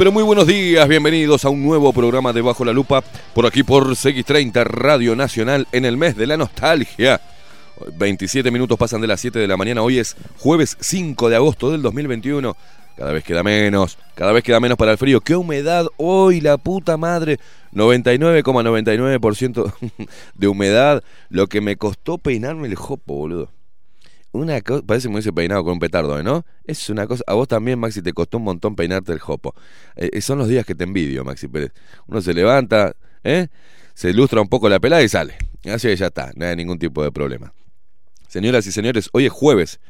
Pero muy buenos días, bienvenidos a un nuevo programa de Bajo la Lupa por aquí por CX30 Radio Nacional en el mes de la nostalgia. 27 minutos pasan de las 7 de la mañana, hoy es jueves 5 de agosto del 2021. Cada vez queda menos, cada vez queda menos para el frío. ¡Qué humedad hoy, la puta madre! 99,99% de humedad, lo que me costó peinarme el jopo, boludo. Una cosa, parece me hubiese peinado con un petardo, ¿eh, ¿no? Es una cosa, a vos también, Maxi, te costó un montón peinarte el jopo. Eh, eh, son los días que te envidio, Maxi Pérez. Uno se levanta, ¿eh? Se ilustra un poco la pelada y sale. Así que ya está, no hay ningún tipo de problema. Señoras y señores, hoy es jueves.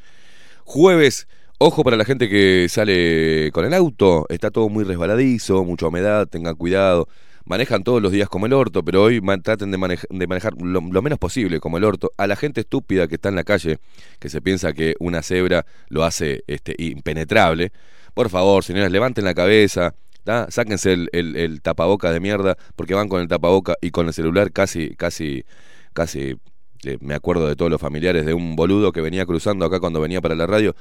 Jueves, ojo para la gente que sale con el auto. Está todo muy resbaladizo, mucha humedad, tengan cuidado. Manejan todos los días como el orto, pero hoy traten de, de manejar lo, menos posible como el orto. A la gente estúpida que está en la calle, que se piensa que una cebra lo hace este, impenetrable, por favor, señores, levanten la cabeza, ¿tá? sáquense el, el, el tapaboca de mierda, porque van con el tapaboca y con el celular casi, casi, casi Eh, me acuerdo de todos los familiares de un boludo que venía cruzando acá cuando venía para la radio.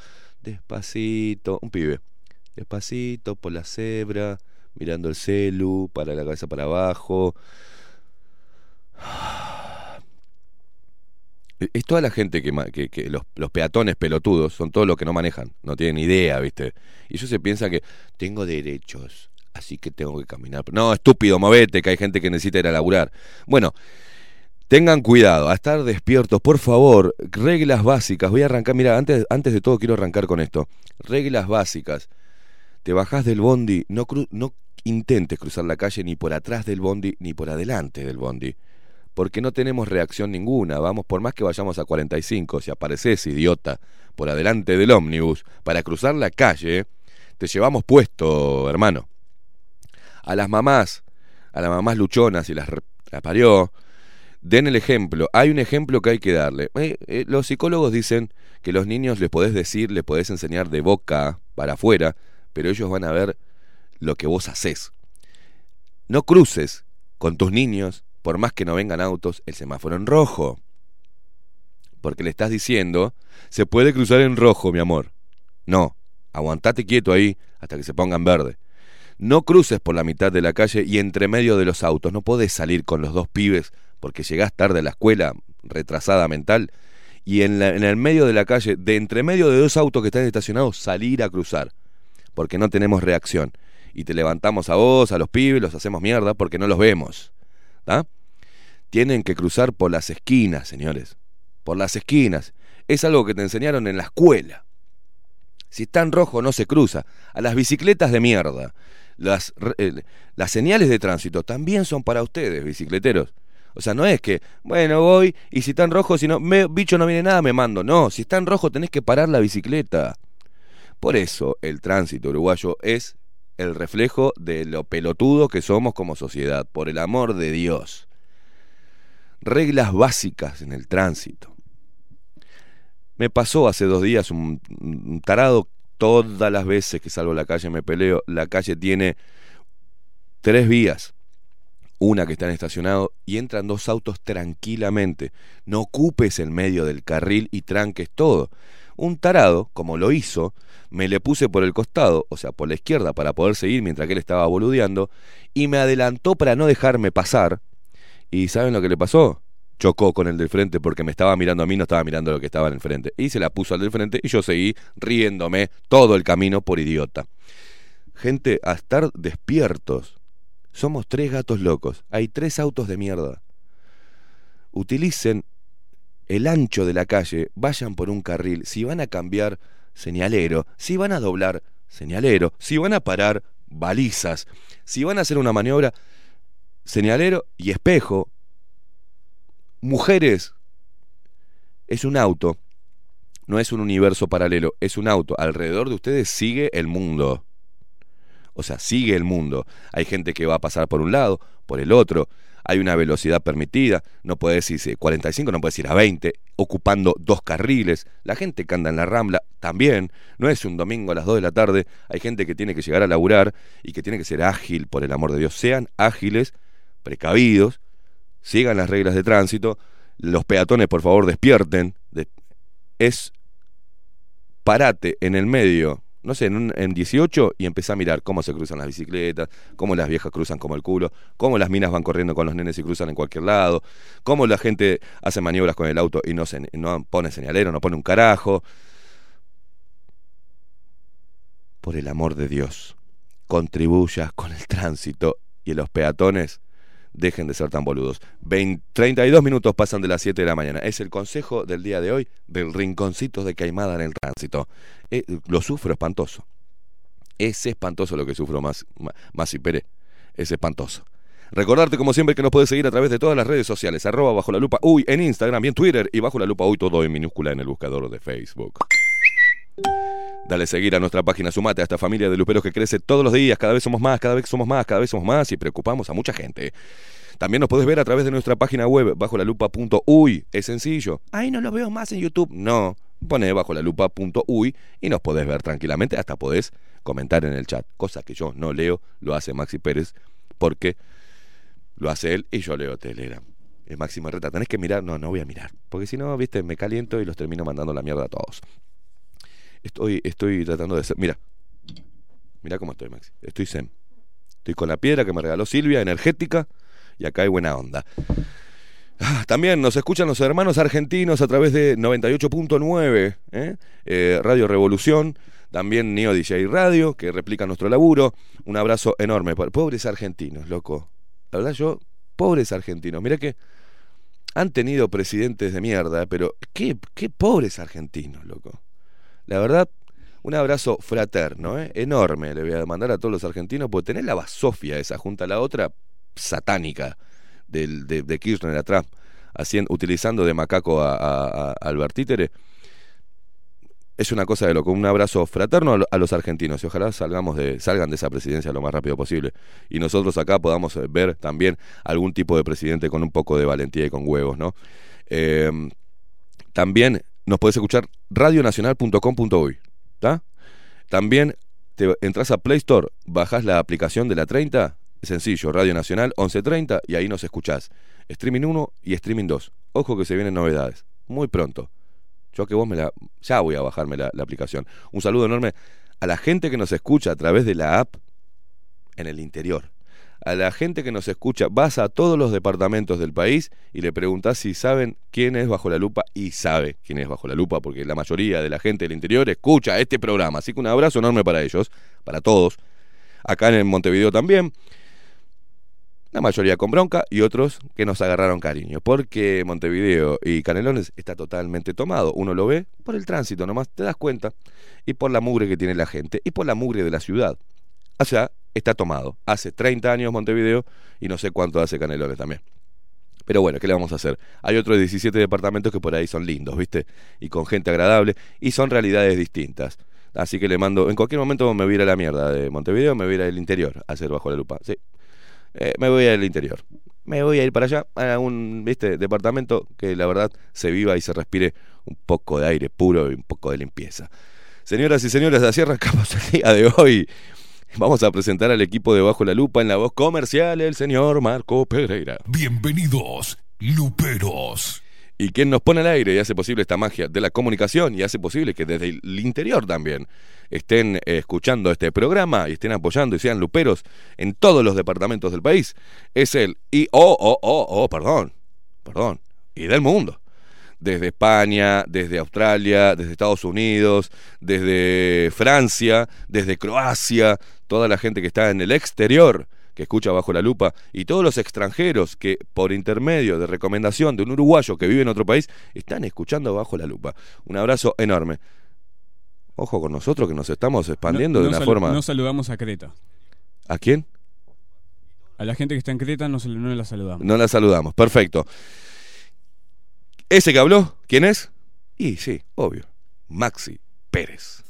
Despacito, un pibe. Despacito por la cebra, mirando el celu, para la cabeza para abajo. Es toda la gente que, los peatones pelotudos son todos los que no manejan, no tienen idea, ¿viste? Y ellos se piensan que tengo derechos, así que tengo que caminar. No, estúpido, movete, que hay gente que necesita ir a laburar. Bueno, tengan cuidado, a estar despiertos, por favor, reglas básicas. Voy a arrancar, mira, antes, antes de todo quiero arrancar con esto. Reglas básicas. Te bajás del bondi, no, cru- no intentes cruzar la calle ni por atrás del bondi ni por adelante del bondi porque no tenemos reacción ninguna. Vamos, por más que vayamos a 45, si apareces, idiota, por adelante del ómnibus, para cruzar la calle, te llevamos puesto, hermano. A las mamás, a las mamás luchonas y las re- la parió, den el ejemplo. Hay un ejemplo que hay que darle. Eh, eh, los psicólogos dicen que los niños les podés decir, les podés enseñar de boca para afuera, pero ellos van a ver lo que vos haces. No cruces con tus niños, por más que no vengan autos, el semáforo en rojo. Porque le estás diciendo, se puede cruzar en rojo, mi amor. No, aguantate quieto ahí hasta que se ponga en verde. No cruces por la mitad de la calle y entre medio de los autos. No podés salir con los dos pibes porque llegás tarde a la escuela, retrasada mental, y en, la- en el medio de la calle, de entre medio de dos autos que están estacionados, salir a cruzar. Porque no tenemos reacción. Y te levantamos a vos, a los pibes, los hacemos mierda porque no los vemos. ¿tá? Tienen que cruzar por las esquinas, señores. Por las esquinas. Es algo que te enseñaron en la escuela. Si está en rojo no se cruza. A las bicicletas de mierda. Las, eh, las señales de tránsito también son para ustedes, bicicleteros. O sea, no es que, bueno, voy y si está en rojo, si no, me, bicho no viene nada, me mando. No, si está en rojo tenés que parar la bicicleta. Por eso el tránsito uruguayo es el reflejo de lo pelotudo que somos como sociedad, por el amor de Dios. Reglas básicas en el tránsito. Me pasó hace dos días un, tarado, todas las veces que salgo a la calle me peleo, la calle tiene tres vías, una que está en estacionado y entran dos autos tranquilamente. No ocupes el medio del carril y tranques todo. Un tarado, como lo hizo, me le puse por el costado, o sea, por la izquierda, para poder seguir mientras que él estaba boludeando, y me adelantó para no dejarme pasar. ¿Y saben lo que le pasó? Chocó con el del frente porque me estaba mirando a mí, no estaba mirando lo que estaba en el frente. Y se la puso al del frente y yo seguí riéndome todo el camino por idiota. Gente, a estar despiertos. Somos tres gatos locos. Hay tres autos de mierda. Utilicen el ancho de la calle, vayan por un carril. Si van a cambiar, señalero. Si van a doblar, señalero. Si van a parar, balizas. Si van a hacer una maniobra, señalero y espejo. Mujeres, es un auto. No es un universo paralelo, es un auto. Alrededor de ustedes sigue el mundo. O sea, sigue el mundo. Hay gente que va a pasar por un lado, por el otro. Hay una velocidad permitida. No puedes irse 45, no puedes ir a 20, ocupando dos carriles. La gente que anda en la rambla también. No es un domingo a las 2 de la tarde. Hay gente que tiene que llegar a laburar y que tiene que ser ágil, por el amor de Dios. Sean ágiles, precavidos, sigan las reglas de tránsito. Los peatones, por favor, despierten. De- es parate en el medio, no sé, en, en 18 y empezá a mirar cómo se cruzan las bicicletas, cómo las viejas cruzan como el culo, cómo las minas van corriendo con los nenes y cruzan en cualquier lado, cómo la gente hace maniobras con el auto y no, se, no pone señalero, no pone un carajo. Por el amor de Dios, contribuya con el tránsito y los peatones dejen de ser tan boludos. 20 32 minutos pasan de las 7 de la mañana. Es el consejo del día de hoy del rinconcito de Caimada en el tránsito. Eh, lo sufro espantoso. Es espantoso lo que sufro más, más, y Pérez. Es espantoso. Recordarte como siempre que nos puedes seguir a través de todas las redes sociales, arroba bajo la lupa uy en Instagram y en Twitter y bajo la lupa uy todo en minúscula en el buscador de Facebook. Dale seguir a nuestra página, sumate a esta familia de luperos que crece todos los días, cada vez somos más, cada vez somos más, cada vez somos más y preocupamos a mucha gente. También nos puedes ver a través de nuestra página web, bajo la lupa.uy, es sencillo. Ay, no lo veo más en YouTube. No, pone bajo la lupa.uy y nos podés ver tranquilamente, hasta podés comentar en el chat, cosa que yo no leo, lo hace Maxi Pérez, porque lo hace él y yo leo Telegram. Es Máximo Reta. Tenés que mirar. No, no voy a mirar. Porque si no, viste, me caliento y los termino mandando la mierda a todos. Estoy, estoy tratando de ser. Mira. Mira cómo estoy, Maxi. Estoy zen. Estoy con la piedra que me regaló Silvia, energética. Y acá hay buena onda. Ah, También nos escuchan los hermanos argentinos a través de 98.9, ¿eh? Eh, Radio Revolución, también Neo DJ Radio, que replica nuestro laburo. Un abrazo enorme. Pobres argentinos, loco. La verdad yo, pobres argentinos. Mira que han tenido presidentes de mierda, pero qué, qué pobres argentinos, loco. La verdad, un abrazo fraterno, ¿eh? enorme. Le voy a mandar a todos los argentinos, porque tenés la basofia esa junto a la otra satánica del, de, de Kirchner atrás, haciendo, utilizando de macaco a, a, Albert Títere. Es una cosa de loco. Un abrazo fraterno a los argentinos y ojalá salgamos de, salgan de esa presidencia lo más rápido posible. Y nosotros acá podamos eh, ver también algún tipo de presidente con un poco de valentía y con huevos, ¿no? Eh, también nos podés escuchar radionacional.com.uy. También te entras a Play Store, bajás la aplicación de la 30, sencillo, Radio Nacional 1130 y ahí nos escuchás. Streaming 1 y Streaming 2. Ojo que se vienen novedades, muy pronto. Yo que vos me la... Ya voy a bajarme la aplicación. Un saludo enorme a la gente que nos escucha a través de la app en el interior. A la gente que nos escucha, vas a todos los departamentos del país y le preguntás si saben quién es Bajo la Lupa y sabe quién es Bajo la Lupa, porque la mayoría de la gente del interior escucha este programa. Así que un abrazo enorme para ellos, para todos. Acá en Montevideo también. La mayoría con bronca y otros que nos agarraron cariño. Porque Montevideo y Canelones está totalmente tomado. Uno lo ve por el tránsito, nomás te das cuenta. Y por la mugre que tiene la gente. Y por la mugre de la ciudad. O sea, está tomado. Hace 30 años Montevideo y no sé cuánto hace Canelones también. Pero bueno, ¿qué le vamos a hacer? Hay otros 17 departamentos que por ahí son lindos, ¿viste? Y con gente agradable y son realidades distintas. Así que le mando, en cualquier momento me voy a ir a la mierda de Montevideo, me voy a ir al interior a hacer bajo la lupa. Sí. Eh, me voy al interior. Me voy a ir para allá, a un ¿viste? departamento que la verdad se viva y se respire un poco de aire puro y un poco de limpieza. Señoras y señores, así arrancamos el día de hoy. Vamos a presentar al equipo de Bajo la Lupa en la voz comercial, el señor Marco Pereira. Bienvenidos, Luperos. Y quien nos pone al aire y hace posible esta magia de la comunicación y hace posible que desde el interior también estén eh, escuchando este programa y estén apoyando y sean luperos en todos los departamentos del país, es él. Y, oh, oh, oh, oh, perdón, perdón, y del mundo. Desde España, desde Australia, desde Estados Unidos, desde Francia, desde Croacia, toda la gente que está en el exterior que escucha bajo la lupa y todos los extranjeros que por intermedio de recomendación de un uruguayo que vive en otro país están escuchando bajo la lupa. Un abrazo enorme. Ojo con nosotros que nos estamos expandiendo No- de una forma. No saludamos a Creta. ¿A quién? A la gente que está en Creta no, no la saludamos. No la saludamos. Perfecto. ¿Ese que habló? ¿Quién es? Y sí, obvio. Maxi Pérez.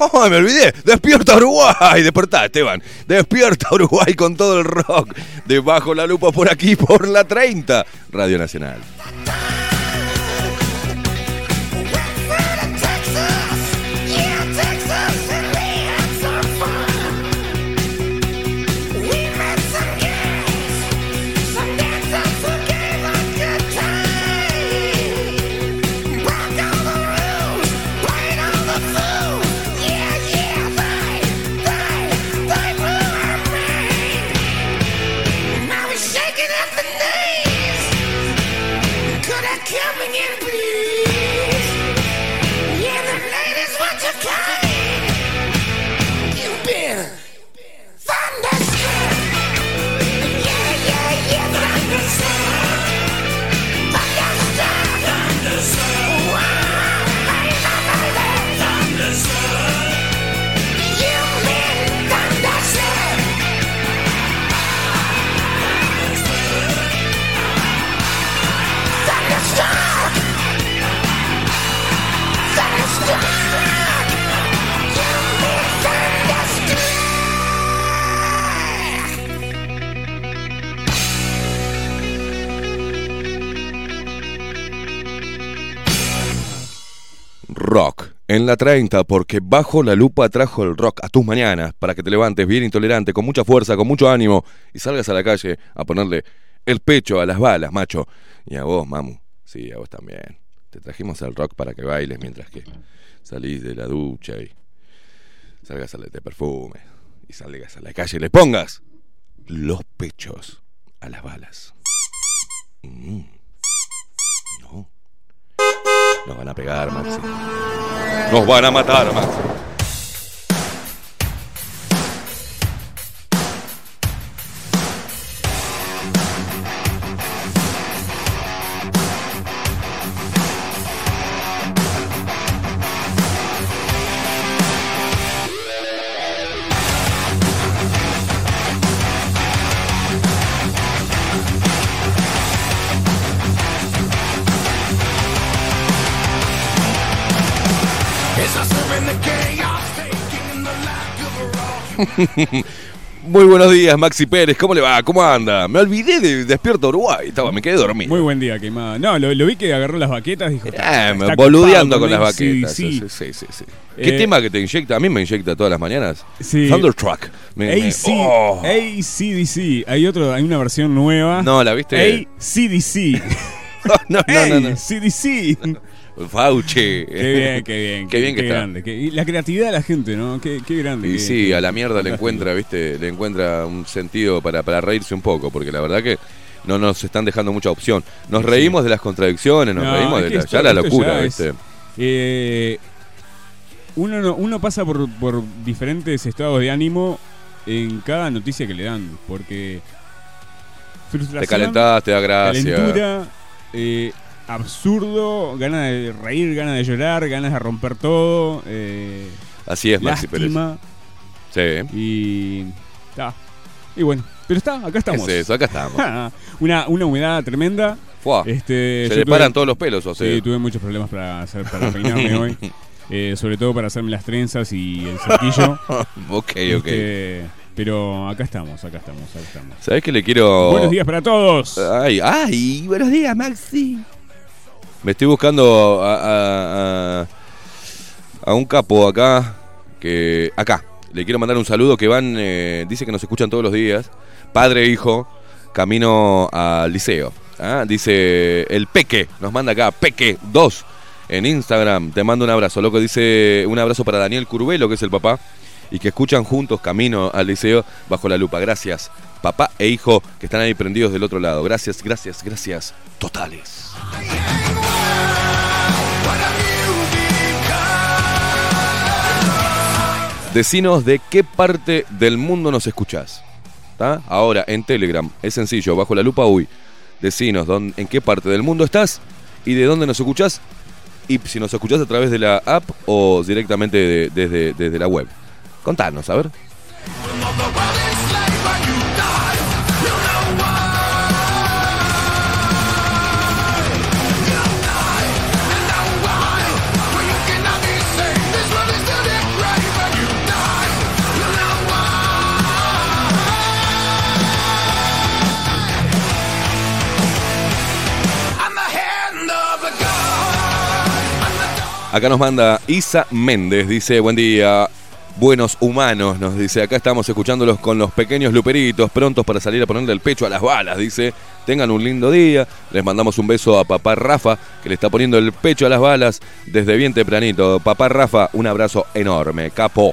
¡Oh, me olvidé! ¡Despierta Uruguay! Despertá, Esteban. Despierta Uruguay con todo el rock. De Bajo la lupa por aquí, por la 30. Radio Nacional. Rock en la 30, porque bajo la lupa trajo el rock a tus mañanas para que te levantes bien intolerante, con mucha fuerza, con mucho ánimo y salgas a la calle a ponerle el pecho a las balas, macho. Y a vos, mamu. Sí, a vos también. Te trajimos el rock para que bailes mientras que salís de la ducha y salgas a la de perfume y salgas a la calle y le pongas los pechos a las balas. Mm. No. Nos van a pegar, Maxi. Nos van a matar, Maxi. Muy buenos días, Maxi Pérez. ¿Cómo le va? ¿Cómo anda? Me olvidé de Despierto Uruguay. Estaba, me quedé dormido. Muy buen día, queimada. No, lo, lo vi que agarró las baquetas, dijo. Está- está boludeando ocupado con las baquetas. Sí, ACDC. sí, sí, sí. ¿Qué Eh, tema que te inyecta? A mí me inyecta todas las mañanas. Sí. Thunderstruck. Me- me- AC, oh. ACDC. Hay otro, hay una versión nueva. No, ¿la viste? ACDC. no, no, no, no. CDC. Fauci. Qué bien, qué bien. Qué bien que está. grande. Qué- y la creatividad de la gente, ¿no? Qué, qué grande. Y sí, a la mierda le encuentra, ¿viste? Le encuentra un sentido para, para reírse un poco, porque la verdad que no nos están dejando mucha opción. Nos reímos de las contradicciones, nos No, reímos de la, esto- ya la locura, ya es- ¿viste? Eh, uno, no- uno pasa por, por diferentes estados de ánimo en cada noticia que le dan, porque Te calentás, te da gracia. calentura, eh, absurdo, ganas de reír, ganas de llorar, ganas de romper todo, eh, Así es, Maxi Pérez. lástima Sí. y ta. y bueno, pero está, acá ¿Qué estamos. es eso? Acá estamos. una, una humedad tremenda. Fuá. Este, Se le tuve- paran todos los pelos, o sea. Sí, tuve muchos problemas para, hacer, para peinarme hoy. Eh, sobre todo para hacerme las trenzas y el cerquillo. ok, ok. Este, pero acá estamos, acá estamos, acá estamos. ¿Sabés que le quiero. Buenos días para todos. Ay, ay, buenos días, Maxi. Me estoy buscando a, un capo acá. Que. Acá. Le quiero mandar un saludo que van. eh, dice que nos escuchan todos los días. Padre hijo. Camino al liceo. Ah, Dice el Peque. Nos manda acá. Peque 2. En Instagram. Te mando un abrazo, loco. Dice un abrazo para Daniel Curvelo, que es el papá. Y que escuchan juntos camino al liceo bajo la lupa. Gracias, papá e hijo, que están ahí prendidos del otro lado. Gracias, gracias, gracias. Totales. Decinos de qué parte del mundo nos escuchás. Ahora, en Telegram, es sencillo, bajo la lupa uy. Decinos dónde- en qué parte del mundo estás y de dónde nos escuchás. Y si nos escuchás a través de la app o directamente de- desde, desde la web. Contanos, a ver. Acá nos manda Isa Méndez, dice, buen día, buenos humanos, nos dice, acá estamos escuchándolos con los pequeños luperitos, prontos para salir a ponerle el pecho a las balas, dice, tengan un lindo día, les mandamos un beso a papá Rafa, que le está poniendo el pecho a las balas desde bien tempranito. Papá Rafa, un abrazo enorme, capo.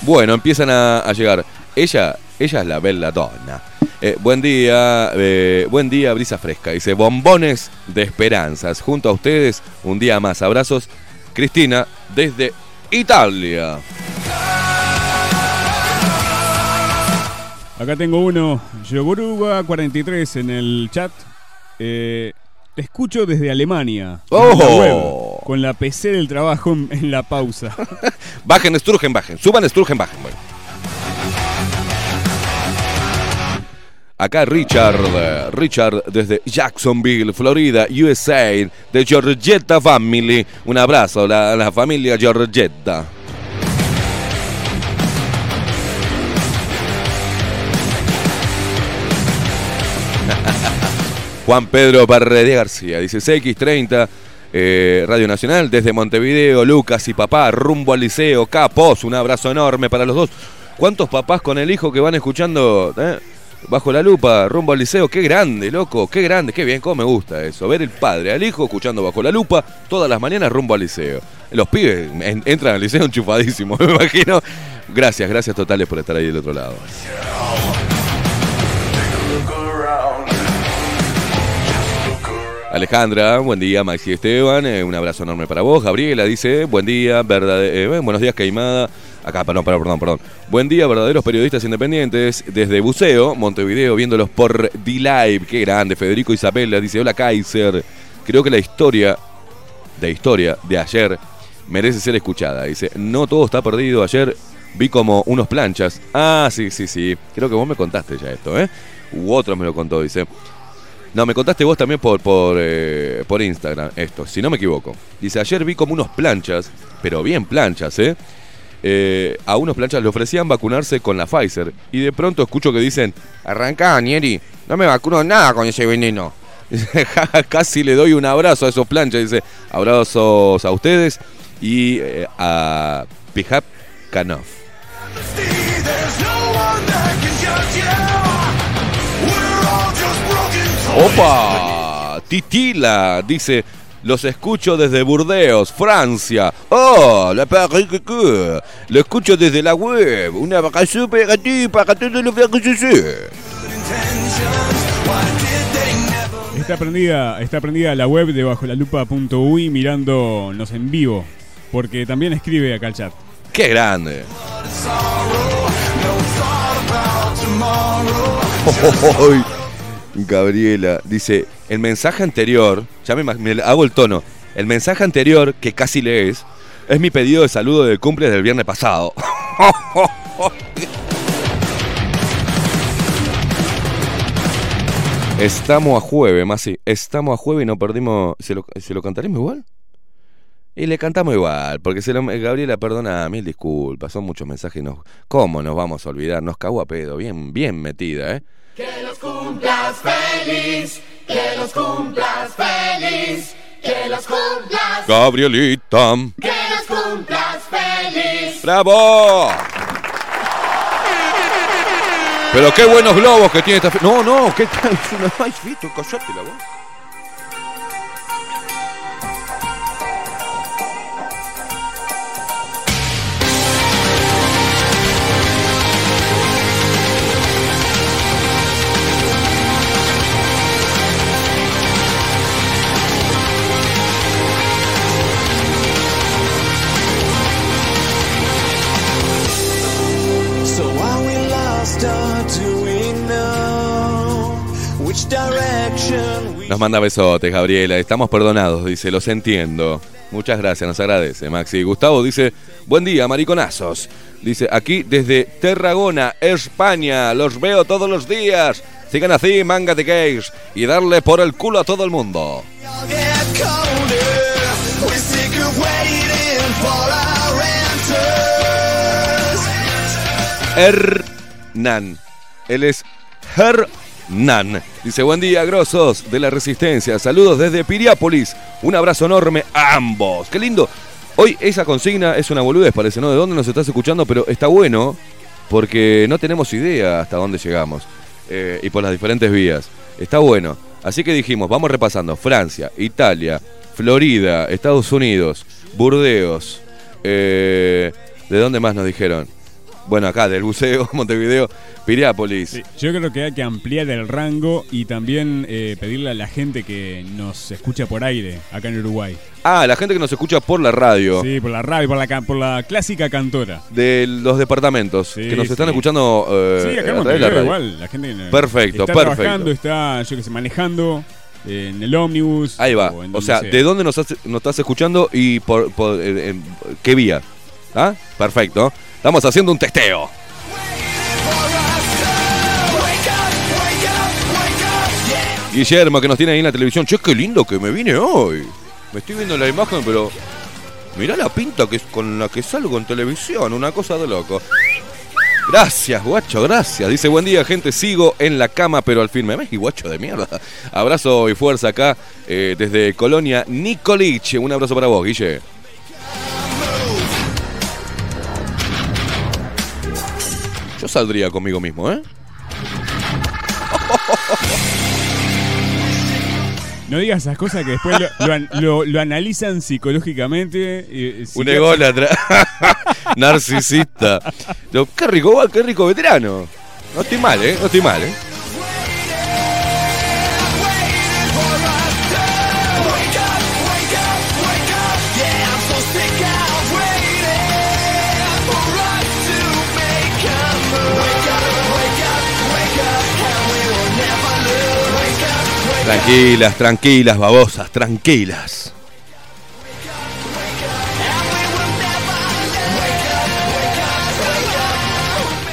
Bueno, empiezan a, a llegar. Ella, ella es la belladonna. Eh, buen día, eh, buen día, brisa fresca. Dice, bombones de esperanzas. Junto a ustedes, un día más. Abrazos, Cristina, desde Italia. Acá tengo uno, Yoguruba43 en el chat. Eh, te escucho desde Alemania. ¡Oh! en la web, con la PC del trabajo en, la pausa. Bajen, Sturgen, bajen. Suban, Sturgen, bajen. Bueno. Acá Richard, Richard desde Jacksonville, Florida, USA, de Giorgetta Family. Un abrazo a la, familia Giorgetta. Juan Pedro Parredía García, dice CX30, eh, Radio Nacional, desde Montevideo, Lucas y papá, rumbo al liceo, capos, un abrazo enorme para los dos. ¿Cuántos papás con el hijo que van escuchando eh? Bajo la lupa, rumbo al liceo? Qué grande, loco, qué grande, qué bien, cómo me gusta eso. Ver el padre al hijo escuchando bajo la lupa todas las mañanas rumbo al liceo. Los pibes en- entran al liceo enchufadísimos, me imagino. Gracias, gracias totales por estar ahí del otro lado. Alejandra, buen día, Maxi Esteban, eh, un abrazo enorme para vos. Gabriela dice, buen día, verdade- eh, buenos días, Caimada. Acá, perdón, perdón, perdón, perdón. Buen día, verdaderos periodistas independientes. Desde Buceo, Montevideo, viéndolos por D-Live. Qué grande, Federico Isabella dice, hola Kaiser. Creo que la historia, de historia, de ayer, merece ser escuchada. Dice, no todo está perdido. Ayer vi como unos planchas. Ah, sí, sí, sí. Creo que vos me contaste ya esto, ¿eh? U otro me lo contó, dice. No, me contaste vos también por, por, eh, por Instagram esto, si no me equivoco. Dice, ayer vi como unos planchas, pero bien planchas, ¿eh? Eh, a unos planchas le ofrecían vacunarse con la Pfizer. Y de pronto escucho que dicen, arranca, Nieri, no me vacuno nada con ese veneno. Dice, "Ja, ja, Casi le doy un abrazo a esos planchas. Dice, abrazos a ustedes y eh, a Pijap Kanov. ¡Opa! Titila dice, los escucho desde Burdeos, Francia. ¡Oh! La Paris. Lo escucho desde la web. Una vacación para ti, para todos los vacaciones. Está prendida, está prendida la web de bajo la lupa.ui mirándonos en vivo. Porque también escribe acá el chat. ¡Qué grande! Ay, Gabriela dice, el mensaje anterior, ya me, hago el tono, el mensaje anterior que casi lees es mi pedido de saludo del cumple del viernes pasado. Estamos a jueves, más sí. Estamos a jueves y no perdimos. ¿Se lo, ¿se cantaremos igual? Y le cantamos igual, porque se lo, Gabriela, perdona, mil disculpas, son muchos mensajes. Nos, ¿Cómo nos vamos a olvidar? Nos cagó a pedo, bien, bien metida, ¿eh? Que los cumplas feliz, que los cumplas feliz, que los cumplas, Gabrielita, que los cumplas feliz. ¡bravo! Pero qué buenos globos que tiene esta. No, no, ¿qué tal? Es una. Ay, Fito, callate la voz. Nos manda besotes, Gabriela. Estamos perdonados, dice, los entiendo. Muchas gracias, nos agradece, Maxi. Gustavo dice, buen día, mariconazos. Dice, aquí desde Tarragona, España, los veo todos los días. Sigan así, manga de gays, y darle por el culo a todo el mundo. Hernán. Él es Hernán. Dice, buen día, grosos de la Resistencia. Saludos desde Piriápolis. Un abrazo enorme a ambos. Qué lindo. Hoy esa consigna es una boludez, parece, ¿no? ¿De dónde nos estás escuchando? Pero está bueno porque no tenemos idea hasta dónde llegamos. eh, y por las diferentes vías. Está bueno. Así que dijimos, vamos repasando. Francia, Italia, Florida, Estados Unidos, Burdeos. eh, ¿De dónde más nos dijeron? Bueno, acá del buceo, Montevideo, Piriápolis. Sí, yo creo que hay que ampliar el rango y también eh, pedirle a la gente que nos escucha por aire acá en Uruguay. Ah, la gente que nos escucha por la radio. Sí, por la radio, por la, por la clásica cantora. De los departamentos Sí, que nos están escuchando eh, Sí, acá en la Montevideo igual, la gente Perfecto, está perfecto. trabajando, está, yo que sé, manejando en el ómnibus. Ahí va. O sea, ¿de dónde nos, estás escuchando y por, por- eh, en- qué vía? ¿Ah? Perfecto. Estamos haciendo un testeo. Guillermo, que nos tiene ahí en la televisión. Che, qué lindo que me vine hoy. Me estoy viendo la imagen, pero. Mirá la pinta que con la que salgo en televisión. Una cosa de loco. Gracias, guacho, gracias. Dice, buen día, gente. Sigo en la cama, pero al fin me y guacho de mierda. Abrazo y fuerza acá eh, desde Colonia Nicolich. Un abrazo para vos, Guille. Yo saldría conmigo mismo, ¿eh? No digas esas cosas que después lo, lo an- lo- lo analizan psicológicamente. y- Un psiquiatra- ególatra. Narcisista. Yo, qué rico, va, qué rico veterano. No estoy mal, ¿eh? No estoy mal, ¿eh? Tranquilas, tranquilas, babosas, tranquilas.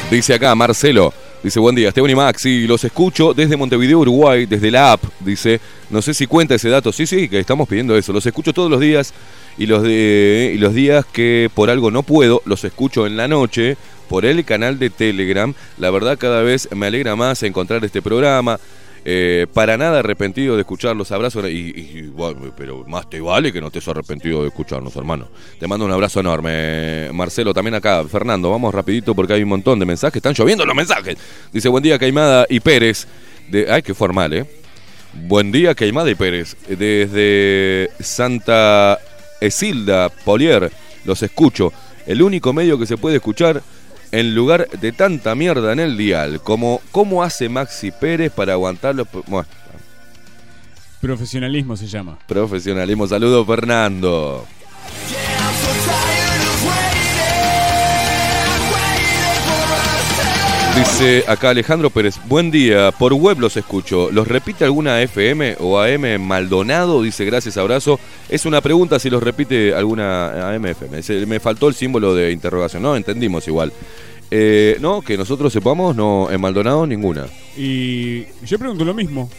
Dice acá Marcelo, dice buen día, Esteban y Maxi, los escucho desde Montevideo, Uruguay, desde la app, dice, no sé si cuenta ese dato, sí, sí, que estamos pidiendo eso, los escucho todos los días y los, y los días que por algo no puedo, los escucho en la noche por el canal de Telegram, la verdad cada vez me alegra más encontrar este programa, eh, para nada arrepentido de escucharlos, abrazos y, y- bueno, pero más te vale que no estés arrepentido de escucharnos, hermano. Te mando un abrazo enorme, Marcelo, también acá, Fernando, vamos rapidito porque hay un montón de mensajes, están lloviendo los mensajes. Dice, buen día, Caimada y Pérez. De, ay, qué formal, ¿eh? Buen día, Caimada y Pérez. Desde Santa Esilda, Polier, los escucho. El único medio que se puede escuchar en lugar de tanta mierda en el dial. Como, ¿Cómo hace Maxi Pérez para aguantarlo? Bueno, Profesionalismo se llama. profesionalismo. Saludos, Fernando. Dice acá Alejandro Pérez, buen día, por web los escucho. ¿Los repite alguna FM o AM en Maldonado? Dice gracias, abrazo. Es una pregunta si los repite alguna AM FM. Se- Me faltó el símbolo de interrogación, no, entendimos igual. Eh, no, que nosotros sepamos, no, en Maldonado ninguna. Y yo pregunto lo mismo.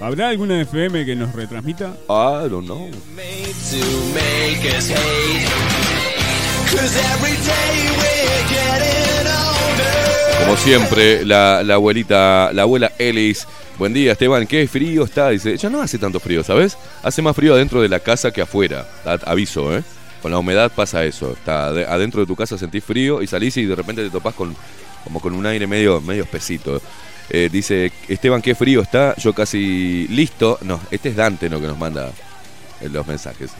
¿Habrá alguna FM que nos retransmita? I don't know. Cause every day we're getting. Como siempre, la, la abuelita, la abuela Ellis. Buen día, Esteban. Qué frío está. Dice, ya no hace tanto frío, ¿sabes? Hace más frío adentro de la casa que afuera. Aviso, ¿eh? Con la humedad pasa eso. Está ade- adentro de tu casa sentís frío y salís y de repente te topás con como con un aire medio, medio espesito. Eh, dice, Esteban, qué frío está. Yo casi listo. No, este es Dante, ¿no? Que nos manda los mensajes.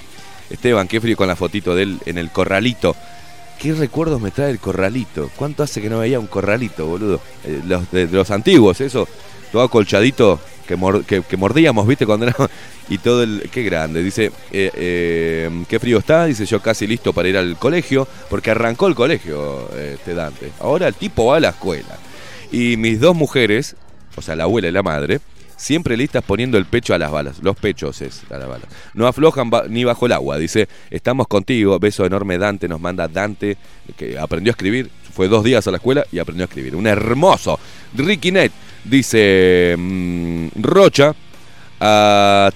Esteban, qué frío con la fotito de él en el corralito. ¿Qué recuerdos me trae el corralito? ¿Cuánto hace que no veía un corralito, boludo? Eh, los de, los antiguos, eso. Todo acolchadito que, que, mordíamos, ¿viste? Cuando era... Y todo el... Qué grande. Dice, eh, eh, qué frío está. Dice, yo casi listo para ir al colegio. Porque arrancó el colegio, este Dante. Ahora el tipo va a la escuela. Y mis dos mujeres, o sea, la abuela y la madre, siempre listas poniendo el pecho a las balas. Los pechos es a las balas. No aflojan ni bajo el agua. Dice, estamos contigo. Beso enorme Dante. Nos manda Dante, que aprendió a escribir. Fue dos días a la escuela y aprendió a escribir. Un hermoso. Ricky Net dice, mm, Rocha, a,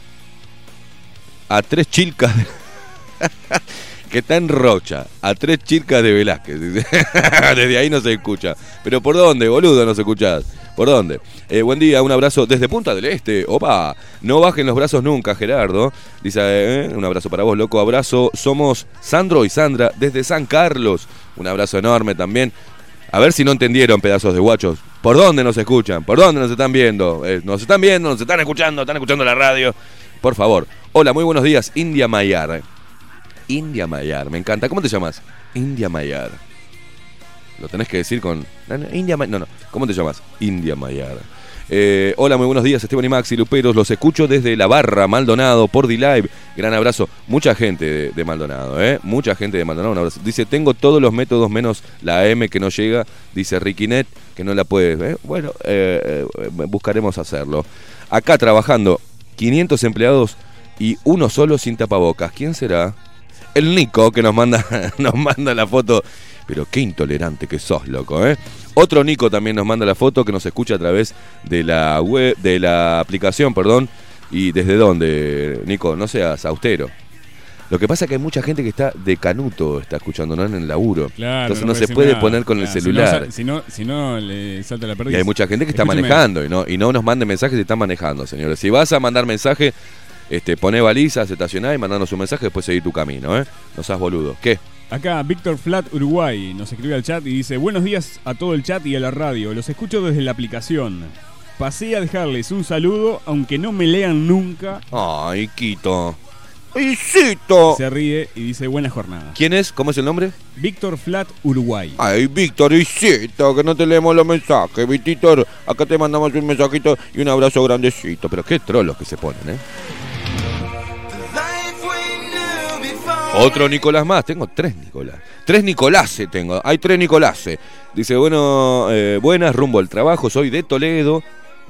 a tres chilcas. de- que está en Rocha, a tres chilcas de Velázquez. desde ahí no se escucha. Pero ¿por dónde, boludo, no se escuchás? ¿Por dónde? Eh, buen día, un abrazo desde Punta del Este. Opa, no bajen los brazos nunca, Gerardo. Dice, eh, un abrazo para vos, loco. Abrazo. Somos Sandro y Sandra desde San Carlos. Un abrazo enorme también. A ver si no entendieron, pedazos de guachos. ¿Por dónde nos escuchan? ¿Por dónde nos están viendo? Eh, nos están viendo, nos están escuchando, están escuchando la radio. Por favor. Hola, muy buenos días. India Mayar. India Mayar, me encanta. ¿Cómo te llamas? India Mayar. Lo tenés que decir con. India Ma- No, no. ¿Cómo te llamas? India Mayar. Eh, hola, muy buenos días, Esteban y Maxi Luperos. Los escucho desde la barra Maldonado por D-Live. Gran abrazo. Mucha gente de, Maldonado, ¿eh? Mucha gente de Maldonado. Un abrazo. Dice: Tengo todos los métodos menos la AM que no llega. Dice Riquinet, que no la puede. ¿eh? Bueno, eh, eh, buscaremos hacerlo. Acá trabajando 500 empleados y uno solo sin tapabocas. ¿Quién será? El Nico que nos manda, nos manda la foto. Pero qué intolerante que sos, loco, ¿eh? Otro Nico también nos manda la foto que nos escucha a través de la web, de la aplicación, perdón. ¿Y desde dónde, Nico? No seas austero. Lo que pasa es que hay mucha gente que está de canuto, está escuchando, no en el laburo. Claro, Entonces no, se puede nada. poner con Claro, el celular. Si no, si no, le salta la pérdida. Y hay mucha gente que está Escúcheme, manejando y no, y no nos mande mensajes si están manejando, señores. Si vas a mandar mensaje, este, poné balizas, estacioná y mandanos un mensaje, después seguir tu camino, ¿eh? No seas boludo. ¿Qué? Acá Víctor Flat Uruguay nos escribe al chat y dice Buenos días a todo el chat y a la radio. Los escucho desde la aplicación. Pasé a dejarles un saludo, aunque no me lean nunca. Ay, Quito. ¡Isito! Se ríe y dice buena jornada. ¿Quién es? ¿Cómo es el nombre? Víctor Flat Uruguay. Ay, Víctor, Isito, que no te leemos los mensajes. Víctor, acá te mandamos un mensajito y un abrazo grandecito. Pero qué trolos que se ponen, ¿eh? Otro Nicolás más, tengo tres Nicolás. Tres Nicoláses tengo, hay tres Nicoláses. Dice, bueno, eh, buenas, rumbo al trabajo, soy de Toledo,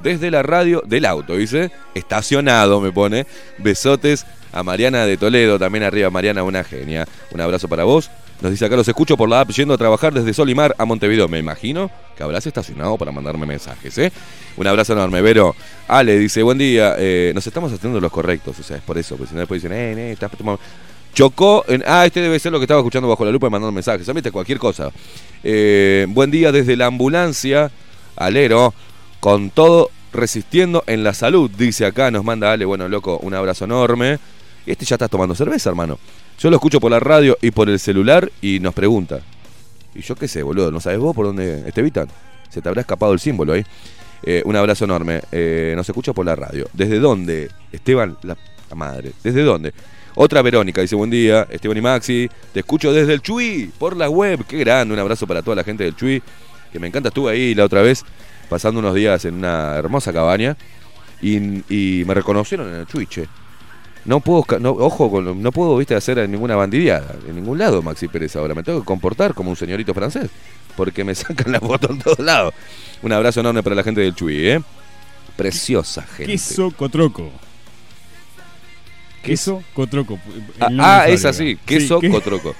desde la radio del auto, dice, estacionado me pone. Besotes a Mariana de Toledo, también arriba Mariana, una genia. Un abrazo para vos. Nos dice acá, los escucho por la app yendo a trabajar desde Solimar a Montevideo. Me imagino que habrás estacionado para mandarme mensajes, ¿eh? Un abrazo enorme, Vero. Ale dice, buen día, eh, nos estamos haciendo los correctos, o sea, es por eso, porque si no después dicen, eh, eh, estás tomando... Chocó en. Ah, este debe ser lo que estaba escuchando bajo la lupa y mandando mensajes. ¿Sabes? Cualquier cosa. Eh, buen día desde la ambulancia. Alero. Con todo resistiendo en la salud. Dice acá, nos manda Ale. Bueno, loco, un abrazo enorme. Este ya está tomando cerveza, hermano. Yo lo escucho por la radio y por el celular y nos pregunta. Y yo qué sé, boludo. ¿No sabes vos por dónde Estevitan? Se te habrá escapado el símbolo ahí. Eh, un abrazo enorme. Eh, nos escucha por la radio. ¿Desde dónde, Esteban? La madre. ¿Desde dónde? Otra Verónica dice, buen día, Esteban y Maxi, te escucho desde el Chuy, por la web, qué grande, un abrazo para toda la gente del Chuy, que me encanta, estuve ahí la otra vez, pasando unos días en una hermosa cabaña, y, y me reconocieron en el Chuy, che. No puedo, no, ojo, no puedo, viste, hacer ninguna bandideada, en ningún lado, Maxi Pérez, ahora me tengo que comportar como un señorito francés, porque me sacan la foto en todos lados. Un abrazo enorme para la gente del Chuy, ¿eh? Preciosa gente. Queso Cotroco. Queso Cotroco. Ah, ah, es así, queso que- cotroco.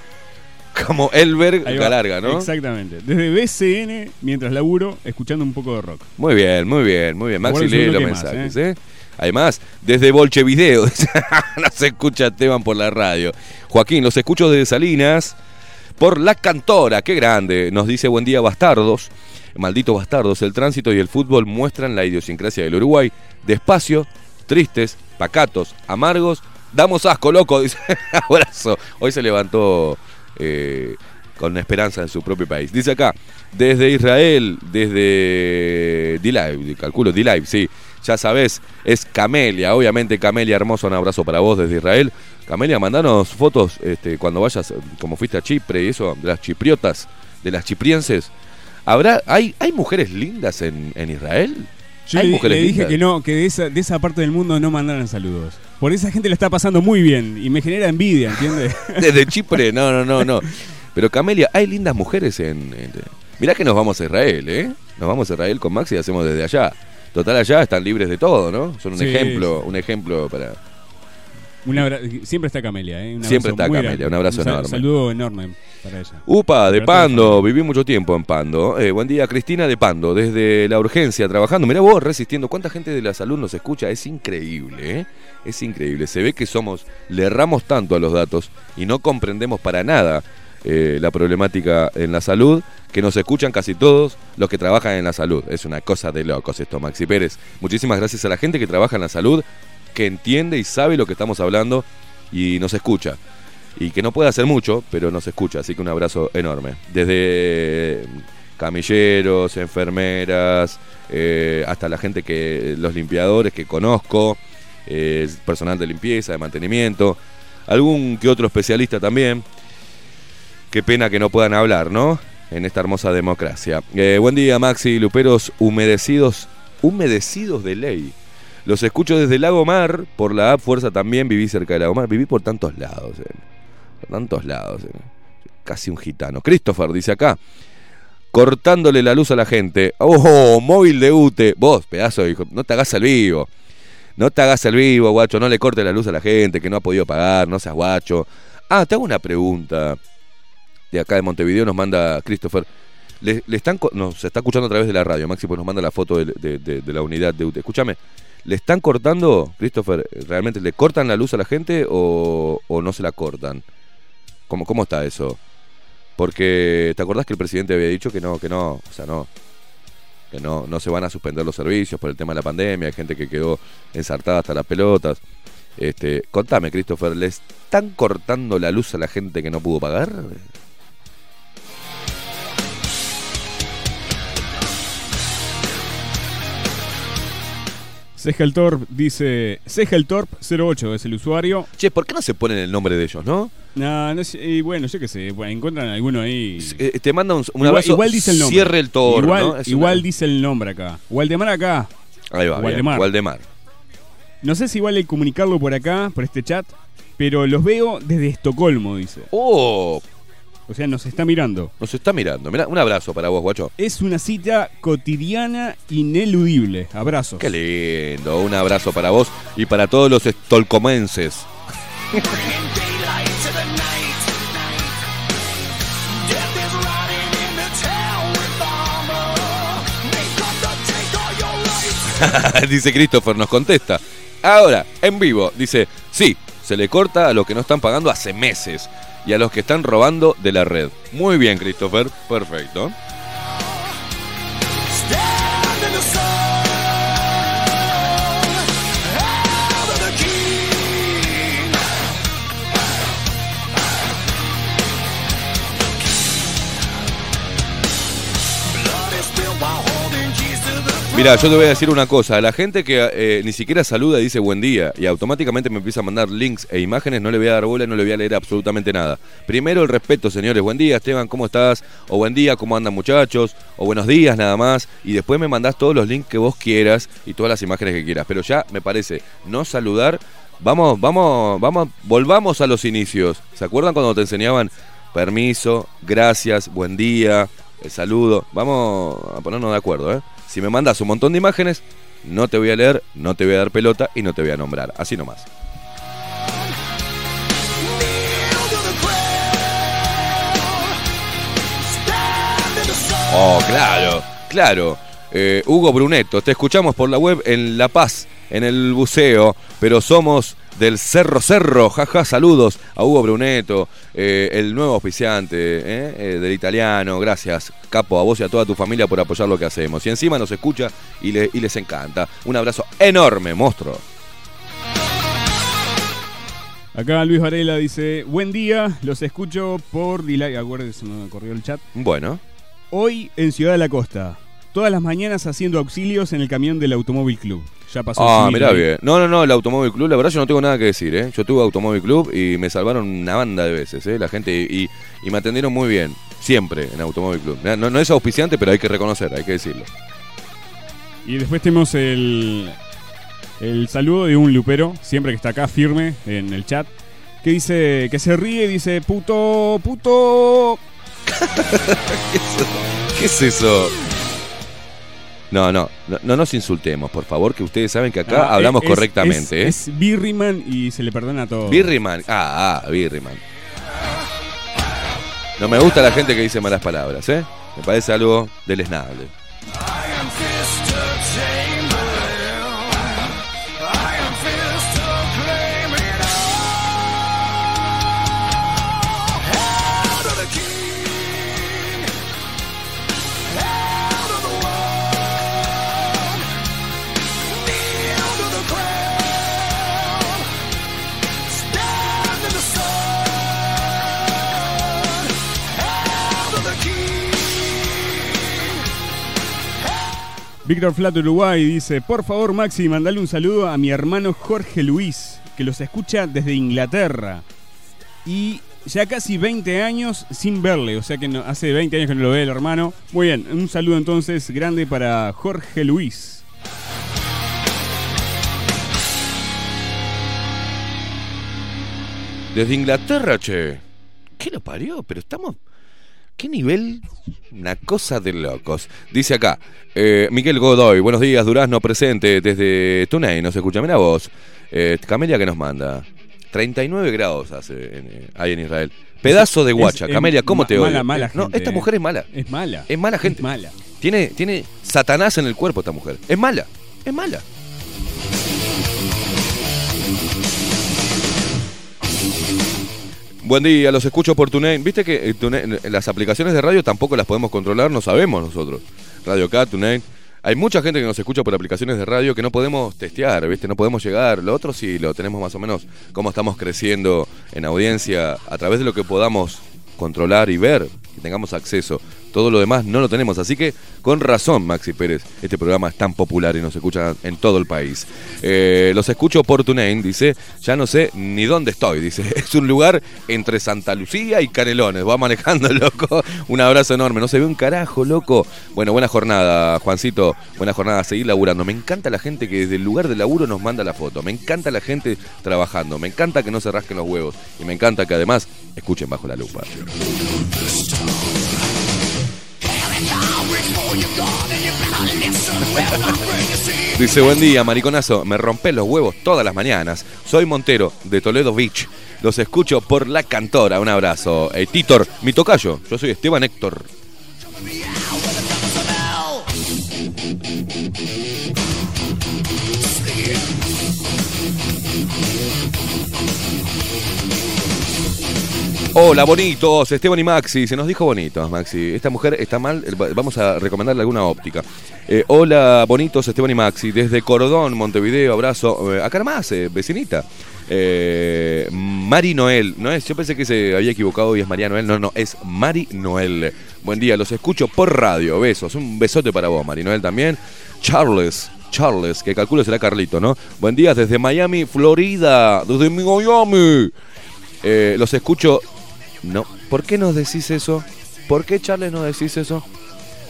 Como Elberg. Galarga, ¿no? Exactamente. Desde BCN, mientras laburo, escuchando un poco de rock. Muy bien, muy bien, muy bien. Maxi lee los mensajes, ¿eh? Además, desde Bolchevideo, no se escucha Esteban por la radio. Joaquín, los escucho desde Salinas por la cantora, qué grande. Nos dice buen día, bastardos. Malditos bastardos, el tránsito y el fútbol muestran la idiosincrasia del Uruguay. Despacio, tristes, pacatos, amargos. Damos asco, loco, dice. Abrazo. Hoy se levantó eh, con esperanza en su propio país. Dice acá, desde Israel, desde D-Live, calculo D-Live, sí. Ya sabes, es Camelia, obviamente Camelia hermoso, un abrazo para vos desde Israel. Camelia, mandanos fotos este, cuando vayas, como fuiste a Chipre y eso, de las chipriotas, de las chiprienses. ¿Habrá, hay, ¿Hay mujeres lindas en, en Israel? Yo ¿Hay le, dije que no, que de esa, de esa parte del mundo no mandaran saludos. Por esa gente la está pasando muy bien y me genera envidia, ¿entiendes? Desde Chipre, no, no, no, no. Pero Camelia, hay lindas mujeres en... en- Mirá que nos vamos a Israel, ¿eh? Nos vamos a Israel con Maxi y hacemos desde allá. Total allá están libres de todo, ¿no? Son un Sí, ejemplo, un ejemplo para... Un abra- Siempre está Camelia, ¿eh? Un Siempre está Camelia, grande. un abrazo sal- enorme. saludo enorme para ella. Upa, de Pando, viví mucho tiempo en Pando. Eh, buen día, Cristina de Pando, desde la urgencia, trabajando. Mirá vos, resistiendo. ¿Cuánta gente de la salud nos escucha? Es increíble, ¿eh? Es increíble. Se ve que somos, le erramos tanto a los datos y no comprendemos para nada eh, la problemática en la salud, que nos escuchan casi todos los que trabajan en la salud. Es una cosa de locos esto, Maxi Pérez. Muchísimas gracias a la gente que trabaja en la salud, que entiende y sabe lo que estamos hablando y nos escucha y que no puede hacer mucho, pero nos escucha, así que un abrazo enorme. Desde camilleros, enfermeras, eh, hasta la gente que, los limpiadores que conozco, eh, personal de limpieza, de mantenimiento, algún que otro especialista también. Qué pena que no puedan hablar, ¿no? en esta hermosa democracia. Eh, buen día, Maxi, Luperos humedecidos, humedecidos de ley. Los escucho desde Lago Mar, por la app Fuerza también, viví cerca de Lago Mar, viví por tantos lados, eh, por tantos lados, eh. casi un gitano. Christopher dice acá, cortándole la luz a la gente. ¡Oh, móvil de UTE! Vos, pedazo de hijo, no te hagas el vivo. No te hagas el vivo, guacho, no le cortes la luz a la gente que no ha podido pagar, no seas guacho. Ah, te hago una pregunta. De acá de Montevideo nos manda Christopher. Le, le están, nos está escuchando a través de la radio, Maxi, pues nos manda la foto de- de la unidad de UTE. Escúchame, ¿le están cortando, Christopher, realmente le cortan la luz a la gente o, o no se la cortan? ¿Cómo, ¿Cómo está eso? Porque, ¿te acordás que el presidente había dicho que no, que no, o sea, no, que no, no se van a suspender los servicios por el tema de la pandemia, hay gente que quedó ensartada hasta las pelotas. Este, contame, Christopher, ¿le están cortando la luz a la gente que no pudo pagar? Segeltorp dice. Segeltorp 08 es el usuario. Che, ¿por qué no se ponen el nombre de ellos, no? No, no sé, y bueno, yo qué sé, bueno, encuentran alguno ahí. Eh, te manda un, un igual, abrazo, igual dice el nombre. cierre el toro, Igual, ¿no? Igual una- dice el nombre acá. Waldemar acá. Ahí va, Waldemar. Waldemar. No sé si vale comunicarlo por acá, por este chat, pero los veo desde Estocolmo, dice. Oh, O sea, nos está mirando. nos está mirando. Mirá, un abrazo para vos, guacho. Es una cita cotidiana ineludible. Abrazos. Qué lindo. Un abrazo para vos y para todos los estolcomenses. Dice Christopher, nos contesta. Ahora, en vivo, dice, sí, se le corta a los que no están pagando hace meses y a los que están robando de la red. Muy bien, Christopher, perfecto. Mira, yo te voy a decir una cosa, a la gente que eh, ni siquiera saluda y dice buen día y automáticamente me empieza a mandar links e imágenes, no le voy a dar bola no le voy a leer absolutamente nada. Primero el respeto, señores, buen día Esteban, ¿cómo estás? O buen día, ¿cómo andan muchachos? O buenos días nada más. Y después me mandás todos los links que vos quieras y todas las imágenes que quieras. Pero ya me parece no saludar. Vamos, vamos, vamos, volvamos a los inicios. ¿Se acuerdan cuando te enseñaban permiso, gracias, buen día, el saludo? Vamos a ponernos de acuerdo, ¿eh? Si me mandas un montón de imágenes, no te voy a leer, no te voy a dar pelota y no te voy a nombrar. Así nomás. Oh, claro, claro. Eh, Hugo Brunetto, te escuchamos por la web en La Paz, en el buceo, pero somos del Cerro Cerro, jaja, saludos a Hugo Brunetto, eh, el nuevo auspiciante eh, eh, del italiano, gracias Capo, a vos y a toda tu familia por apoyar lo que hacemos. Y encima nos escucha y, le- y les encanta. Un abrazo enorme, monstruo. Acá Luis Varela dice, buen día, los escucho por delay. Acuérdense, se me corrió el chat. Bueno, Hoy en Ciudad de la Costa. Todas las mañanas haciendo auxilios en el camión del Automóvil Club. Ya pasó. ah, mirá bien. No, no, no, el Automóvil Club, la verdad yo no tengo nada que decir, ¿eh? Yo tuve Automóvil Club y me salvaron una banda de veces, ¿eh? La gente, y, y me atendieron muy bien, siempre en Automóvil Club. No, no es auspiciante, pero hay que reconocer, hay que decirlo. Y después tenemos el, el saludo de un lupero, siempre que está acá firme en el chat, que dice, que se ríe y dice, puto, puto. ¿Qué es eso? No, no, no, no nos insultemos, por favor, que ustedes saben que acá Ah, hablamos es- correctamente, ¿eh? es, Es Birriman y se le perdona todo. Birriman, ah, ah, Birriman. No me gusta la gente que dice malas palabras, ¿eh? Me parece algo deleznable. Víctor Flat Uruguay dice, por favor Maxi, mandale un saludo a mi hermano Jorge Luis, que los escucha desde Inglaterra. Y ya casi 20 años sin verle, o sea que no- hace 20 años que no lo ve el hermano. Muy bien, un saludo entonces grande para Jorge Luis. Desde Inglaterra, che. ¿Qué lo parió? Pero estamos. ¿Qué nivel? Una cosa de locos. Dice acá, eh, Miguel Godoy, buenos días, Durazno presente desde Tunay, nos escucha, mira vos. Eh, Camelia que nos manda. 39 grados hace en, eh, ahí en Israel. Pedazo de guacha. es Camelia, ¿cómo ma- te odio? mala, mala Eh, no, gente, esta eh. mujer es mala. Es mala. Es mala gente. Es mala. Tiene, tiene Satanás en el cuerpo esta mujer. Es mala. Es mala. Buen día, los escucho por TuneIn. Viste que eh, TuneIn, las aplicaciones de radio tampoco las podemos controlar, no sabemos nosotros. Radio K, TuneIn. Hay mucha gente que nos escucha por aplicaciones de radio que no podemos testear, ¿viste? No podemos llegar. Lo otro sí lo tenemos más o menos cómo estamos creciendo en audiencia a través de lo que podamos controlar y ver, que tengamos acceso. Todo lo demás no lo tenemos. Así que, con razón, Maxi Pérez, este programa es tan popular y nos escucha en todo el país. Eh, los escucho por TuneIn, dice, ya no sé ni dónde estoy, dice. Es un lugar entre Santa Lucía y Canelones. Va manejando, loco. Un abrazo enorme. No se ve un carajo, loco. Bueno, buena jornada, Juancito. Buena jornada, seguir laburando. Me encanta la gente que desde el lugar de laburo nos manda la foto. Me encanta la gente trabajando. Me encanta que no se rasquen los huevos. Y me encanta que además escuchen bajo la lupa. Dice, buen día, mariconazo. Me rompé los huevos todas las mañanas. Soy Montero, de Toledo Beach. Los escucho por la cantora. Un abrazo. Eh, Titor, mi tocayo. Yo soy Esteban Héctor. Hola, bonitos, Esteban y Maxi. Se nos dijo bonitos, Maxi. Esta mujer está mal, eh, va- vamos a recomendarle alguna óptica. Eh, hola, bonitos, Esteban y Maxi. Desde Cordón, Montevideo, abrazo. Eh, acá nomás, eh, vecinita. Mari Noel. No es, yo pensé que se había equivocado y es María Noel. No, no, es Mari Noel. Buen día, los escucho por radio. Besos. Un besote para vos, Mari Noel también. Charles. Charles, que calculo será Carlito, ¿no? Buen día desde Miami, Florida. Desde Miami. Los escucho. No. ¿Por qué nos decís eso? ¿Por qué, Charles, nos decís eso?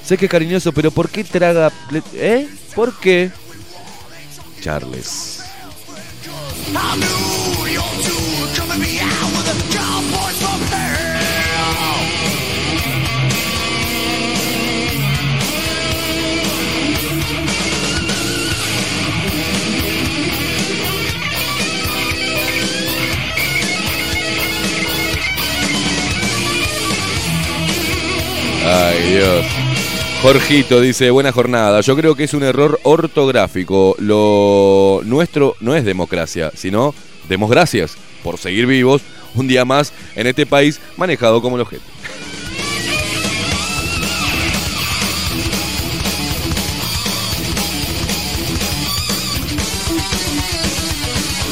Sé que es cariñoso, pero ¿por qué traga. ¿Eh? ¿Por qué? Charles. Jorgito dice, buena jornada. Yo creo que es un error ortográfico. Lo nuestro no es democracia, sino demos gracias por seguir vivos un día más en este país manejado como el objeto.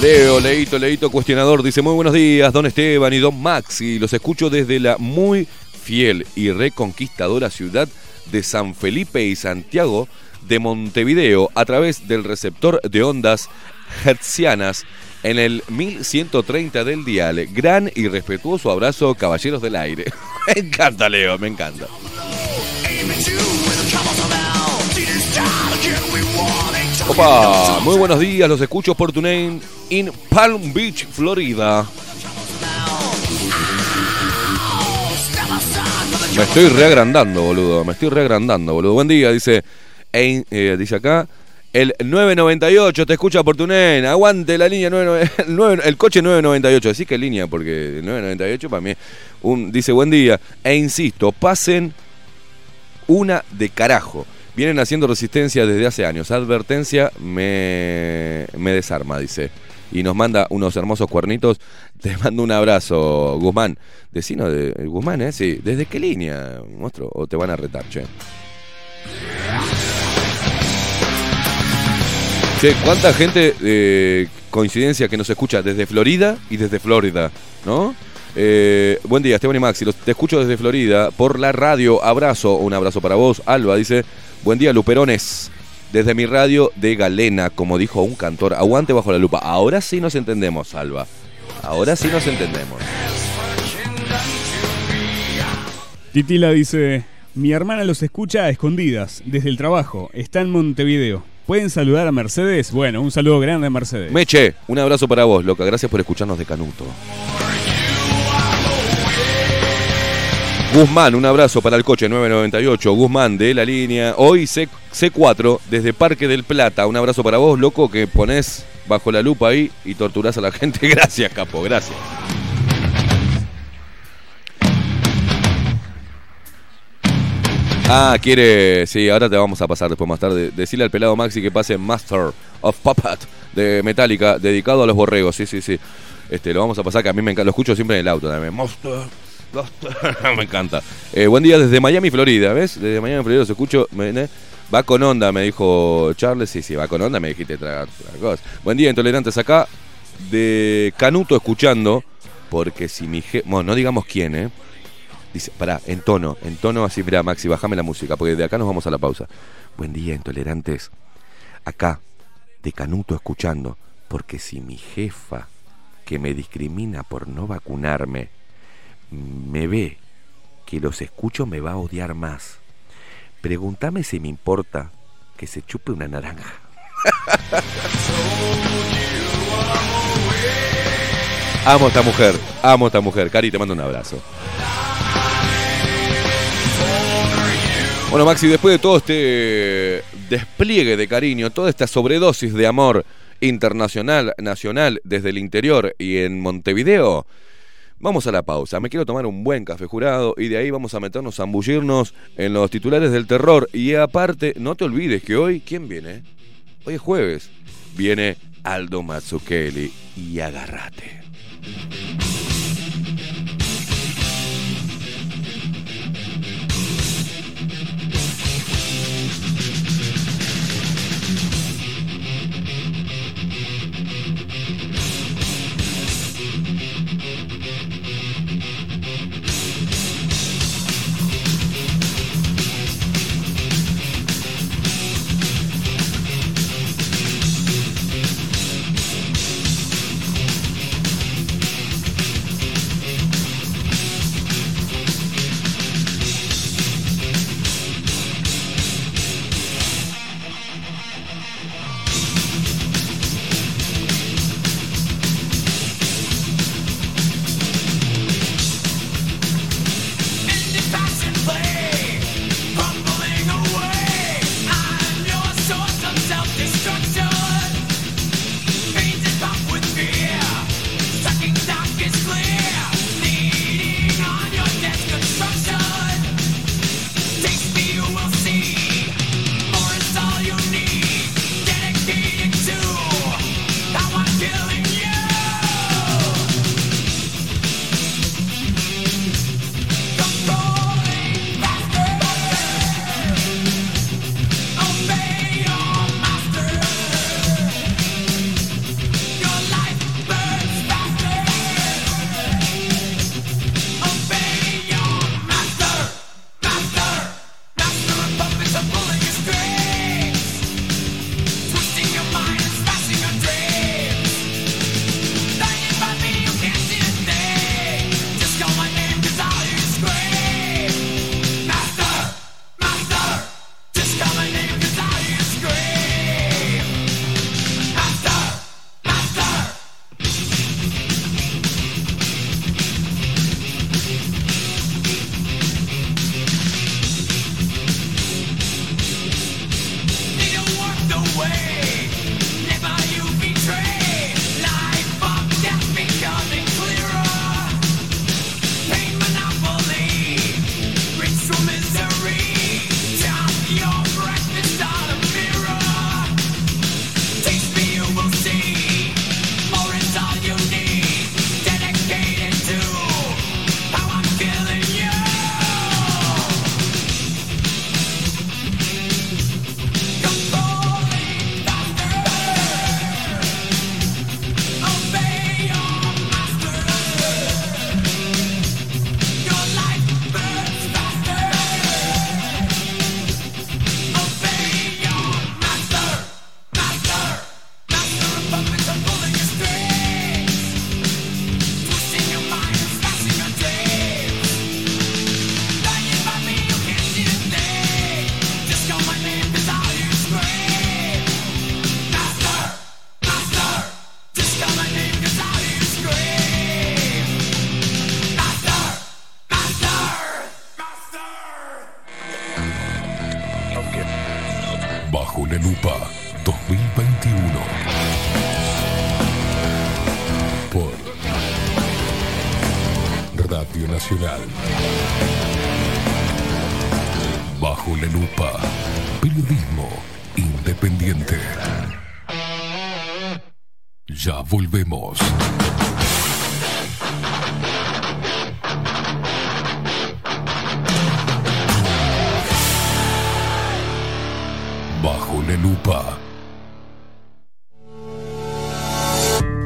Leo, Leito, Leito, cuestionador, dice muy buenos días, don Esteban y don Maxi. Los escucho desde la muy fiel y reconquistadora ciudad de San Felipe y Santiago de Montevideo a través del receptor de ondas hertzianas en el 1130 del dial. Gran y respetuoso abrazo, caballeros del aire. me encanta, Leo, me encanta. Opa, muy buenos días, los escucho por tu name in Palm Beach, Florida. Me estoy reagrandando, boludo. Me estoy reagrandando, boludo. Buen día, dice. Eh, dice acá. El 998 te escucha por tu name. Aguante la línea 99 el, 9 el coche 998. Decís que línea, porque el 998 para mí. Un, dice buen día. E insisto, pasen una de carajo. Vienen haciendo resistencia desde hace años. Advertencia me desarma, dice. Y nos manda unos hermosos cuernitos. Te mando un abrazo, Guzmán. Decino de Guzmán, ¿eh? Sí. ¿Desde qué línea, monstruo? ¿O te van a retar, che? Che, ¿cuánta gente, eh, coincidencia, que nos escucha desde Florida y desde Florida, ¿no? Eh, buen día, Esteban y Maxi. te escucho desde Florida por la radio. Abrazo, un abrazo para vos. Alba dice: Buen día, Luperones. Desde mi radio de Galena, como dijo un cantor, aguante bajo la lupa. Ahora sí nos entendemos, Alba. Ahora sí nos entendemos. Titila dice, mi hermana los escucha a escondidas, desde el trabajo, está en Montevideo. ¿Pueden saludar a Mercedes? Bueno, un saludo grande a Mercedes. Meche, un abrazo para vos, loca. Gracias por escucharnos de Canuto. Guzmán, un abrazo para el coche 998. Guzmán de la línea. Hoy C, C4 desde Parque del Plata. Un abrazo para vos, loco, que ponés bajo la lupa ahí y torturás a la gente. Gracias, capo, gracias. Ah, quiere. Sí, ahora te vamos a pasar después más tarde. Decirle al pelado Maxi que pase Master of Puppet de Metallica, dedicado a los borregos. Sí, sí, sí. Este, lo vamos a pasar, que a mí me encanta. Lo escucho siempre en el auto también. Master. Me encanta. Eh, buen día desde Miami, Florida, ¿ves? Desde Miami, Florida, los escucho. ne- Va con onda, me dijo Charles. Sí, sí, va con onda, me dijiste tragar otra cosa. Buen día, intolerantes acá. De Canuto escuchando. Porque si mi jefe. Bueno, no digamos quién, ¿eh? Dice, pará, en tono, en tono así, mira, Maxi, bájame la música, porque de acá nos vamos a la pausa. Buen día, intolerantes. Acá, de Canuto escuchando, porque si mi jefa, que me discrimina por no vacunarme, me ve que los escucho, me va a odiar más. Pregúntame si me importa que se chupe una naranja. Amo a esta mujer, amo a esta mujer. Cari, te mando un abrazo. Bueno, Maxi, después de todo este despliegue de cariño, toda esta sobredosis de amor internacional, nacional, desde el interior y en Montevideo, vamos a la pausa. Me quiero tomar un buen café jurado y de ahí vamos a meternos a ambullirnos en los titulares del terror. Y aparte, no te olvides que hoy, ¿quién viene? Hoy es jueves. Viene Aldo Mazzucchelli y agárrate.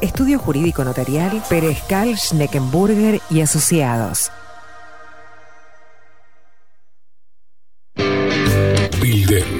Estudio Jurídico Notarial, Perezcal, Schneckenburger y Asociados. Bilden,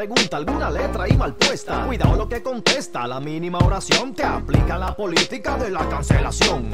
Pregunta, alguna letra y mal puesta. Cuidado lo que contesta, la mínima oración te aplica la política de la cancelación.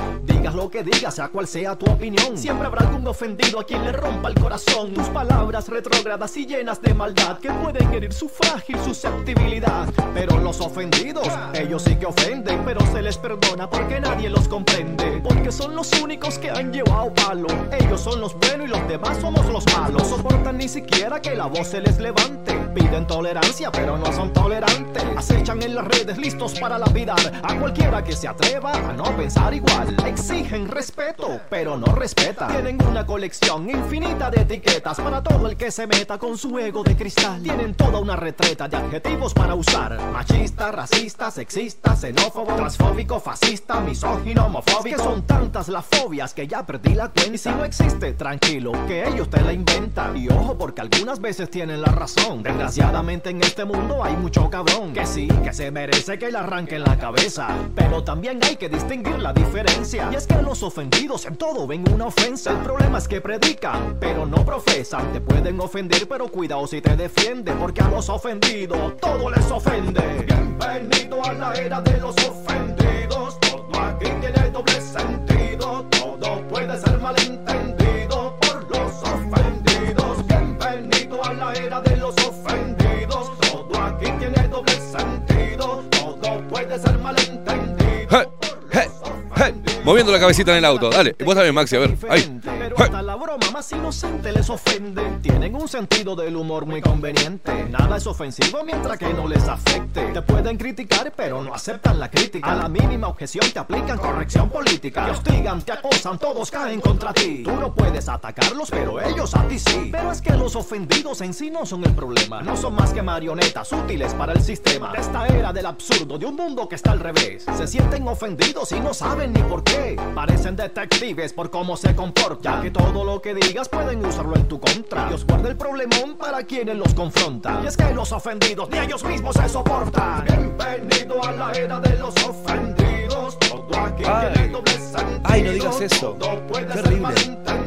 Lo que digas, sea cual sea tu opinión, siempre habrá algún ofendido a quien le rompa el corazón. Tus palabras retrógradas y llenas de maldad que pueden herir su frágil susceptibilidad. Pero los ofendidos, ellos sí que ofenden, pero se les perdona porque nadie los comprende. Porque son los únicos que han llevado palo. Ellos son los buenos y los demás somos los malos. No soportan ni siquiera que la voz se les levante. Piden tolerancia, pero no son tolerantes. Acechan en las redes listos para lapidar a cualquiera que se atreva a no pensar igual. Exigen respeto, pero no respetan. Tienen una colección infinita de etiquetas para todo el que se meta con su ego de cristal. Tienen toda una retreta de adjetivos para usar: machista, racista, sexista, xenófobo, transfóbico, fascista, misógino, homofóbico. Que son tantas las fobias que ya perdí la cuenta. Y si no existe, tranquilo, que ellos te la inventan. Y ojo, porque algunas veces tienen la razón. Desgraciadamente en este mundo hay mucho cabrón que sí, que se merece que le arranquen la cabeza. Pero también hay que distinguir la diferencia. Y es que los ofendidos en todo ven una ofensa. El problema es que predican, pero no profesan. Te pueden ofender, pero cuidado si te defiende, porque a los ofendidos todo les ofende. Bienvenido a la era de los ofendidos. Todo aquí tiene doble sentido. Todo puede ser malentendido por los ofendidos. Bienvenido a la era de los ofendidos. Todo aquí tiene doble sentido. Todo puede ser malentendido. Hey, hey, hey. Moviendo la cabecita en el auto. Dale. Y vos también, Maxi, a ver. Ahí. Pero hasta la broma más inocente les ofende. Tienen un sentido del humor muy conveniente. Nada es ofensivo mientras que no les afecte. Te pueden criticar, pero no aceptan la crítica. A la mínima objeción te aplican corrección política. Te hostigan, te acosan, todos caen contra ti. Tú no puedes atacarlos, pero ellos a ti sí. Pero es que los ofendidos en sí no son el problema. No son más que marionetas útiles para el sistema. De esta era del absurdo, de un mundo que está al revés. Se sienten ofendidos y no saben ni por qué. Parecen detectives por cómo se comportan. Que todo lo que digas pueden usarlo en tu contra. Dios guarda el problemón para quienes los confrontan. Y es que los ofendidos ni ellos mismos se soportan. Bienvenido a la era de los ofendidos. Todo aquí Ay. tiene doble sentido. Ay, no digas eso. Qué horrible.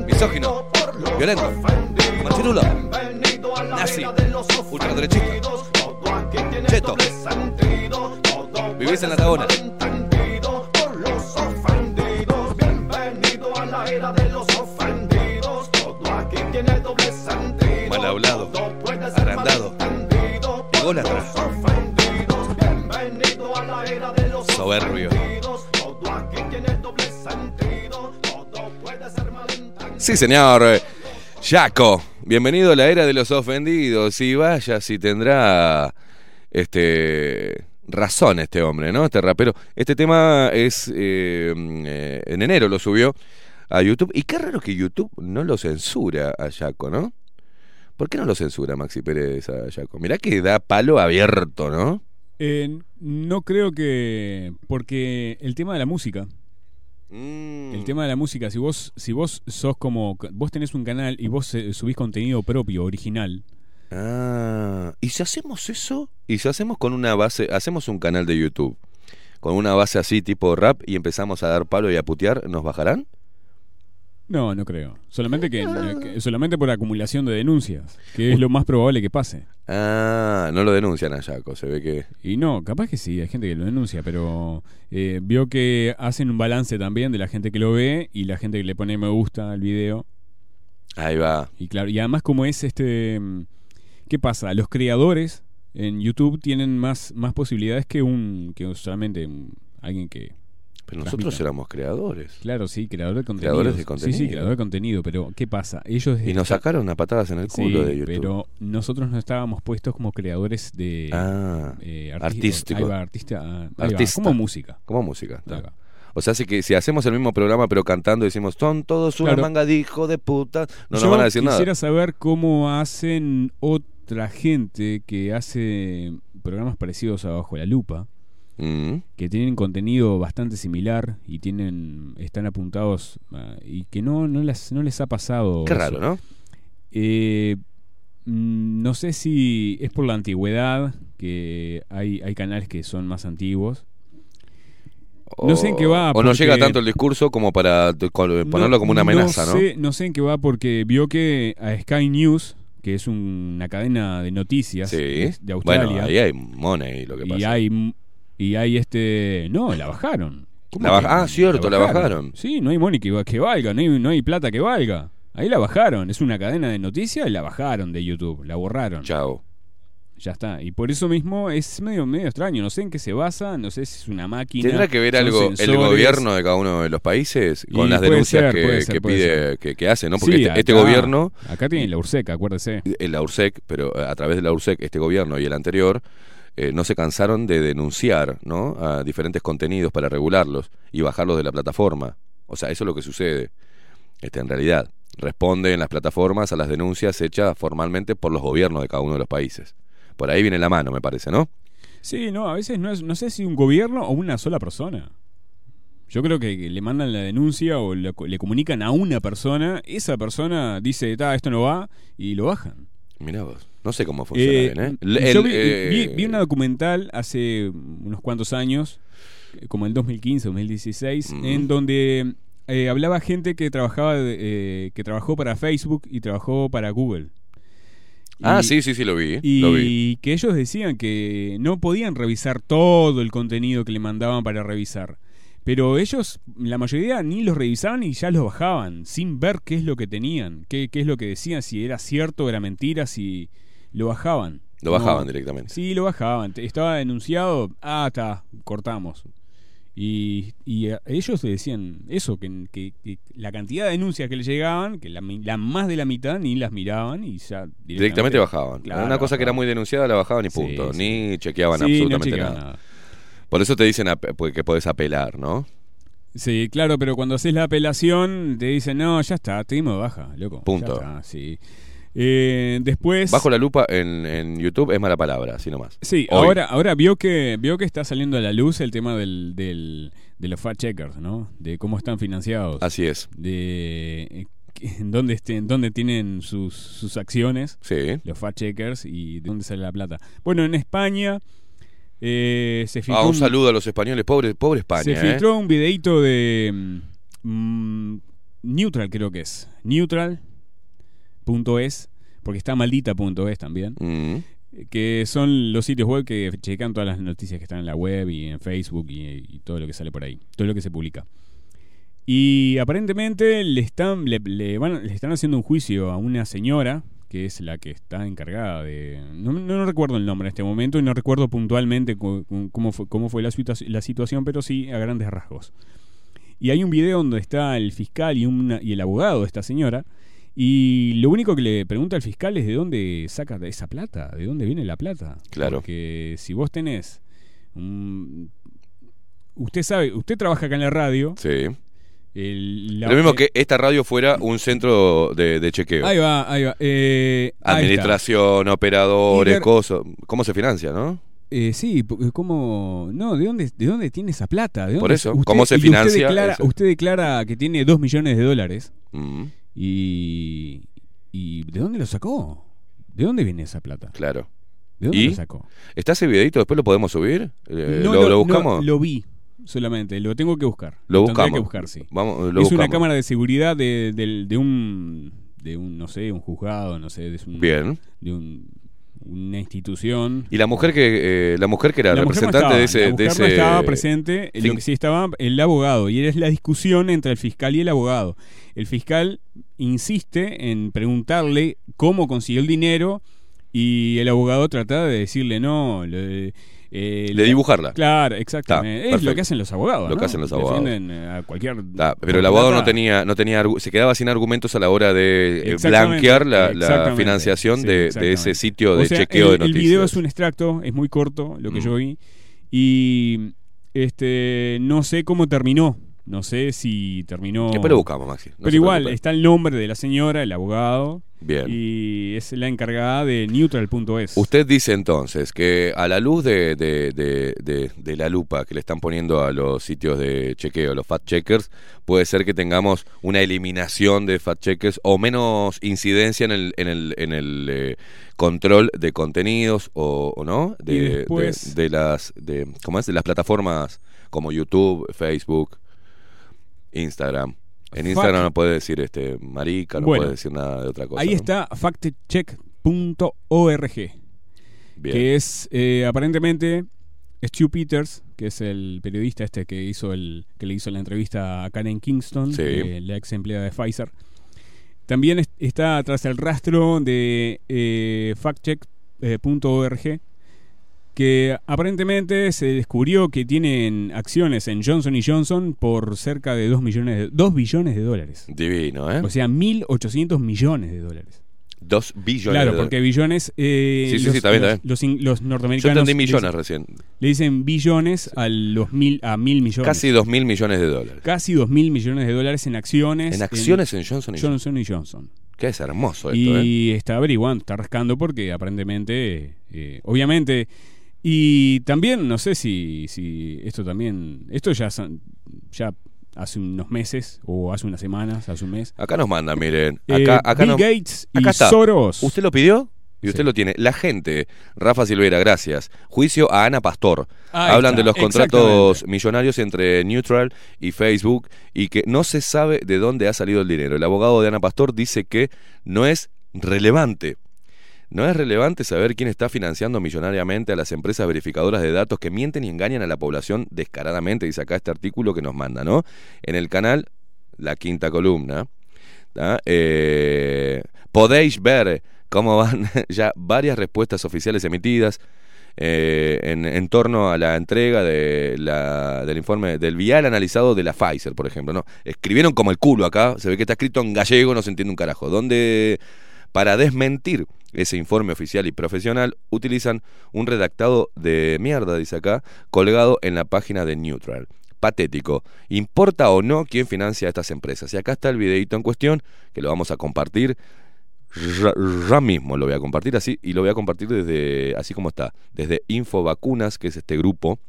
Misógino. Violento. Machirulo. Bienvenido a la Nazi. era de los Ultraderechista. Cheto. Vivís en la Tabona. Bienvenido a la era de los ofendidos. Todo aquí tiene doble sentido. Mal hablado. Agrandado. Ególatra. Bienvenido a la era de los Soberbio. Todo aquí tiene doble sentido. Todo puede ser malentendido. Sí, señor. Jaco, bienvenido a la era de los ofendidos. Y vaya si tendrá este razón este hombre, ¿no? Este rapero. Este tema es eh, eh, en enero lo subió a YouTube. Y qué raro que YouTube no lo censura a Jaco, ¿no? ¿Por qué no lo censura Maxi Pérez a Jaco? Mirá que da palo abierto, ¿no? Eh, no creo que. Porque el tema de la música. Mm. El tema de la música, si vos, si vos sos como. Vos tenés un canal y vos eh, subís contenido propio, original. Ah, ¿y si hacemos eso? ¿Y si hacemos con una base, hacemos un canal de YouTube con una base así tipo rap y empezamos a dar palo y a putear, ¿nos bajarán? No, no creo. Solamente que, que- solamente por acumulación de denuncias, que es lo más probable que pase. Ah, no lo denuncian a Jaco, se ve que... Y no, capaz que sí, hay gente que lo denuncia, pero eh, vio que hacen un balance también de la gente que lo ve y la gente que le pone me gusta al video. Ahí va. Y claro, y además como es este mm, ¿qué pasa? Los creadores en YouTube tienen más, más posibilidades que un que solamente alguien que Pero nosotros transmita. éramos creadores. Claro, sí, creador de contenido. Creadores de Sí, contenido. sí, creador de contenido, pero ¿qué pasa? Ellos Y nos sacaron a patadas en el Sí, culo de YouTube. pero nosotros no estábamos puestos como creadores de Ah, eh, artístico. ahí va, artista, ah, ahí va, Artista. como música. como música. va. O sea, así que si hacemos el mismo programa pero cantando decimos, son todos una Claro. manga de hijo de puta, no Yo nos van a decir quisiera nada. saber cómo hacen otra gente que hace programas parecidos a Bajo la Lupa, Mm. que tienen contenido bastante similar y tienen están apuntados ah, y que no no les no les ha pasado. Qué eso. raro, ¿no? Eh, mm, no sé si es por la antigüedad que hay hay canales que son más antiguos. No sé en qué va, O no llega tanto el discurso como para No- ponerlo como una amenaza, ¿no? Sé, no sé en qué va porque vio que a Sky News, que es un- una cadena de noticias Sí. de Australia, Bueno, ahí hay money lo que pasa. y hay y hay este no la bajaron. ¿Cómo La que- baj- ah, cierto, la bajaron. sí no hay money que, va- que valga no hay, no hay plata que valga. Ahí la bajaron es una cadena de noticias y la bajaron de YouTube la borraron. Chao. ya está y por eso mismo es medio medio extraño no sé en qué se basa no sé si es una máquina ¿Tendrá que ver algo el gobierno de cada uno de los países con Y las denuncias ser, que, ser, pide, que, que hace, ¿no? Porque Sí, este, este gobierno, acá tiene la URSEC acuérdese. El la URSEC, pero a través de la URSEC, este gobierno y el anterior, eh, no se cansaron de denunciar, ¿no? A diferentes contenidos para regularlos y bajarlos de la plataforma. O sea, eso es lo que sucede. Este, en realidad, responden las plataformas a las denuncias hechas formalmente por los gobiernos de cada uno de los países. Por ahí viene la mano, me parece, ¿no? Sí, no, a veces no, es, no sé si un gobierno o una sola persona. Yo creo que le mandan la denuncia o le, le comunican a una persona, esa persona dice, "Ta, esto no va, y lo bajan. Mirá vos. No sé cómo funciona Eh, bien, ¿eh? yo El- vi, eh, vi- vi una documental hace unos cuantos años, como en 2015, 2016, Mm. en donde eh, hablaba gente que trabajaba, eh, que trabajó para Facebook y trabajó para Google. Ah, sí, sí, sí, lo vi. Y Lo vi. que ellos decían que no podían revisar todo el contenido que le mandaban para revisar. Pero ellos, la mayoría, ni los revisaban y ya los bajaban, sin ver qué es lo que tenían, qué, qué es lo que decían, si era cierto, era mentira, si lo bajaban. Lo No. bajaban directamente. Sí, lo bajaban. Estaba denunciado, ah, está, cortamos. Y, y a- ellos decían eso, que, que- que la cantidad de denuncias que le llegaban, que la, la más de la mitad ni las miraban y ya Directamente bajaban. Claro, Una cosa que era muy denunciada la bajaban y punto. sí. Ni chequeaban Sí, no absolutamente chequeaban nada. nada. Por eso te dicen pues, que podés apelar, ¿no? Sí, claro, pero cuando haces la apelación te dicen, no, ya está, te dimos de baja, loco. Punto. Ya está, sí. Eh, después... Bajo la lupa en, en YouTube es mala palabra, así nomás. Sí, Hoy. ahora, ahora vio que vio que está saliendo a la luz el tema del, del- de los fact checkers, ¿no? De cómo están financiados. Así es. De eh, en dónde, en dónde tienen sus, sus acciones, Sí. los fact checkers, y de dónde sale la plata. Bueno, en España eh, se filtró Ah, un saludo a los españoles. Pobre, pobre España, se ¿eh? filtró un videito de mm, Neutral, creo que es. Neutral.es, porque está maldita.es también. Mm. Que son los sitios web que checan todas las noticias que están en la web y en Facebook y, y todo lo que sale por ahí, todo lo que se publica. Y aparentemente le están, le, le van, le están haciendo un juicio a una señora que es la que está encargada de... No, no, no recuerdo el nombre en este momento y no recuerdo puntualmente cómo fue, cómo fue la, la situación, pero sí a grandes rasgos. Y hay un video donde está el fiscal y, una- y el abogado de esta señora. Y lo único que le pregunta al fiscal es de dónde saca esa plata, de dónde viene la plata. Claro. Porque si vos tenés... un- usted sabe, usted trabaja acá en la radio. Sí. el- la- Lo mismo eh, que esta radio fuera un centro de, de chequeo. Ahí va, ahí va. eh, ahí. Administración, operadores, cosas. ¿Cómo se financia, no? Eh, sí, p- ¿cómo? No, ¿de dónde, ¿de dónde tiene esa plata? ¿De Por eso, usted- ¿cómo se financia Usted declara, usted declara que tiene 2 millones de dólares. Mm, Y, ¿Y de dónde lo sacó? ¿De dónde viene esa plata? claro. ¿De dónde ¿Y? lo sacó? ¿Está ese videito? ¿Después lo podemos subir? Eh, No, ¿lo, no, lo no, buscamos? lo vi solamente, lo tengo que buscar. Lo buscamos. que buscar, sí. Vamos, lo es una cámara de seguridad de, del- de un, de un, no sé, un juzgado, no sé, de un, Bien. de un- una institución. Y la mujer que eh, la mujer que era La no representante estaba, de ese la de no estaba presente, fin- lo que sí estaba el abogado y es la discusión entre el fiscal y el abogado. El fiscal insiste en preguntarle cómo consiguió el dinero y el abogado trata de decirle no, le, eh, de dibujarla. Claro, exactamente. Está, es lo que hacen los abogados. Lo que hacen los abogados. Defienden eh, a cualquier. Pero el abogado no tenía no tenía se quedaba sin argumentos a la hora de eh, blanquear la, financiación Sí, de, ese sitio de O sea, chequeo el, de el noticias. video es un extracto, es muy corto lo que Mm. yo vi. Y este no sé cómo terminó. No sé si terminó. Después lo buscamos, Maxi. no pero igual, está el nombre de la señora, el abogado. Bien. Y es la encargada de neutral.es. Usted dice entonces que a la luz de, de- de- de- de la lupa que le están poniendo a los sitios de chequeo, los fact checkers, puede ser que tengamos una eliminación de fact checkers o menos incidencia en el, en el, en el eh, control de contenidos o, o no de, Y de- después- de las de ¿cómo es? de las plataformas como YouTube, Facebook, Instagram. En Instagram no puede decir este marica, no Bueno, puede decir nada de otra cosa. Ahí ¿no? está factcheck.org. Que es eh, aparentemente Stu Peters, que es el periodista este que hizo el que le hizo la entrevista a Karen Kingston, Sí. eh, la ex empleada de Pfizer. También es- está tras el rastro de eh, factcheck.org que aparentemente se descubrió que tienen acciones en Johnson Johnson por cerca de 2 millones de, 2 billones de dólares. Divino, ¿eh? O sea, 1.800 millones de dólares. Dos billones Claro, de porque billones. eh, Sí, sí, los, sí, está bien, los- los los Yo norteamericanos. entendí le millones dicen- recién. Le dicen billones a los mil, a mil millones. Casi dos mil millones de dólares. Casi dos mil millones de dólares en acciones. En acciones en Johnson y Johnson. Johnson y Johnson. Que es hermoso esto, ¿eh? Y está averiguando, está rascando porque aparentemente, eh, obviamente, y también no sé si, si esto también, esto ya, ya hace unos meses o hace unas semanas, hace un mes. Acá nos manda, miren. Eh, Acá, Bill nos- Gates y está. Soros. ¿Usted lo pidió? Y usted Sí. lo tiene. La gente, Rafa Silvera, gracias. Juicio a Ana Pastor. Ahí Hablan está, de los contratos millonarios entre Neutral y Facebook y que no se sabe de dónde ha salido el dinero. El abogado de Ana Pastor dice que no es relevante. No es relevante saber quién está financiando millonariamente a las empresas verificadoras de datos que mienten y engañan a la población descaradamente, dice acá este artículo que nos manda, ¿no? En el canal La Quinta Columna. Eh, podéis ver cómo van ya varias respuestas oficiales emitidas eh, en, torno a la entrega del informe del vial analizado de la Pfizer, por ejemplo. ¿no? Escribieron como el culo acá, se ve que está escrito en gallego, no se entiende un carajo. Donde para desmentir ese informe oficial y profesional utilizan un redactado de mierda, dice acá, colgado en la página de Neutral. Patético. ¿Importa o no quién financia a estas empresas? Y acá está el videito en cuestión, que lo vamos a compartir. Ya, mismo lo voy a compartir así y lo voy a compartir desde así como está, desde Infovacunas, que es este grupo.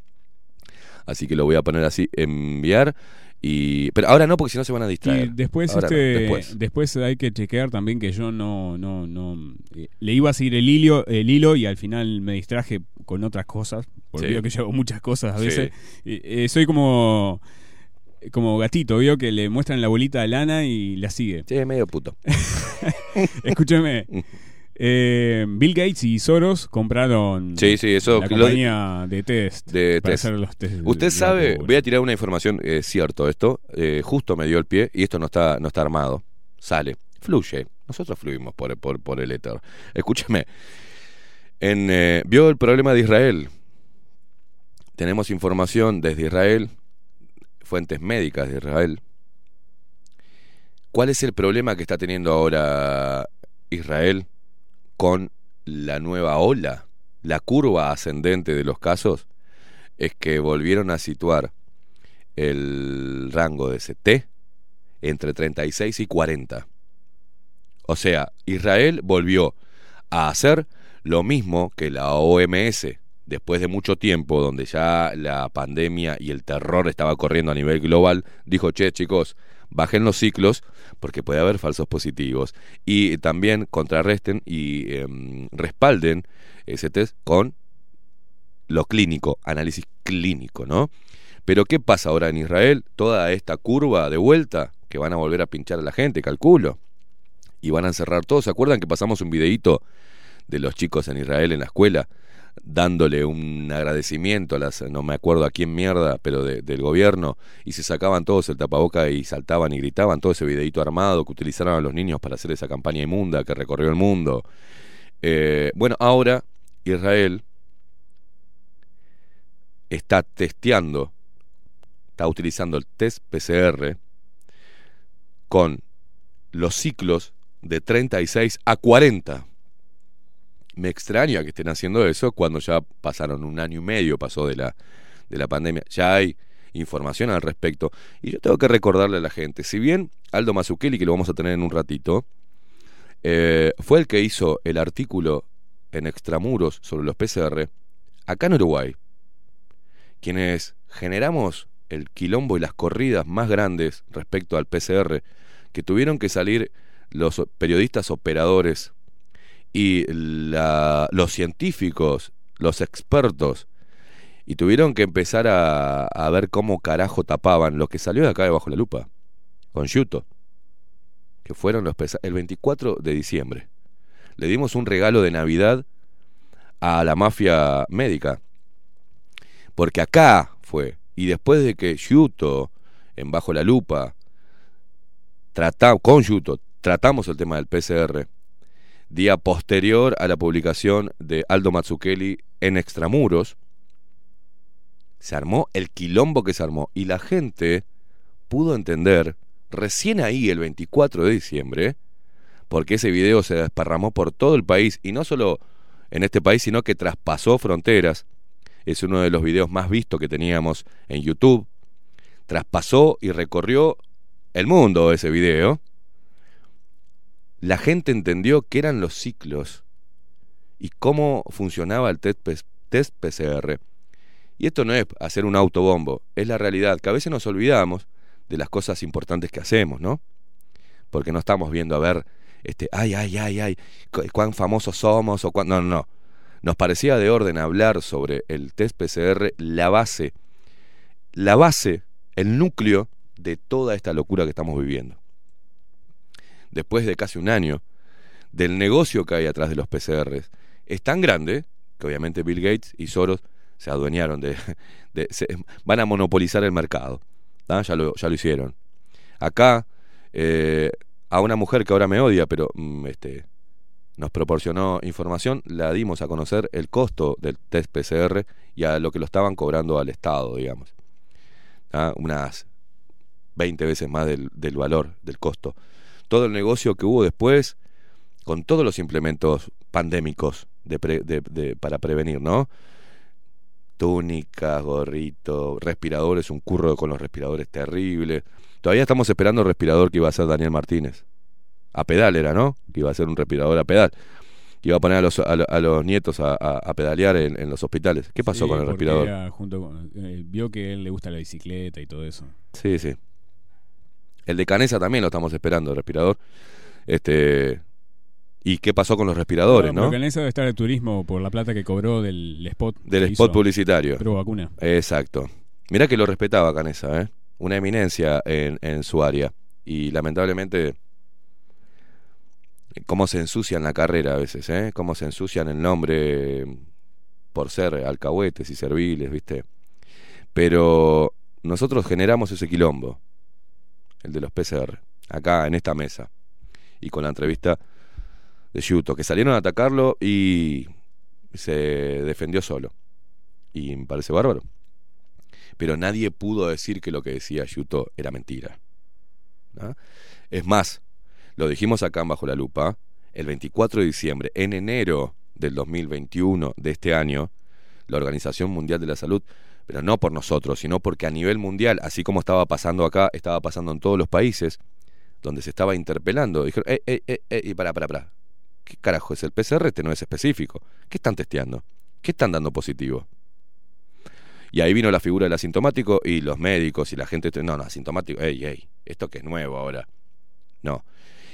Así que lo voy a poner así, enviar y pero ahora no porque si no se van a distraer. Y después, Ahora no, este, después. después. hay que chequear también que yo no, no, no, eh, le iba a seguir el hilo, el hilo y al final me distraje con otras cosas, porque Sí. veo que hago muchas cosas a veces. Y, eh, soy como, como gatito, veo que le muestran la bolita de lana y la sigue. Sí, medio puto. Escúcheme. eh, Bill Gates y Soros compraron Sí, sí, eso la lo- compañía de test de para test. hacer los test. Usted de sabe, voy a tirar una información, es cierto esto, eh, justo me dio el pie y esto no está, no está armado. Sale, fluye. Nosotros fluimos por, por, por el éter. Escúcheme, en, eh, ¿vio el problema de Israel? Tenemos información desde Israel, fuentes médicas de Israel. ¿Cuál es el problema que está teniendo ahora Israel con la nueva ola? La curva ascendente de los casos es que volvieron a situar el rango de CT entre 36 y 40. O sea, Israel volvió a hacer lo mismo que la OMS después de mucho tiempo, donde ya la pandemia y el terror estaba corriendo a nivel global, dijo, che chicos, bajen los ciclos porque puede haber falsos positivos y también contrarresten y em, respalden ese test con lo clínico, análisis clínico, ¿no? Pero ¿qué pasa ahora en Israel? Toda esta curva de vuelta que van a volver a pinchar a la gente, calculo. Y van a encerrar todo. ¿Se acuerdan que pasamos un videíto de los chicos en Israel en la escuela dándole un agradecimiento a las, no me acuerdo a quién mierda, pero de- del gobierno, y se sacaban todos el tapaboca y saltaban y gritaban todo ese videíto armado que utilizaron a los niños para hacer esa campaña inmunda que recorrió el mundo? Eh, bueno, ahora Israel está testeando, está utilizando el test PCR con los ciclos de 36 a 40. Me extraña que estén haciendo eso cuando ya pasaron un año y medio, pasó de la, de la pandemia. Ya hay información al respecto. Y yo tengo que recordarle a la gente, si bien Aldo Mazzucchelli, que lo vamos a tener en un ratito, eh, fue el que hizo el artículo en Extramuros sobre los PCR, acá en Uruguay, quienes generamos el quilombo y las corridas más grandes respecto al PCR, que tuvieron que salir los periodistas operadores y la- los científicos, los expertos, y tuvieron que empezar a, ver cómo carajo tapaban lo que salió de acá debajo la lupa, con Yuto, que fueron los el 24 de diciembre. Le dimos un regalo de Navidad a la mafia médica, porque acá fue, y después de que Yuto, en Bajo la Lupa, con Yuto, tratamos el tema del PCR, día posterior a la publicación de Aldo Mazzucchelli en Extramuros, se armó el quilombo que se armó y la gente pudo entender recién ahí el 24 de diciembre, porque ese video se desparramó por todo el país y no solo en este país, sino que traspasó fronteras. Es uno de los videos más vistos que teníamos en YouTube. Traspasó y recorrió el mundo ese video. La gente entendió qué eran los ciclos y cómo funcionaba el test, PCR. Y esto no es hacer un autobombo, es la realidad, que a veces nos olvidamos de las cosas importantes que hacemos, ¿no? Porque no estamos viendo a ver este, ay, ay, ay, ay, cu- cuán famosos somos o cuán... No, no, no. Nos parecía de orden hablar sobre el test PCR, la base, la base, el núcleo de toda esta locura que estamos viviendo. Después de casi un año del negocio que hay atrás de los PCRs, es tan grande que obviamente Bill Gates y Soros se adueñaron de... se- van a monopolizar el mercado. Ya, lo, ya lo hicieron. Acá, eh, a una mujer que ahora me odia, pero mm, este, nos proporcionó información, la dimos a conocer el costo del test PCR y a lo que lo estaban cobrando al Estado, digamos. Unas 20 veces más del, del valor, del costo. Todo el negocio que hubo después, con todos los implementos pandémicos de pre- de- de- para prevenir, ¿no? Túnicas, gorrito, respiradores, un curro con los respiradores terrible. Todavía estamos esperando el respirador que iba a hacer Daniel Martínez. A pedal era, ¿no? Que iba a ser un respirador a pedal. Que iba a poner a los, a, lo- a los nietos a, pedalear en, en los hospitales. ¿Qué pasó Sí, con el respirador? era junto con- eh, vio que a él le gusta la bicicleta y todo eso. Sí, sí. El de Canesa también lo estamos esperando, el respirador. Este. ¿Y qué pasó con los respiradores, Pero no? eso debe estar el turismo por la plata que cobró del spot. Del spot publicitario. Pro vacuna. Exacto. Mirá que lo respetaba Canesa, ¿eh? Una eminencia en, en su área. Y lamentablemente, cómo se ensucian la carrera a veces, ¿eh? Cómo se ensucian el nombre por ser alcahuetes y serviles, ¿viste? Pero nosotros generamos ese quilombo, el de los PCR, acá en esta mesa. Y con la entrevista de Yuto, que salieron a atacarlo y se defendió solo. Y me parece bárbaro. Pero nadie pudo decir que lo que decía Yuto era mentira. Es más, lo dijimos acá en Bajo la Lupa, el 24 de diciembre, en enero del 2021 de este año, la Organización Mundial de la Salud, pero no por nosotros, sino porque a nivel mundial, así como estaba pasando acá, estaba pasando en todos los países, donde se estaba interpelando, dijeron, eh, eh, eh, eh, y para, para, para, ¿qué carajo es el PCR? Este no es específico. ¿Qué están testeando? ¿Qué están dando positivo? Y ahí vino la figura del asintomático y los médicos y la gente, no, no, asintomático, ey, ey, esto que es nuevo ahora. No.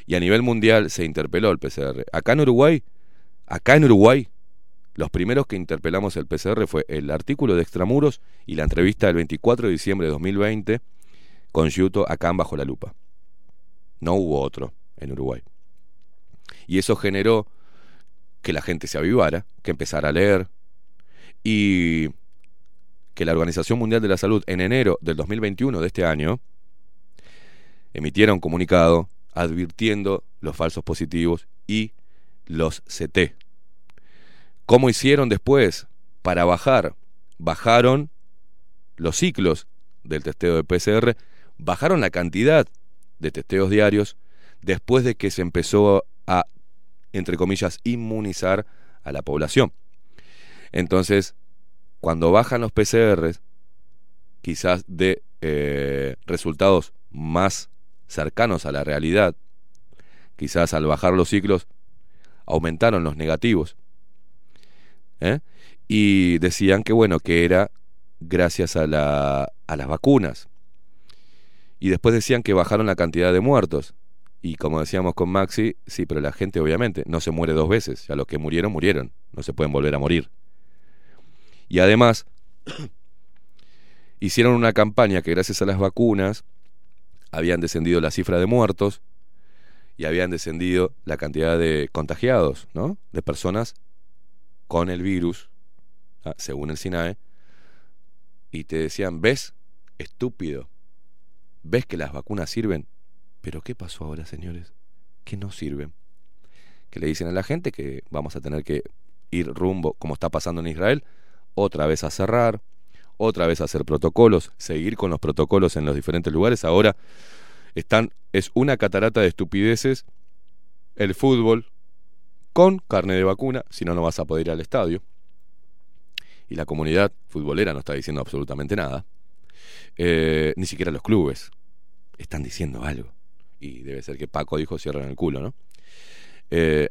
Y a nivel mundial se interpeló el PCR. Acá en Uruguay, acá en Uruguay, los primeros que interpelamos el PCR fue el artículo de Extramuros y la entrevista del 24 de diciembre de 2020 con Yuto acá en Bajo la Lupa. No hubo otro en Uruguay. Y eso generó que la gente se avivara, que empezara a leer y que la Organización Mundial de la Salud en enero del 2021 de este año emitiera un comunicado advirtiendo los falsos positivos y los CT. ¿Cómo hicieron después para bajar? Bajaron los ciclos del testeo de PCR, bajaron la cantidad de testeos diarios después de que se empezó a, entre comillas, inmunizar a la población. Entonces, cuando bajan los PCRs, quizás de eh, resultados más cercanos a la realidad, quizás al bajar los ciclos aumentaron los negativos. ¿Eh? Y decían que bueno, que era gracias a, la, a las vacunas. Y después decían que bajaron la cantidad de muertos. Y como decíamos con Maxi, sí, pero la gente obviamente no se muere dos veces. Ya los que murieron, murieron. No se pueden volver a morir. Y además, hicieron una campaña que gracias a las vacunas habían descendido la cifra de muertos y habían descendido la cantidad de contagiados, ¿no? De personas con el virus, ¿ah? según el SINAE. Y te decían, ¿ves? Estúpido. ¿Ves que las vacunas sirven? Pero ¿qué pasó ahora, señores? Que no sirven. Que le dicen a la gente que vamos a tener que ir rumbo, como está pasando en Israel, otra vez a cerrar, otra vez a hacer protocolos, seguir con los protocolos en los diferentes lugares. Ahora están, es una catarata de estupideces el fútbol con carne de vacuna, si no, no vas a poder ir al estadio. Y la comunidad futbolera no está diciendo absolutamente nada. Eh, ni siquiera los clubes están diciendo algo. Y debe ser que Paco dijo cierran el culo, ¿no? Eh,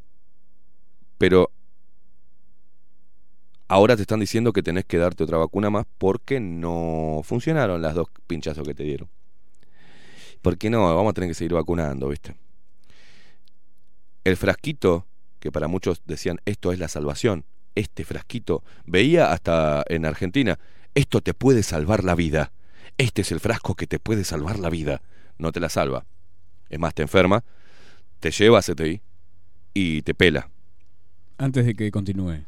pero ahora te están diciendo que tenés que darte otra vacuna más porque no funcionaron las dos pinchazos que te dieron. ¿Por qué no? Vamos a tener que seguir vacunando, ¿viste? el frasquito, que para muchos decían esto es la salvación, este frasquito, veía hasta en Argentina, esto te puede salvar la vida, este es el frasco que te puede salvar la vida, no te la salva, es más, te enferma, te lleva a CTI y te pela. Antes de que continúe.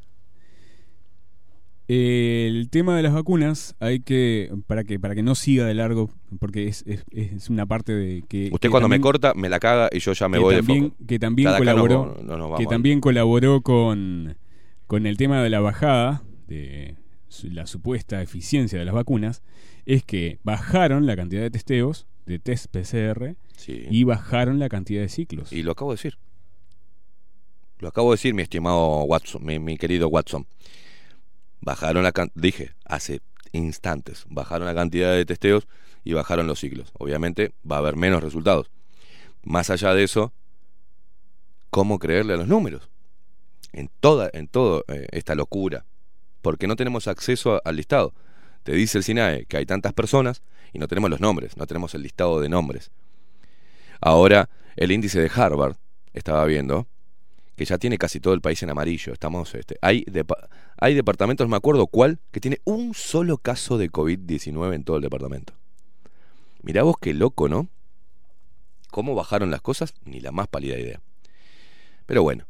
El tema de las vacunas hay que para que para que no siga de largo porque es, es, es una parte de que Usted que cuando me corta me la caga y yo ya me que voy también, de foco. que también no- colaboró no que también colaboró con con el tema de la bajada de la supuesta eficiencia de las vacunas es que bajaron la cantidad de testeos de test PCR Sí. y bajaron la cantidad de ciclos. Y lo acabo de decir. Lo acabo de decir, mi estimado Watson, mi, mi querido Watson. Bajaron la dije hace instantes, bajaron la cantidad de testeos y bajaron los ciclos. Obviamente va a haber menos resultados. Más allá de eso, ¿cómo creerle a los números? En toda, en todo eh, esta locura. Porque no tenemos acceso a- al listado. Te dice el SINAE que hay tantas personas y no tenemos los nombres, no tenemos el listado de nombres. Ahora, el índice de Harvard, estaba viendo, que ya tiene casi todo el país en amarillo. Estamos, este, hay, hay departamentos, me acuerdo cuál, que tiene un solo caso de COVID-19 en todo el departamento. Mirá vos qué loco, ¿no? ¿Cómo bajaron las cosas? Ni la más pálida idea. Pero bueno,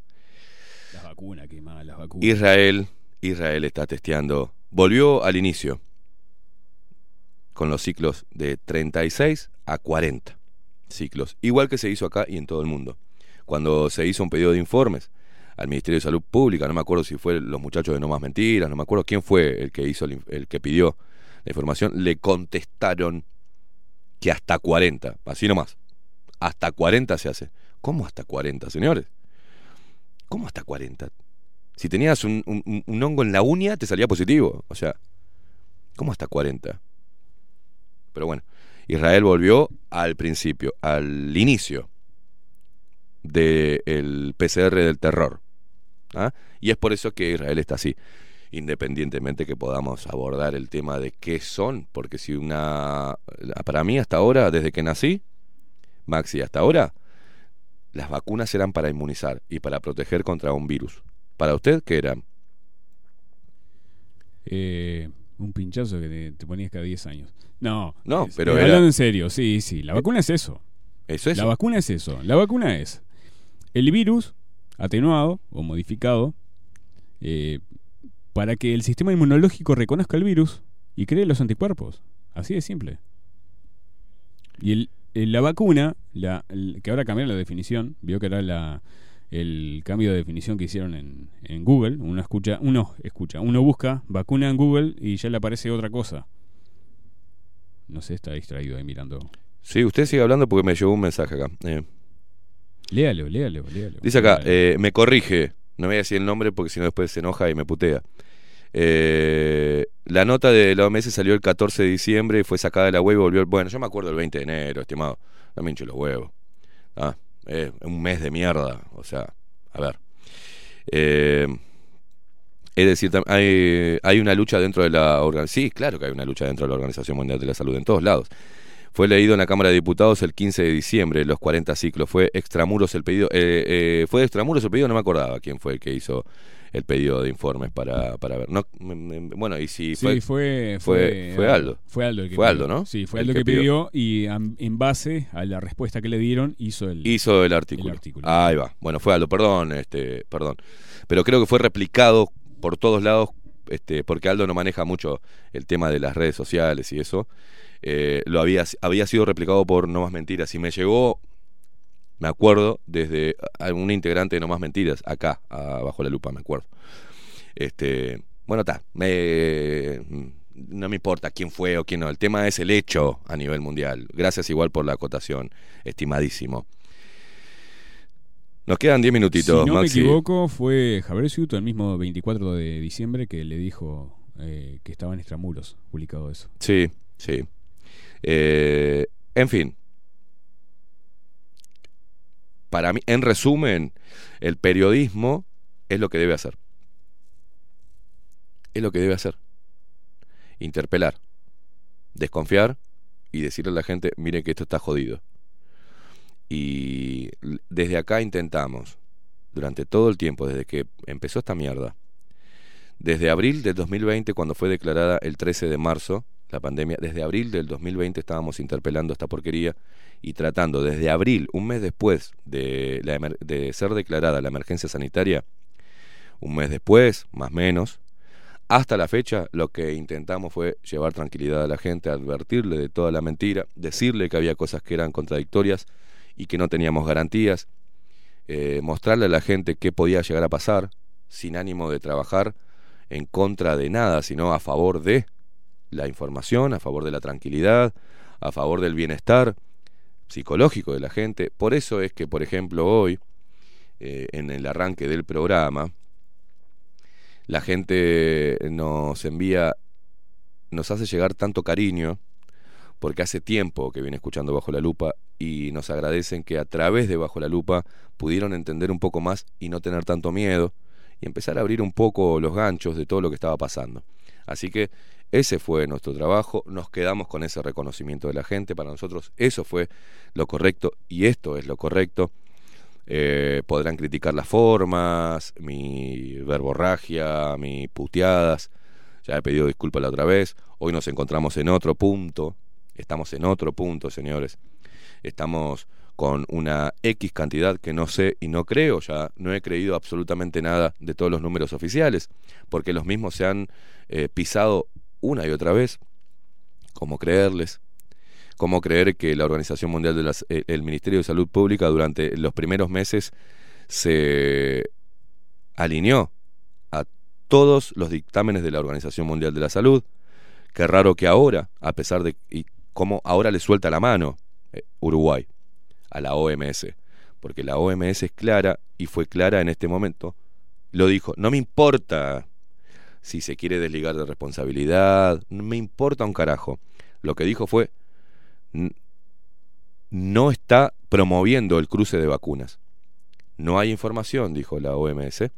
Las vacunas, qué mal, las vacunas. Israel, Israel está testeando. Volvió al inicio con los ciclos de 36 a 40 ciclos, igual que se hizo acá y en todo el mundo. Cuando se hizo un pedido de informes al Ministerio de Salud Pública, no me acuerdo si fue los muchachos de No Más Mentiras, no me acuerdo quién fue el que hizo el, que pidió la información, le contestaron que hasta 40, así nomás. Hasta 40 se hace. ¿Cómo hasta 40, señores? ¿Cómo hasta 40? Si tenías un hongo en la uña, te salía positivo. O sea, ¿cómo hasta 40? Pero bueno, Israel volvió al principio, al inicio del PCR del terror. ¿ah? Y es por eso que Israel está así. Independientemente que podamos abordar el tema de qué son, porque si una. Para mí, hasta ahora, desde que nací, Maxi, hasta ahora, las vacunas eran para inmunizar y para proteger contra un virus. ¿Para usted qué eran? Eh, un pinchazo que te, te ponías cada 10 años. No, No, es- pero eh, era- hablando en serio, sí, sí. La vacuna es eso. Eso es. La vacuna es eso. La vacuna es el virus atenuado o modificado eh, para que el sistema inmunológico reconozca el virus y cree los anticuerpos. Así de simple. Y el- la vacuna, la, que ahora cambiaron la definición, vio que era la, el cambio de definición que hicieron en, en Google. Uno escucha, uno escucha, uno busca vacuna en Google y ya le aparece otra cosa. No sé, está distraído ahí mirando. Sí, usted sigue hablando porque me llegó un mensaje acá. Eh, Léalo, léalo, léalo. dice acá, eh, me corrige. No voy a decir el nombre porque si no después se enoja y me putea. Eh, la nota de la OMS salió el 14 de diciembre y fue sacada de la web y volvió. Bueno, yo me acuerdo el 20 de enero, estimado. No me hincho los huevos. Ah, eh, un mes de mierda. O sea, a ver. Eh, es decir, hay una lucha dentro de la organización. Sí, claro que hay una lucha dentro de la Organización Mundial de la Salud en todos lados. Fue leído en la Cámara de Diputados el 15 de diciembre, los 40 ciclos. Fue extramuros el pedido. eh, eh, fue extramuros el pedido, no me acordaba quién fue el que hizo el pedido de informes para, para ver. No, bueno, y si Sí, fue. fue, fue- fue Aldo. Fue Aldo el que Fue pidió. Aldo, ¿no? Sí, fue El Aldo que que pidió, y en base a la respuesta que le dieron hizo el... hizo el artículo. El artículo. Ahí va. Bueno, fue Aldo, perdón, este, perdón. Pero creo que fue replicado por todos lados, este, porque Aldo no maneja mucho el tema de las redes sociales y eso. Eh, lo había, había sido replicado por No Más Mentiras y me llegó, me acuerdo, desde algún integrante de No Más Mentiras, acá, a- bajo la lupa, me acuerdo. Este, bueno, está, me, no me importa quién fue o quién no, el tema es el hecho a nivel mundial. Gracias igual por la acotación, estimadísimo. Nos quedan 10 si minutitos, no me equivoco, fue Javier Ciuto el mismo 24 de diciembre que le dijo eh, que estaba en extramuros, publicado eso. Sí, sí. Eh, en fin. Para mí, en resumen, el periodismo es lo que debe hacer. Es lo que debe hacer. Interpelar, desconfiar y decirle a la gente, mire que esto está jodido. Y desde acá intentamos durante todo el tiempo, desde que empezó esta mierda, desde abril del 2020, cuando fue declarada el 13 de marzo la pandemia, desde abril del 2020 estábamos interpelando esta porquería y tratando desde abril, un mes después de, ser declarada la emergencia sanitaria, un mes después, más menos, hasta la fecha lo que intentamos fue llevar tranquilidad a la gente, advertirle de toda la mentira, decirle que había cosas que eran contradictorias y que no teníamos garantías, eh, mostrarle a la gente qué podía llegar a pasar, sin ánimo de trabajar en contra de nada, sino a favor de la información, a favor de la tranquilidad, a favor del bienestar psicológico de la gente. Por eso es que, por ejemplo, hoy, eh, en el arranque del programa, la gente nos envía, nos hace llegar tanto cariño, porque hace tiempo que viene escuchando Bajo la Lupa y nos agradecen que a través de Bajo la Lupa pudieron entender un poco más y no tener tanto miedo y empezar a abrir un poco los ganchos de todo lo que estaba pasando. Así que ese fue nuestro trabajo, nos quedamos con ese reconocimiento de la gente, para nosotros eso fue lo correcto y esto es lo correcto. Eh, podrán criticar las formas, mi verborragia, mis puteadas. Ya he pedido disculpas la otra vez. Hoy nos encontramos en otro punto. Estamos en otro punto, señores. Estamos con una X cantidad que no sé y no creo, ya no he creído absolutamente nada de todos los números oficiales, porque los mismos se han eh, pisado una y otra vez. ¿Cómo creerles? ¿Cómo creer que la Organización Mundial de las, eh, Ministerio de Salud Pública durante los primeros meses se alineó a todos los dictámenes de la Organización Mundial de la Salud? Qué raro que ahora, a pesar de y cómo ahora le suelta la mano eh, Uruguay a la OMS, porque la OMS es clara y fue clara en este momento. Lo dijo, no me importa si se quiere desligar de responsabilidad, no me importa un carajo. Lo que dijo fue, "N- no está promoviendo el cruce de vacunas. No hay información, dijo la OMS,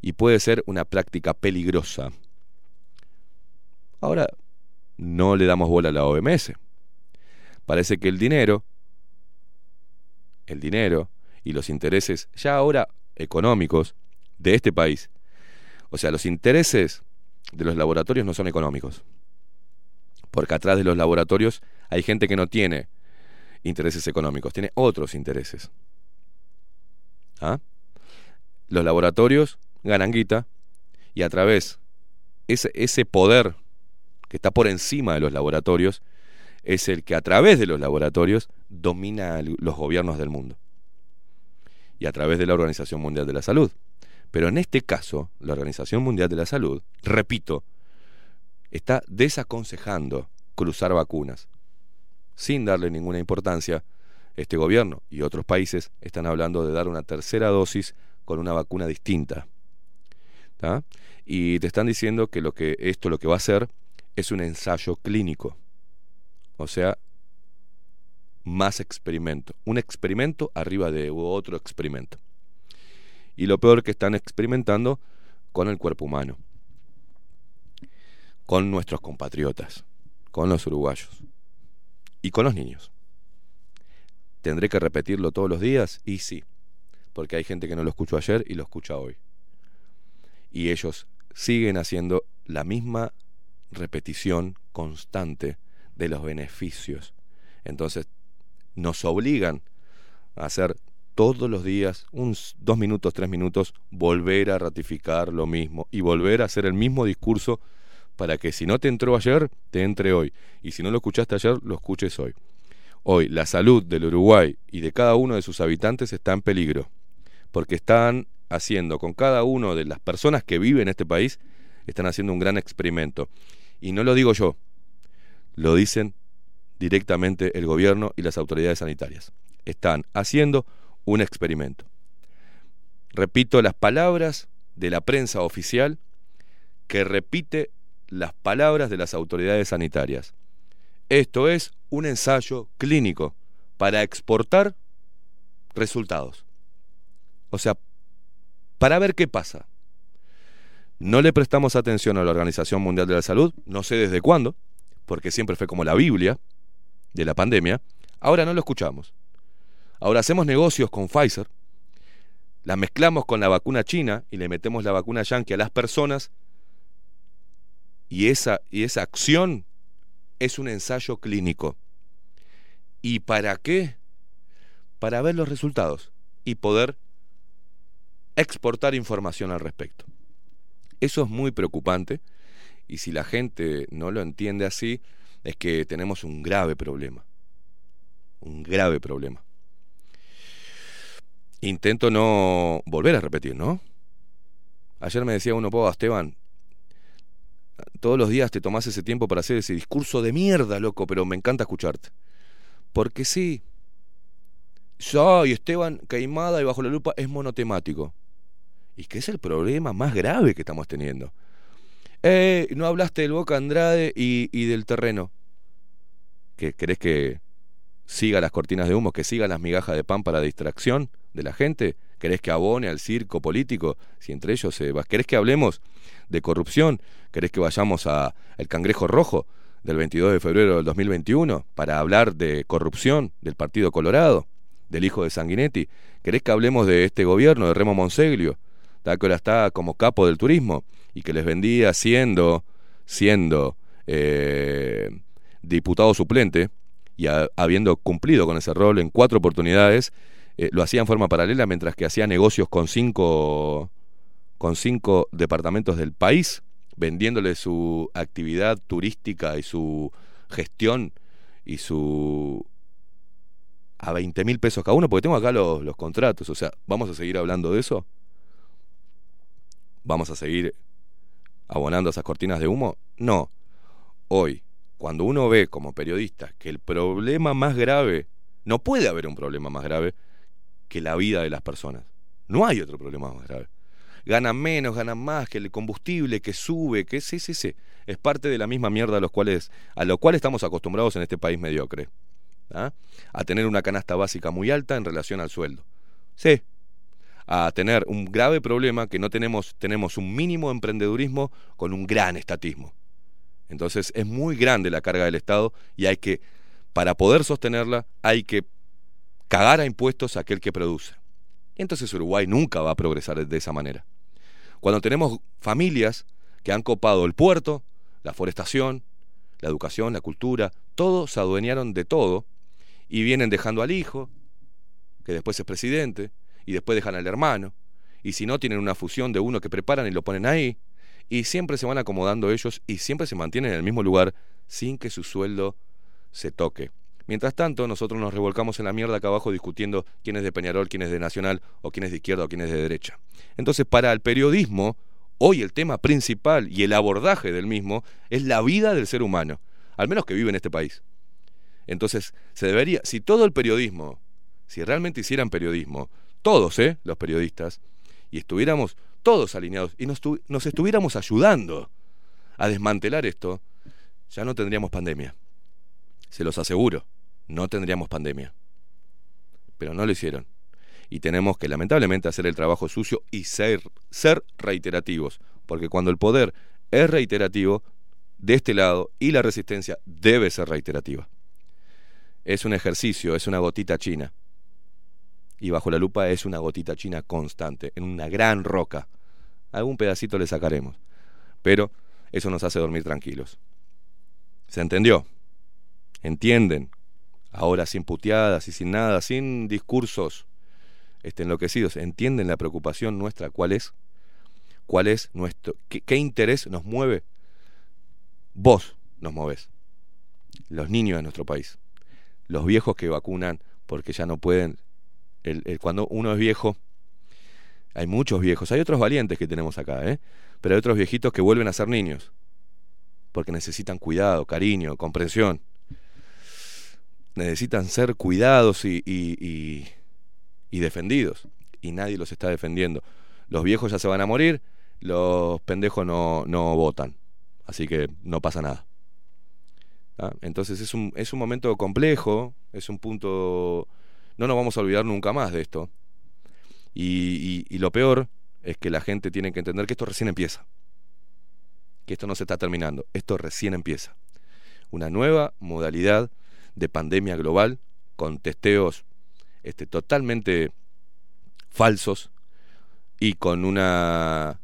y puede ser una práctica peligrosa. Ahora, no le damos bola a la OMS. Parece que el dinero, el dinero y los intereses ya ahora económicos de este país, o sea, los intereses de los laboratorios no son económicos. Porque atrás de los laboratorios hay gente que no tiene intereses económicos, tiene otros intereses. ¿Ah? Los laboratorios ganan guita y a través ese, ese poder que está por encima de los laboratorios es el que a través de los laboratorios domina los gobiernos del mundo y a través de la Organización Mundial de la Salud. Pero en este caso, la Organización Mundial de la Salud, repito, está desaconsejando cruzar vacunas. Sin darle ninguna importancia, este gobierno y otros países están hablando de dar una tercera dosis con una vacuna distinta. Y te están diciendo que, que esto lo que va a hacer es un ensayo clínico. O sea, más experimento. Un experimento arriba de otro experimento. Y lo peor que están experimentando con el cuerpo humano. Con nuestros compatriotas. Con los uruguayos. Y con los niños. ¿Tendré que repetirlo todos los días? Y sí. Porque hay gente que no lo escuchó ayer y lo escucha hoy. Y ellos siguen haciendo la misma repetición constante de los beneficios. Entonces, nos obligan a hacer todos los días, uns dos minutos, tres minutos, volver a ratificar lo mismo y volver a hacer el mismo discurso para que si no te entró ayer, te entre hoy. Y si no lo escuchaste ayer, lo escuches hoy. Hoy la salud del Uruguay y de cada uno de sus habitantes está en peligro, porque están haciendo con cada uno de las personas que viven en este país, están haciendo un gran experimento. Y no lo digo yo, lo dicen directamente el gobierno y las autoridades sanitarias. Están haciendo un experimento. Repito las palabras de la prensa oficial que repite las palabras de las autoridades sanitarias. Esto es un ensayo clínico para exportar resultados. O sea, para ver qué pasa. No le prestamos atención a la Organización Mundial de la Salud, no sé desde cuándo, porque siempre fue como la Biblia de la pandemia. Ahora no lo escuchamos. Ahora hacemos negocios con Pfizer la mezclamos con la vacuna china y le metemos la vacuna yankee a las personas y esa, y esa acción es un ensayo clínico. ¿Y para qué? Para ver los resultados y poder exportar información al respecto. Eso es muy preocupante y si la gente no lo entiende así, es que tenemos un grave problema. Un grave problema. Intento no volver a repetir, ¿no? Ayer me decía uno, po, Esteban, todos los días te tomás ese tiempo para hacer ese discurso de mierda, loco, pero me encanta escucharte. Porque sí. Soy Esteban Caimada y bajo la lupa es monotemático. ¿Y qué es el problema más grave que estamos teniendo? Eh, no hablaste del Boca Andrade y, y del terreno. ¿Qué, ¿Querés que siga las cortinas de humo, que siga las migajas de pan para distracción de la gente? ¿Querés que abone al circo político? Si entre ellos se va. ¿Querés que hablemos de corrupción? ¿Querés que vayamos a el cangrejo rojo del 22 de febrero del 2021 para hablar de corrupción del Partido Colorado, del hijo de Sanguinetti? ¿Querés que hablemos de este gobierno de Remo Monseglio, que ahora está como capo del turismo y que les vendía siendo siendo eh, diputado suplente y habiendo cumplido con ese rol en cuatro oportunidades, eh, lo hacía en forma paralela mientras que hacía negocios con cinco, con cinco departamentos del país, vendiéndole su actividad turística y su gestión y su a 20 mil pesos cada uno, porque tengo acá los, los contratos, o sea, ¿vamos a seguir hablando de eso? ¿Vamos a seguir abonando esas cortinas de humo? No. Hoy, cuando uno ve como periodista que el problema más grave, no puede haber un problema más grave que la vida de las personas. No hay otro problema más grave. Ganan menos, ganan más, que el combustible, que sube, que sí, sí, sí. Es parte de la misma mierda a los cuales, a lo cual estamos acostumbrados en este país mediocre. ¿ah? A tener una canasta básica muy alta en relación al sueldo. Sí. A tener un grave problema que no tenemos, tenemos un mínimo emprendedurismo con un gran estatismo. Entonces es muy grande la carga del Estado y hay que, para poder sostenerla, hay que cagar a impuestos a aquel que produce. Entonces Uruguay nunca va a progresar de esa manera. Cuando tenemos familias que han copado el puerto, la forestación, la educación, la cultura, todos se adueñaron de todo y vienen dejando al hijo, que después es presidente, y después dejan al hermano, y si no tienen una fusión de uno que preparan y lo ponen ahí, y siempre se van acomodando ellos y siempre se mantienen en el mismo lugar sin que su sueldo se toque. Mientras tanto, nosotros nos revolcamos en la mierda acá abajo discutiendo quién es de Peñarol, quién es de Nacional, o quién es de izquierda o quién es de derecha. Entonces, para el periodismo, hoy el tema principal y el abordaje del mismo es la vida del ser humano, al menos que vive en este país. Entonces, se debería, si todo el periodismo, si realmente hicieran periodismo, todos, ¿eh? Los periodistas, y estuviéramos todos alineados y nos, tu- nos estuviéramos ayudando a desmantelar esto, ya no tendríamos pandemia. Se los aseguro, no tendríamos pandemia. Pero no lo hicieron. Y tenemos que lamentablemente hacer el trabajo sucio y ser, ser reiterativos. Porque cuando el poder es reiterativo, de este lado, y la resistencia debe ser reiterativa. Es un ejercicio, es una gotita china. Y bajo la lupa es una gotita china constante, en una gran roca. Algún pedacito le sacaremos. Pero eso nos hace dormir tranquilos. ¿Se entendió? ¿Entienden? Ahora sin puteadas y sin nada, sin discursos este, enloquecidos. ¿Entienden la preocupación nuestra? ¿Cuál es? ¿Cuál es nuestro? ¿Qué, qué interés nos mueve? Vos nos movés. Los niños de nuestro país. Los viejos que vacunan porque ya no pueden. El, cuando uno es viejo, hay muchos viejos. Hay otros valientes que tenemos acá, ¿eh? Pero hay otros viejitos que vuelven a ser niños. Porque necesitan cuidado, cariño, comprensión. Necesitan ser cuidados y, y, y- y defendidos. Y nadie los está defendiendo. Los viejos ya se van a morir, los pendejos no, no votan. Así que no pasa nada. ¿Ah? Entonces es un, es un momento complejo, es un punto... No nos vamos a olvidar nunca más de esto. Y, lo peor es que la gente tiene que entender que esto recién empieza. Que esto no se está terminando. Esto recién empieza. Una nueva modalidad de pandemia global con testeos este, totalmente falsos y con una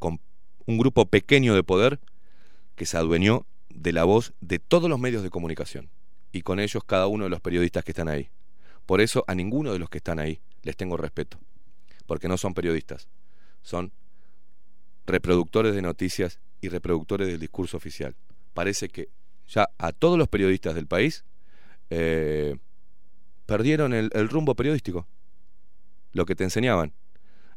con un grupo pequeño de poder que se adueñó de la voz de todos los medios de comunicación y con ellos cada uno de los periodistas que están ahí. Por eso a ninguno de los que están ahí les tengo respeto, porque no son periodistas, son reproductores de noticias y reproductores del discurso oficial. Parece que ya a todos los periodistas del país eh, perdieron el, el rumbo periodístico, lo que te enseñaban,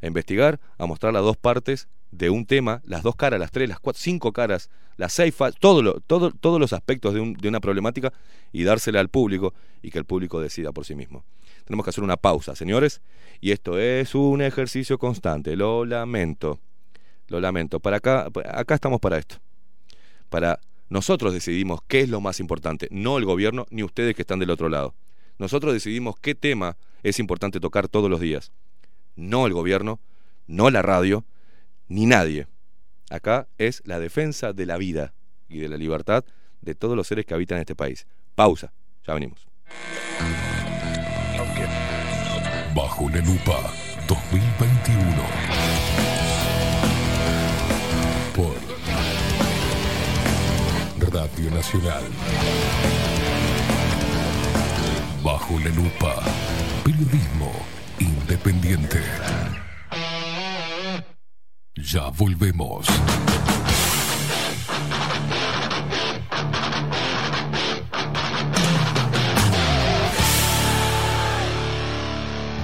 a investigar, a mostrar las dos partes de un tema, las dos caras, las tres, las cuatro, cinco caras, las seis, todo lo- todo- todos los aspectos de, un- de una problemática y dársela al público y que el público decida por sí mismo. Tenemos que hacer una pausa, señores, y esto es un ejercicio constante, lo lamento, lo lamento. Para acá, acá estamos para esto, para nosotros decidimos qué es lo más importante, no el gobierno ni ustedes que están del otro lado. Nosotros decidimos qué tema es importante tocar todos los días, no el gobierno, no la radio, ni nadie. Acá es la defensa de la vida y de la libertad de todos los seres que habitan este país. Pausa, ya venimos. Bajo la lupa 2021. Por Radio Nacional. Bajo la lupa. Periodismo independiente. Ya volvemos.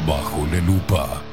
Bajo la lupa.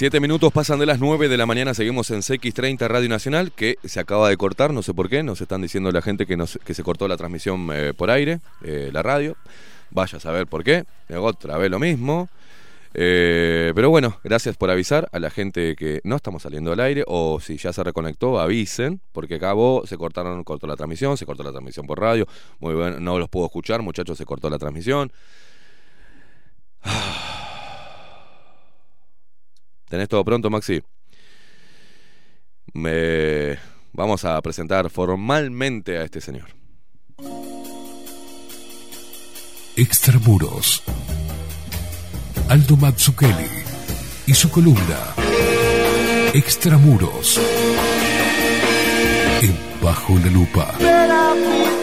Siete minutos pasan de las 9 de la mañana, seguimos en CX30 Radio Nacional, que se acaba de cortar, no sé por qué, nos están diciendo la gente que, se cortó la transmisión eh, por aire, eh, la radio. Vaya a saber por qué, otra vez lo mismo. Eh, pero bueno, gracias por avisar a la gente que no estamos saliendo al aire, o si ya se reconectó, avisen, porque acabó, se cortaron, cortó la transmisión, se cortó la transmisión por radio, muy bueno, no los puedo escuchar, muchachos, se cortó la transmisión. ¿Tenés todo pronto, Maxi? Me... Vamos a presentar formalmente a este señor. Extramuros. Aldo Mazzucchelli y su columna Extramuros. En Bajo la Lupa.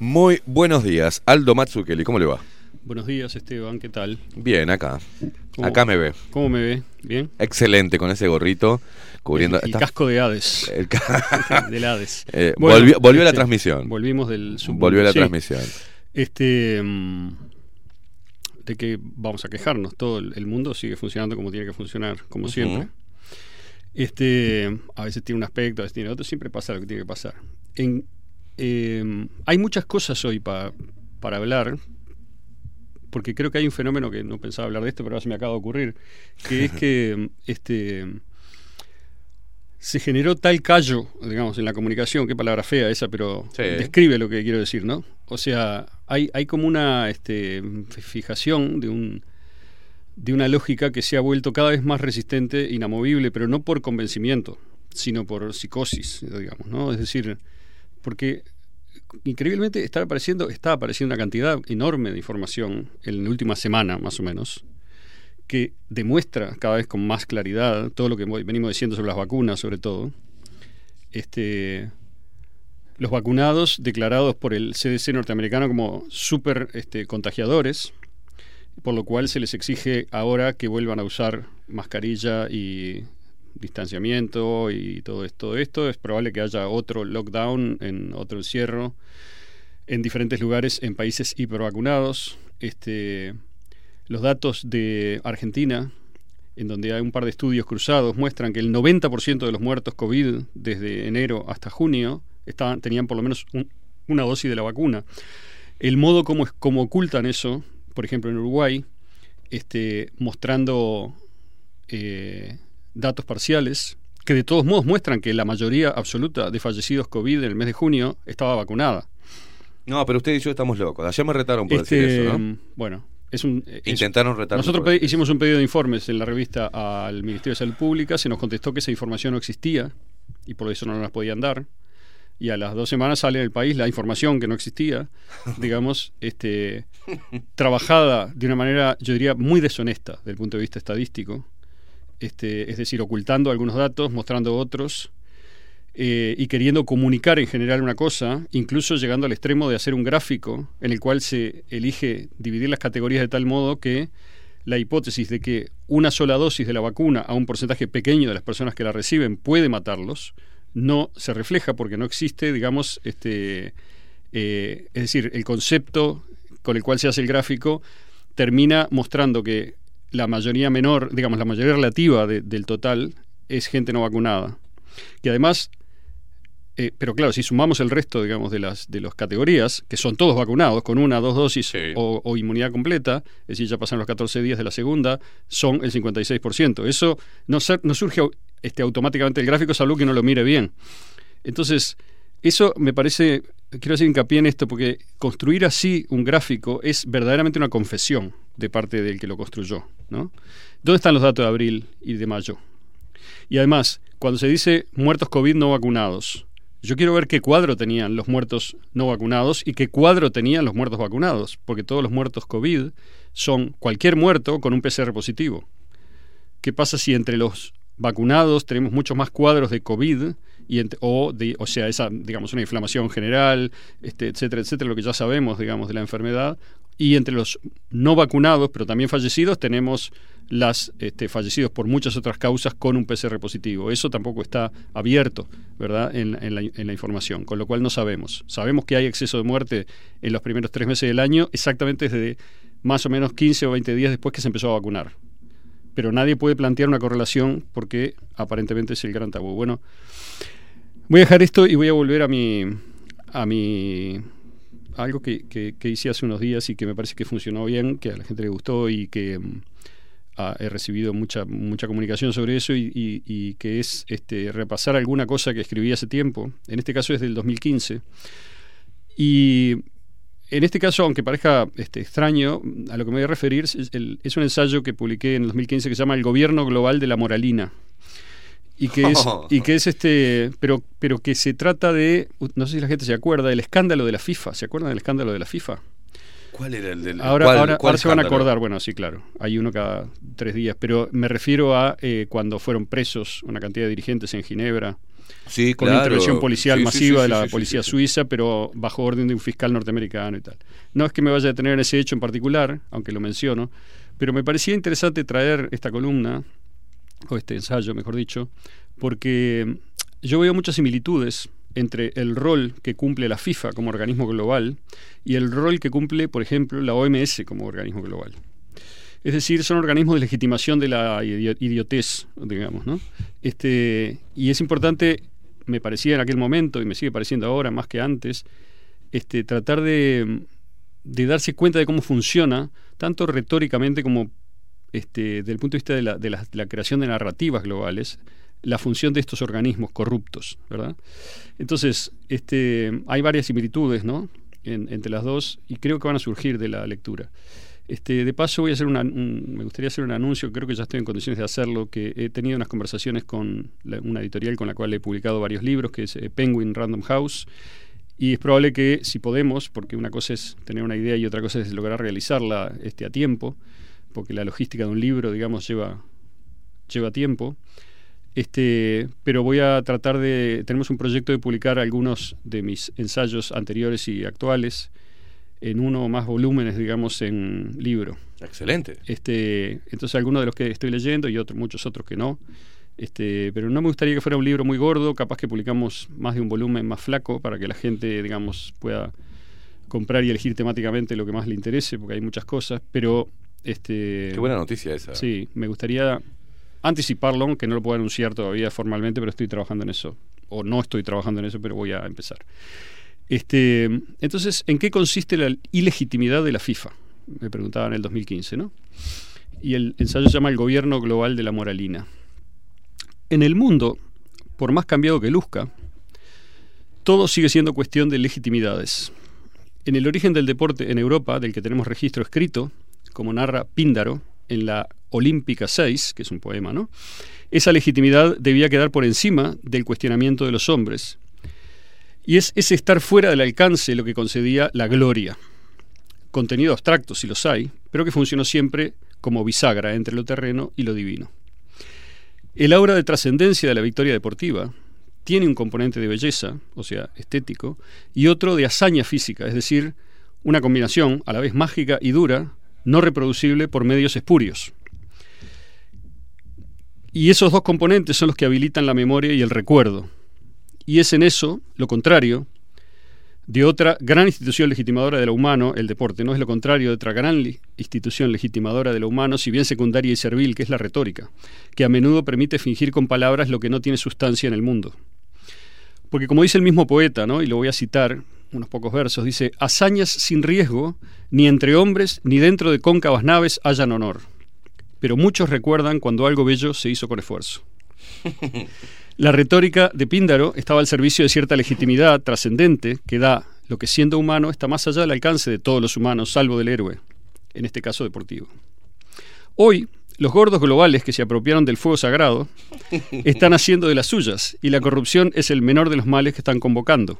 Muy buenos días, Aldo Mazzucchelli, ¿cómo le va? Buenos días, Esteban, ¿qué tal? Bien, acá. ¿Cómo- Acá me ve. ¿Cómo me ve? ¿Bien? Excelente con ese gorrito cubriendo. El, el casco de Hades. el ca- del Hades. Eh, volvió- volvió la este, transmisión. Volvimos del sub- Volvió la sí. transmisión. Este. mm, de que vamos a quejarnos. Todo el, el mundo sigue funcionando como tiene que funcionar, como siempre. Este, a veces tiene un aspecto, a veces tiene otro, siempre pasa lo que tiene que pasar. En, eh, hay muchas cosas hoy pa- para hablar, porque creo que hay un fenómeno que no pensaba hablar de esto, pero ahora se me acaba de ocurrir, que es que este, se generó tal callo, digamos, en la comunicación, qué palabra fea esa, pero Sí. describe lo que quiero decir, ¿no? O sea, hay, hay como una este, fijación de un de una lógica que se ha vuelto cada vez más resistente, inamovible, pero no por convencimiento, sino por psicosis, digamos, ¿no? Es decir, porque increíblemente está apareciendo, está apareciendo una cantidad enorme de información en la última semana, más o menos, que demuestra cada vez con más claridad todo lo que venimos diciendo sobre las vacunas, sobre todo. Este, los vacunados declarados por el CDC norteamericano como super este, contagiadores, por lo cual se les exige ahora que vuelvan a usar mascarilla y distanciamiento y todo esto. esto. Es probable que haya otro lockdown, en otro encierro en diferentes lugares en países hipervacunados. Este, los datos de Argentina, en donde hay un par de estudios cruzados, muestran que el 90% de los muertos COVID desde enero hasta junio estaban, tenían por lo menos un- una dosis de la vacuna. El modo como, como ocultan eso, por ejemplo en Uruguay, este, mostrando eh, datos parciales, que de todos modos muestran que la mayoría absoluta de fallecidos COVID en el mes de junio estaba vacunada. No, pero usted y yo estamos locos. Ayer me retaron por Este, decir eso, ¿no? Bueno, es un... es- Intentaron retarme Nosotros hicimos un pedido de informes en la revista al Ministerio de Salud Pública, se nos contestó que esa información no existía y por eso no nos la podían dar. Y a las dos semanas sale en el país la información que no existía, digamos, este, trabajada de una manera, yo diría, muy deshonesta desde el punto de vista estadístico. Este, es decir, ocultando algunos datos, mostrando otros, eh, y queriendo comunicar en general una cosa, incluso llegando al extremo de hacer un gráfico en el cual se elige dividir las categorías de tal modo que la hipótesis de que una sola dosis de la vacuna a un porcentaje pequeño de las personas que la reciben puede matarlos, no se refleja porque no existe, digamos, este, eh, es decir, el concepto con el cual se hace el gráfico termina mostrando que la mayoría menor, digamos, la mayoría relativa de- del total es gente no vacunada. Y además, eh, pero claro, si sumamos el resto, digamos, de las de las categorías, que son todos vacunados con una, dos dosis o, o inmunidad completa, es decir, ya pasan los 14 días de la segunda, son el 56%. Eso no, no surge este, automáticamente del gráfico, salvo que no lo mire bien. Entonces, eso me parece, quiero hacer hincapié en esto, porque construir así un gráfico es verdaderamente una confesión de parte del que lo construyó. ¿no? ¿Dónde están los datos de abril y de mayo? Y además, cuando se dice muertos COVID no vacunados, yo quiero ver qué cuadro tenían los muertos no vacunados y qué cuadro tenían los muertos vacunados, porque todos los muertos COVID son cualquier muerto con un PCR positivo. ¿Qué pasa si entre los vacunados tenemos muchos más cuadros de COVID y o de, o sea, esa digamos una inflamación general, este, etcétera, etcétera, lo que ya sabemos, digamos, de la enfermedad, y entre los no vacunados, pero también fallecidos, tenemos las este, fallecidos por muchas otras causas con un PCR positivo. Eso tampoco está abierto, ¿verdad?, en, en la, en la información, con lo cual no sabemos. Sabemos que hay exceso de muerte en los primeros tres meses del año, exactamente desde más o menos 15 o 20 días después que se empezó a vacunar pero nadie puede plantear una correlación porque aparentemente es el gran tabú. Bueno, voy a dejar esto y voy a volver a mi a mi a algo que, que- hice hace unos días y que me parece que funcionó bien, que a la gente le gustó y que mm, he recibido mucha mucha comunicación sobre eso y, que es este repasar alguna cosa que escribí hace tiempo. En este caso es del 2015 y en este caso, aunque parezca este, extraño, a lo que me voy a referir es, el- es un ensayo que publiqué en el 2015 que se llama El Gobierno Global de la Moralina. Y que es, y que es este, pero, pero que se trata de, no sé si la gente se acuerda, del escándalo de la FIFA. ¿Se acuerdan del escándalo de la FIFA? ¿Cuál era el del Ahora, cuál- ahora, cuál ahora se van a acordar, bueno, sí, claro, hay uno cada tres días, pero me refiero a eh, cuando fueron presos una cantidad de dirigentes en Ginebra Sí, con una claro. intervención policial Sí, masiva sí, de la policía suiza, pero bajo orden de un fiscal norteamericano y tal. No es que me vaya a detener en ese hecho en particular, aunque lo menciono, pero me parecía interesante traer esta columna, o este ensayo, mejor dicho, porque yo veo muchas similitudes entre el rol que cumple la FIFA como organismo global y el rol que cumple, por ejemplo, la OMS como organismo global. Es decir, son organismos de legitimación de la idio- idiotez, digamos, ¿no? Este, y es importante, me parecía en aquel momento y me sigue pareciendo ahora más que antes, este, tratar de, de darse cuenta de cómo funciona, tanto retóricamente como este, desde el punto de vista de la, de la- la creación de narrativas globales, la función de estos organismos corruptos, ¿verdad? Entonces, este, hay varias similitudes, ¿no? En- entre las dos y creo que van a surgir de la lectura. Este, de paso voy a hacer una- un, me gustaría hacer un anuncio, creo que ya estoy en condiciones de hacerlo, que he tenido unas conversaciones con la- una editorial con la cual he publicado varios libros, que es eh, Penguin Random House, y es probable que si podemos, porque una cosa es tener una idea y otra cosa es lograr realizarla este, a tiempo, porque la logística de un libro, digamos, lleva, lleva tiempo. Este, pero voy a tratar de. Tenemos un proyecto de publicar algunos de mis ensayos anteriores y actuales en uno o más volúmenes, digamos, en libro. Excelente. Este, entonces algunos de los que estoy leyendo y otros, muchos otros que no. Este, pero no me gustaría que fuera un libro muy gordo, capaz que publicamos más de un volumen más flaco para que la gente, digamos, pueda comprar y elegir temáticamente lo que más le interese, porque hay muchas cosas, pero este Qué buena noticia esa. Sí, me gustaría anticiparlo, aunque no lo puedo anunciar todavía formalmente, pero estoy trabajando en eso. O no estoy trabajando en eso, pero voy a empezar. Este, entonces, ¿en qué consiste la ilegitimidad de la FIFA? Me preguntaba en el 2015, ¿no? Y el ensayo se llama El gobierno global de la moralina. En el mundo, por más cambiado que luzca, todo sigue siendo cuestión de legitimidades. En el origen del deporte en Europa, del que tenemos registro escrito, como narra Píndaro en la Olímpica 6, que es un poema, ¿no? Esa legitimidad debía quedar por encima del cuestionamiento de los hombres. Y es ese estar fuera del alcance lo que concedía la gloria. Contenido abstracto, si los hay, pero que funcionó siempre como bisagra entre lo terreno y lo divino. El aura de trascendencia de la victoria deportiva tiene un componente de belleza, o sea, estético, y otro de hazaña física, es decir, una combinación a la vez mágica y dura, no reproducible por medios espurios. Y esos dos componentes son los que habilitan la memoria y el recuerdo. Y es en eso, lo contrario, de otra gran institución legitimadora de lo humano, el deporte, no es lo contrario de otra gran institución legitimadora de lo humano, si bien secundaria y servil, que es la retórica, que a menudo permite fingir con palabras lo que no tiene sustancia en el mundo. Porque como dice el mismo poeta, ¿no? y lo voy a citar unos pocos versos, dice, hazañas sin riesgo, ni entre hombres, ni dentro de cóncavas naves hayan honor. Pero muchos recuerdan cuando algo bello se hizo con esfuerzo. La retórica de Píndaro estaba al servicio de cierta legitimidad trascendente que da lo que siendo humano está más allá del alcance de todos los humanos, salvo del héroe, en este caso deportivo. Hoy, los gordos globales que se apropiaron del fuego sagrado están haciendo de las suyas y la corrupción es el menor de los males que están convocando.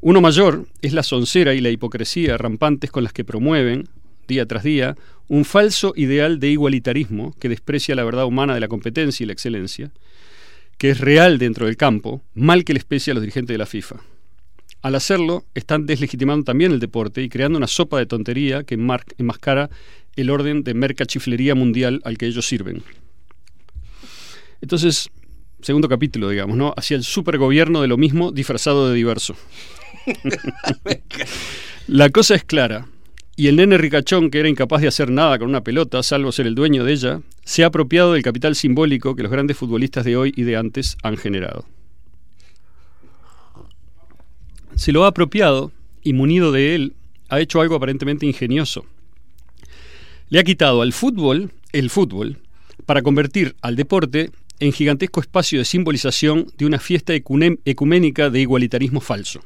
Uno mayor es la soncera y la hipocresía rampantes con las que promueven, día tras día, un falso ideal de igualitarismo que desprecia la verdad humana de la competencia y la excelencia, que es real dentro del campo, mal que le especie a los dirigentes de la FIFA. Al hacerlo, están deslegitimando también el deporte y creando una sopa de tontería que enmascara el orden de mercachiflería mundial al que ellos sirven. Entonces, segundo capítulo, digamos, ¿no? Hacia el supergobierno de lo mismo disfrazado de diverso. La cosa es clara. Y el nene ricachón, que era incapaz de hacer nada con una pelota, salvo ser el dueño de ella, se ha apropiado del capital simbólico que los grandes futbolistas de hoy y de antes han generado. Se lo ha apropiado y munido de él, ha hecho algo aparentemente ingenioso. Le ha quitado al fútbol el fútbol para convertir al deporte en gigantesco espacio de simbolización de una fiesta ecuménica de igualitarismo falso,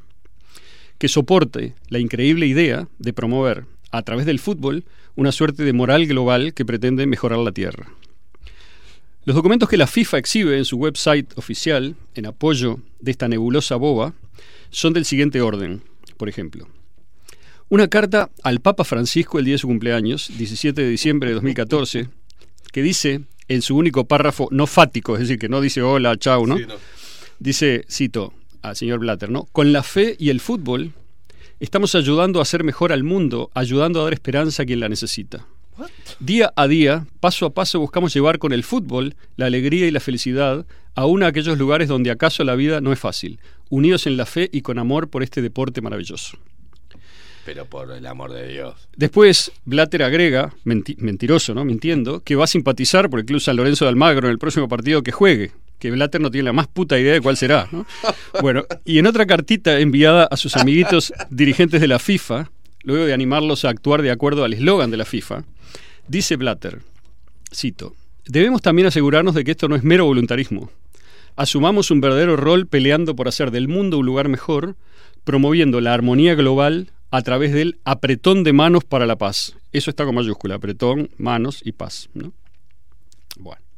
que soporte la increíble idea de promover, a través del fútbol, una suerte de moral global que pretende mejorar la Tierra. Los documentos que la FIFA exhibe en su website oficial en apoyo de esta nebulosa boba son del siguiente orden, por ejemplo. Una carta al Papa Francisco el día de su cumpleaños, 17 de diciembre de 2014, que dice en su único párrafo no fático, es decir, que no dice hola, chao, ¿no? Dice, cito al señor Blatter, ¿no? Con la fe y el fútbol estamos ayudando a hacer mejor al mundo, ayudando a dar esperanza a quien la necesita. Día a día, paso a paso, buscamos llevar con el fútbol la alegría y la felicidad aún a aquellos lugares donde acaso la vida no es fácil, unidos en la fe y con amor por este deporte maravilloso. Pero por el amor de Dios. Después, Blatter agrega, menti- mentiroso, ¿no? Mintiendo, que va a simpatizar por el Club San Lorenzo de Almagro en el próximo partido que juegue. Que Blatter no tiene la más puta idea de cuál será, ¿no? Bueno, y en otra cartita enviada a sus amiguitos dirigentes de la FIFA, luego de animarlos a actuar de acuerdo al eslogan de la FIFA, dice Blatter, cito, debemos también asegurarnos de que esto no es mero voluntarismo. Asumamos un verdadero rol peleando por hacer del mundo un lugar mejor, promoviendo la armonía global a través del apretón de manos para la paz. Eso está con mayúscula, apretón, manos y paz. ¿no? Bueno.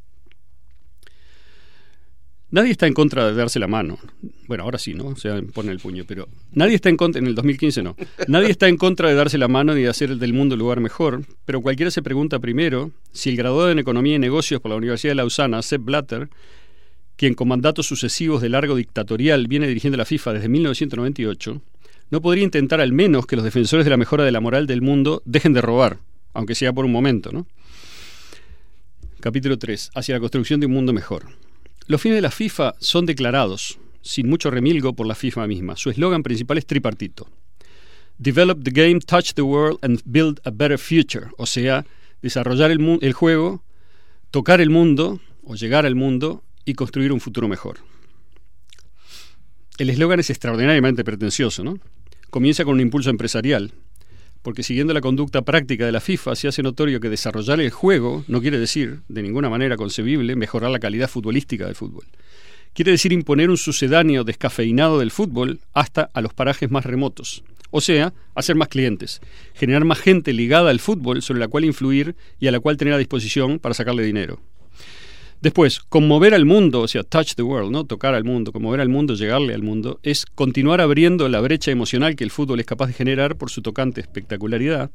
Nadie está en contra de darse la mano. Bueno, ahora sí, ¿no? O sea, pone el puño, pero nadie está en contra, en el 2015 no. Nadie está en contra de darse la mano ni de hacer del mundo un lugar mejor, pero cualquiera se pregunta primero si el graduado en Economía y Negocios por la Universidad de Lausana, Sepp Blatter, quien con mandatos sucesivos de largo dictatorial viene dirigiendo la FIFA desde 1998, no podría intentar al menos que los defensores de la mejora de la moral del mundo dejen de robar, aunque sea por un momento, ¿no? Capítulo 3. Hacia la construcción de un mundo mejor. Los fines de la FIFA son declarados, sin mucho remilgo, por la FIFA misma. Su eslogan principal es tripartito. Develop the game, touch the world and build a better future. O sea, desarrollar el, juego, tocar el mundo o llegar al mundo y construir un futuro mejor. El eslogan es extraordinariamente pretencioso, ¿no? Comienza con un impulso empresarial, porque siguiendo la conducta práctica de la FIFA se hace notorio que desarrollar el juego no quiere decir, de ninguna manera concebible, mejorar la calidad futbolística del fútbol. Quiere decir imponer un sucedáneo descafeinado del fútbol hasta a los parajes más remotos. O sea, hacer más clientes, generar más gente ligada al fútbol sobre la cual influir y a la cual tener a disposición para sacarle dinero. Después, conmover al mundo, o sea, touch the world, ¿no? Tocar al mundo, conmover al mundo, llegarle al mundo, es continuar abriendo la brecha emocional que el fútbol es capaz de generar por su tocante espectacularidad,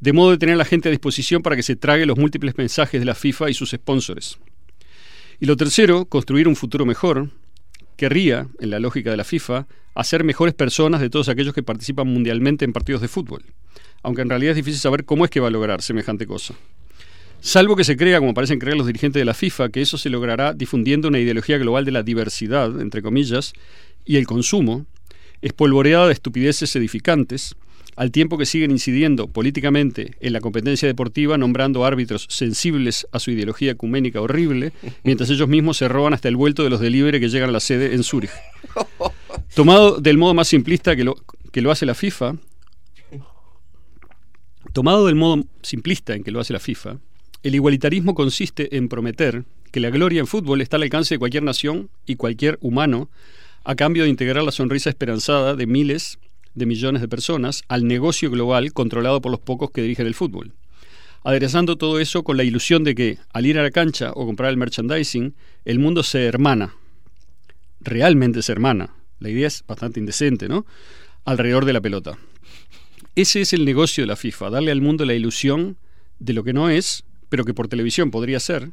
de modo de tener a la gente a disposición para que se trague los múltiples mensajes de la FIFA y sus sponsors. Y lo tercero, construir un futuro mejor, querría, en la lógica de la FIFA, hacer mejores personas de todos aquellos que participan mundialmente en partidos de fútbol, aunque en realidad es difícil saber cómo es que va a lograr semejante cosa. Salvo que se crea, como parecen creer los dirigentes de la FIFA, que eso se logrará difundiendo una ideología global de la diversidad, entre comillas, y el consumo, espolvoreada de estupideces edificantes, al tiempo que siguen incidiendo políticamente en la competencia deportiva, nombrando árbitros sensibles a su ideología ecuménica horrible, mientras ellos mismos se roban hasta el vuelto de los delivery que llegan a la sede en Zúrich. Tomado del modo más simplista que lo, que lo hace la FIFA, tomado del modo simplista en que lo hace la FIFA, el igualitarismo consiste en prometer que la gloria en fútbol está al alcance de cualquier nación y cualquier humano a cambio de integrar la sonrisa esperanzada de miles de millones de personas al negocio global controlado por los pocos que dirigen el fútbol. Aderezando todo eso con la ilusión de que al ir a la cancha o comprar el merchandising, el mundo se hermana. Realmente se hermana. La idea es bastante indecente, ¿no? Alrededor de la pelota. Ese es el negocio de la FIFA, darle al mundo la ilusión de lo que no es, pero que por televisión podría ser,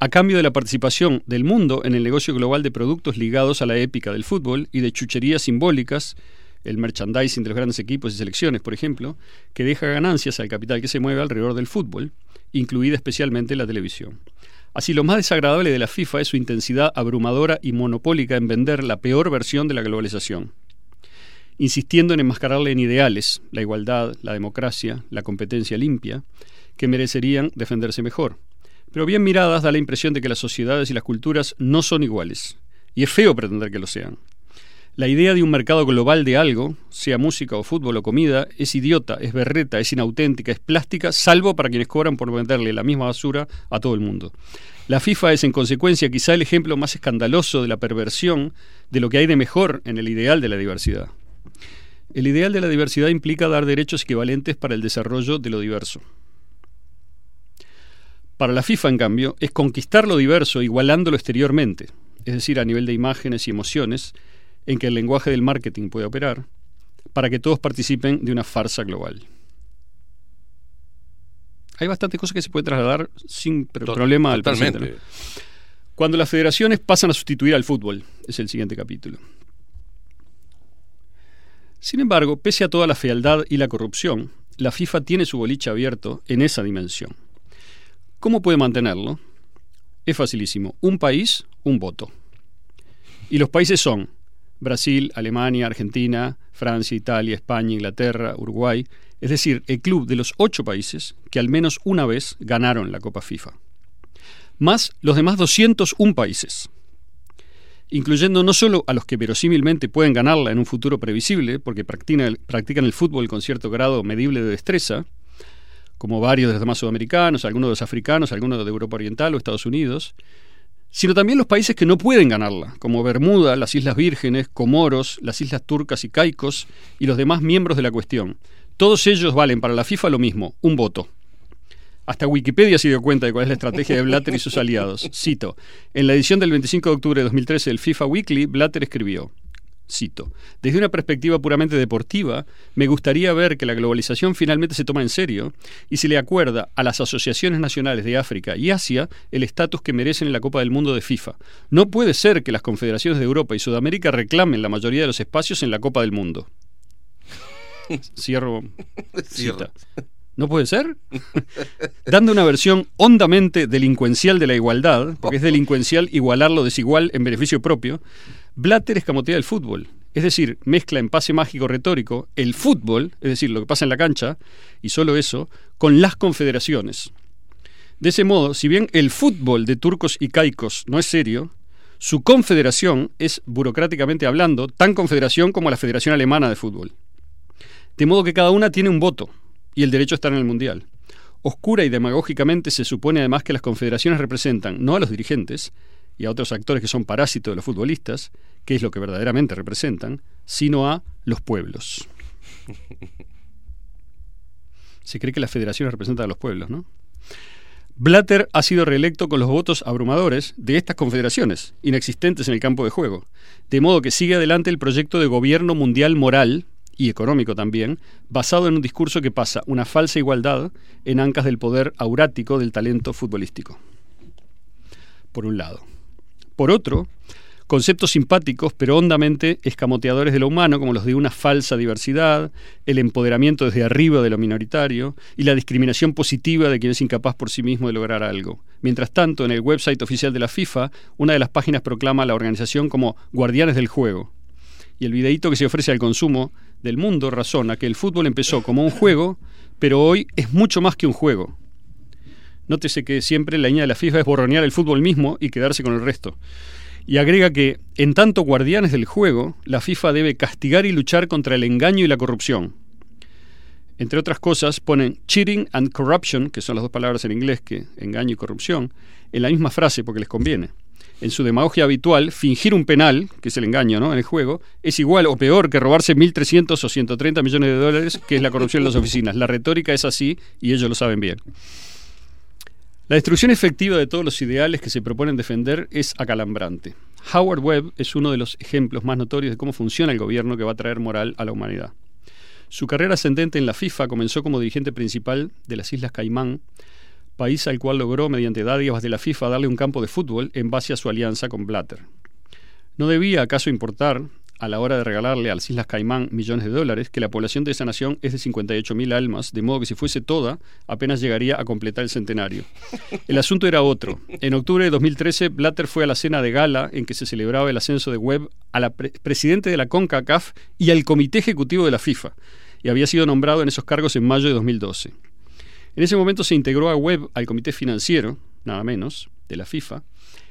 a cambio de la participación del mundo en el negocio global de productos ligados a la épica del fútbol y de chucherías simbólicas, el merchandising de los grandes equipos y selecciones, por ejemplo, que deja ganancias al capital que se mueve alrededor del fútbol, incluida especialmente la televisión. Así, lo más desagradable de la FIFA es su intensidad abrumadora y monopólica en vender la peor versión de la globalización, insistiendo en enmascararle en ideales, la igualdad, la democracia, la competencia limpia, que merecerían defenderse mejor. Pero bien miradas da la impresión de que las sociedades y las culturas no son iguales, y es feo pretender que lo sean. La idea de un mercado global de algo, sea música o fútbol o comida, es idiota, es berreta, es inauténtica, es plástica, salvo para quienes cobran por venderle la misma basura a todo el mundo. La FIFA es en consecuencia quizá el ejemplo más escandaloso de la perversión de lo que hay de mejor en el ideal de la diversidad. El ideal de la diversidad implica dar derechos equivalentes para el desarrollo de lo diverso. Para la FIFA, en cambio, es conquistar lo diverso igualándolo exteriormente, es decir, a nivel de imágenes y emociones, en que el lenguaje del marketing puede operar, para que todos participen de una farsa global. Hay bastantes cosas que se pueden trasladar sin problema al totalmente. presente, ¿no? Cuando las federaciones pasan a sustituir al fútbol, es el siguiente capítulo. Sin embargo, pese a toda la fealdad y la corrupción, la FIFA tiene su boliche abierto en esa dimensión. ¿Cómo puede mantenerlo? Es facilísimo. Un país, un voto. Y los países son Brasil, Alemania, Argentina, Francia, Italia, España, Inglaterra, Uruguay, es decir, el club de los ocho países que al menos una vez ganaron la Copa FIFA. Más los demás 201 países, incluyendo no solo a los que verosímilmente pueden ganarla en un futuro previsible, porque practican el, practican el fútbol con cierto grado medible de destreza, como varios de los demás sudamericanos, algunos de los africanos, algunos de Europa Oriental o Estados Unidos, sino también los países que no pueden ganarla, como Bermuda, las Islas Vírgenes, Comoros, las Islas Turcas y Caicos y los demás miembros de la cuestión. Todos ellos valen para la FIFA lo mismo, un voto. Hasta Wikipedia se dio cuenta de cuál es la estrategia de Blatter y sus aliados. Cito, en la edición del 25 de octubre de 2013 del FIFA Weekly, Blatter escribió, cito, desde una perspectiva puramente deportiva, me gustaría ver que la globalización finalmente se toma en serio y se le acuerda a las asociaciones nacionales de África y Asia el estatus que merecen en la Copa del Mundo de FIFA. No puede ser que las confederaciones de Europa y Sudamérica reclamen la mayoría de los espacios en la Copa del Mundo. Cierro. cita. ¿No puede ser? Dando una versión hondamente delincuencial de la igualdad, porque es delincuencial igualar lo desigual en beneficio propio, Blatter escamotea el fútbol. Es decir, mezcla en pase mágico retórico el fútbol, es decir, lo que pasa en la cancha, y solo eso, con las confederaciones. De ese modo, si bien el fútbol de turcos y caicos no es serio, su confederación es, burocráticamente hablando, tan confederación como la Federación Alemana de Fútbol. De modo que cada una tiene un voto, y el derecho a estar en el Mundial. Oscura y demagógicamente se supone además que las confederaciones representan no a los dirigentes y a otros actores que son parásitos de los futbolistas, que es lo que verdaderamente representan, sino a los pueblos. Se cree que las federaciones representan a los pueblos, ¿no? Blatter ha sido reelecto con los votos abrumadores de estas confederaciones, inexistentes en el campo de juego, de modo que sigue adelante el proyecto de gobierno mundial moral y económico también, basado en un discurso que pasa una falsa igualdad en ancas del poder aurático del talento futbolístico. Por un lado. Por otro, conceptos simpáticos pero hondamente escamoteadores de lo humano, como los de una falsa diversidad, el empoderamiento desde arriba de lo minoritario y la discriminación positiva de quien es incapaz por sí mismo de lograr algo. Mientras tanto, en el website oficial de la FIFA, una de las páginas proclama a la organización como Guardianes del Juego. Y el videíto que se ofrece al consumo del mundo razona que el fútbol empezó como un juego, pero hoy es mucho más que un juego. Nótese que siempre la línea de la FIFA es borronear el fútbol mismo y quedarse con el resto. Y agrega que, en tanto guardianes del juego, la FIFA debe castigar y luchar contra el engaño y la corrupción. Entre otras cosas, ponen cheating and corruption, que son las dos palabras en inglés que engaño y corrupción, en la misma frase porque les conviene en su demagogia habitual, fingir un penal, que es el engaño ¿no? en el juego, es igual o peor que robarse 1.300 o 130 millones de dólares, que es la corrupción en las oficinas. La retórica es así y ellos lo saben bien. La destrucción efectiva de todos los ideales que se proponen defender es acalambrante. Howard Webb es uno de los ejemplos más notorios de cómo funciona el gobierno que va a traer moral a la humanidad. Su carrera ascendente en la FIFA comenzó como dirigente principal de las Islas Caimán, país al cual logró, mediante dádivas de la FIFA, darle un campo de fútbol en base a su alianza con Blatter. ¿No debía acaso importar, a la hora de regalarle a las Islas Caimán millones de dólares, que la población de esa nación es de 58.000 almas, de modo que si fuese toda, apenas llegaría a completar el centenario? El asunto era otro. En octubre de 2013, Blatter fue a la cena de gala en que se celebraba el ascenso de Webb a la pre presidente de la CONCACAF y al comité ejecutivo de la FIFA, y había sido nombrado en esos cargos en mayo de 2012. En ese momento se integró a Webb al comité financiero, nada menos, de la FIFA,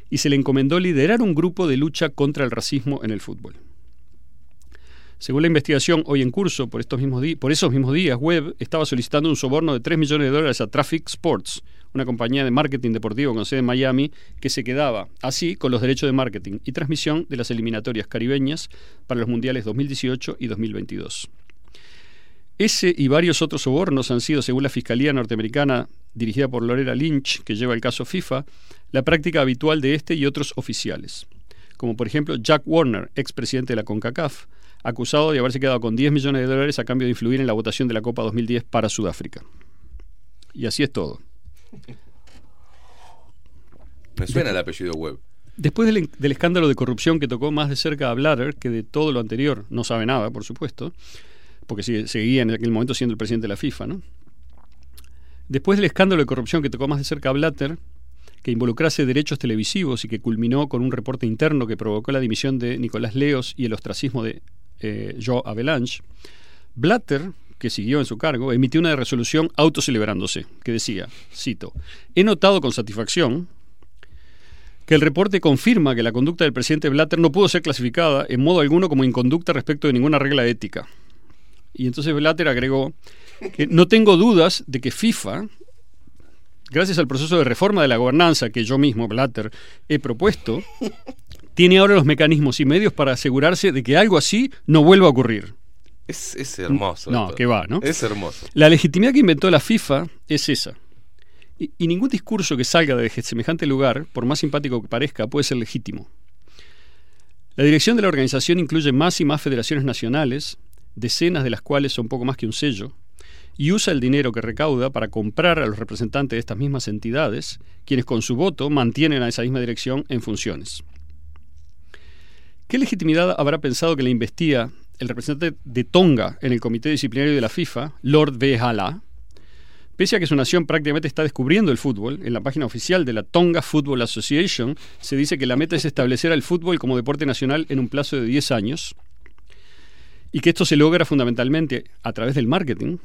y se le encomendó liderar un grupo de lucha contra el racismo en el fútbol. Según la investigación hoy en curso por, estos mismos por esos mismos días, Webb estaba solicitando un soborno de 3 millones de dólares a Traffic Sports, una compañía de marketing deportivo con sede en Miami, que se quedaba así con los derechos de marketing y transmisión de las eliminatorias caribeñas para los mundiales 2018 y 2022. Ese y varios otros sobornos han sido, según la Fiscalía norteamericana dirigida por Loretta Lynch, que lleva el caso FIFA, la práctica habitual de este y otros oficiales. Como por ejemplo Jack Warner, expresidente de la CONCACAF, acusado de haberse quedado con 10 millones de dólares a cambio de influir en la votación de la Copa 2010 para Sudáfrica. Y así es todo. Me suena el apellido Webb. Después del, del escándalo de corrupción que tocó más de cerca a Blatter que de todo lo anterior, no sabe nada, por supuesto, porque sigue- seguía en aquel momento siendo el presidente de la FIFA, ¿no? Después del escándalo de corrupción que tocó más de cerca a Blatter, que involucrase derechos televisivos y que culminó con un reporte interno que provocó la dimisión de Nicolás Leos y el ostracismo de eh, Joe Avalanche, Blatter, que siguió en su cargo, emitió una resolución autocelebrándose, que decía, cito, he notado con satisfacción que el reporte confirma que la conducta del presidente Blatter no pudo ser clasificada en modo alguno como inconducta respecto de ninguna regla ética. Y entonces Blatter agregó que no tengo dudas de que FIFA, gracias al proceso de reforma de la gobernanza que yo mismo, Blatter, he propuesto, tiene ahora los mecanismos y medios para asegurarse de que algo así no vuelva a ocurrir. Es, es hermoso. No, esto. que va, ¿no? Es hermoso. La legitimidad que inventó la FIFA es esa. Y, y ningún discurso que salga de semejante lugar, por más simpático que parezca, puede ser legítimo. La dirección de la organización incluye más y más federaciones nacionales, decenas de las cuales son poco más que un sello, y usa el dinero que recauda para comprar a los representantes de estas mismas entidades, quienes con su voto mantienen a esa misma dirección en funciones. ¿Qué legitimidad habrá pensado que le investía el representante de Tonga en el Comité Disciplinario de la FIFA, Lord B. Hala, Pese a que su nación prácticamente está descubriendo el fútbol, en la página oficial de la Tonga Football Association se dice que la meta es establecer al fútbol como deporte nacional en un plazo de 10 años y que esto se logra fundamentalmente a través del marketing.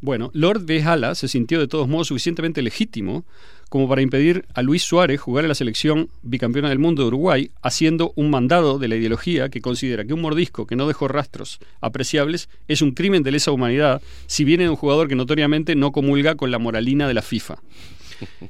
Bueno, Lord Hala se sintió de todos modos suficientemente legítimo como para impedir a Luis Suárez jugar en la selección bicampeona del mundo de Uruguay, haciendo un mandado de la ideología que considera que un mordisco que no dejó rastros apreciables es un crimen de lesa humanidad si viene de un jugador que notoriamente no comulga con la moralina de la FIFA.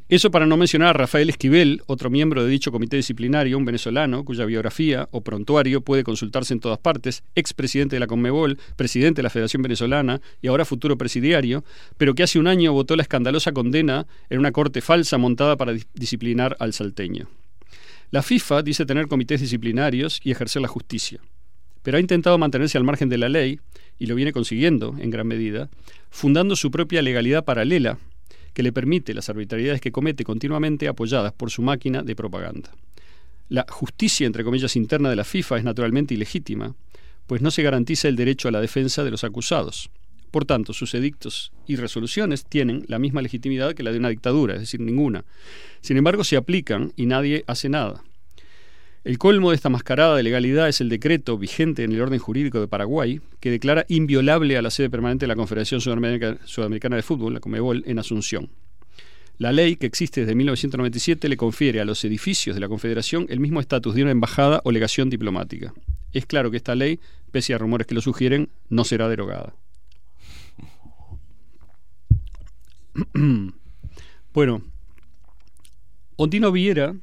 Eso para no mencionar a Rafael Esquivel, otro miembro de dicho comité disciplinario, un venezolano cuya biografía o prontuario puede consultarse en todas partes, expresidente de la Conmebol, presidente de la Federación Venezolana y ahora futuro presidiario, pero que hace un año votó la escandalosa condena en una corte falsa montada para dis- disciplinar al salteño. La FIFA dice tener comités disciplinarios y ejercer la justicia, pero ha intentado mantenerse al margen de la ley, y lo viene consiguiendo en gran medida, fundando su propia legalidad paralela que le permite las arbitrariedades que comete continuamente apoyadas por su máquina de propaganda. La justicia, entre comillas, interna de la FIFA es naturalmente ilegítima, pues no se garantiza el derecho a la defensa de los acusados. Por tanto, sus edictos y resoluciones tienen la misma legitimidad que la de una dictadura, es decir, ninguna. Sin embargo, se aplican y nadie hace nada. El colmo de esta mascarada de legalidad es el decreto vigente en el orden jurídico de Paraguay, que declara inviolable a la sede permanente de la Confederación Sudamerica- Sudamericana de Fútbol, la Comebol, en Asunción. La ley, que existe desde 1997, le confiere a los edificios de la Confederación el mismo estatus de una embajada o legación diplomática. Es claro que esta ley, pese a rumores que lo sugieren, no será derogada. bueno, Ondino Viera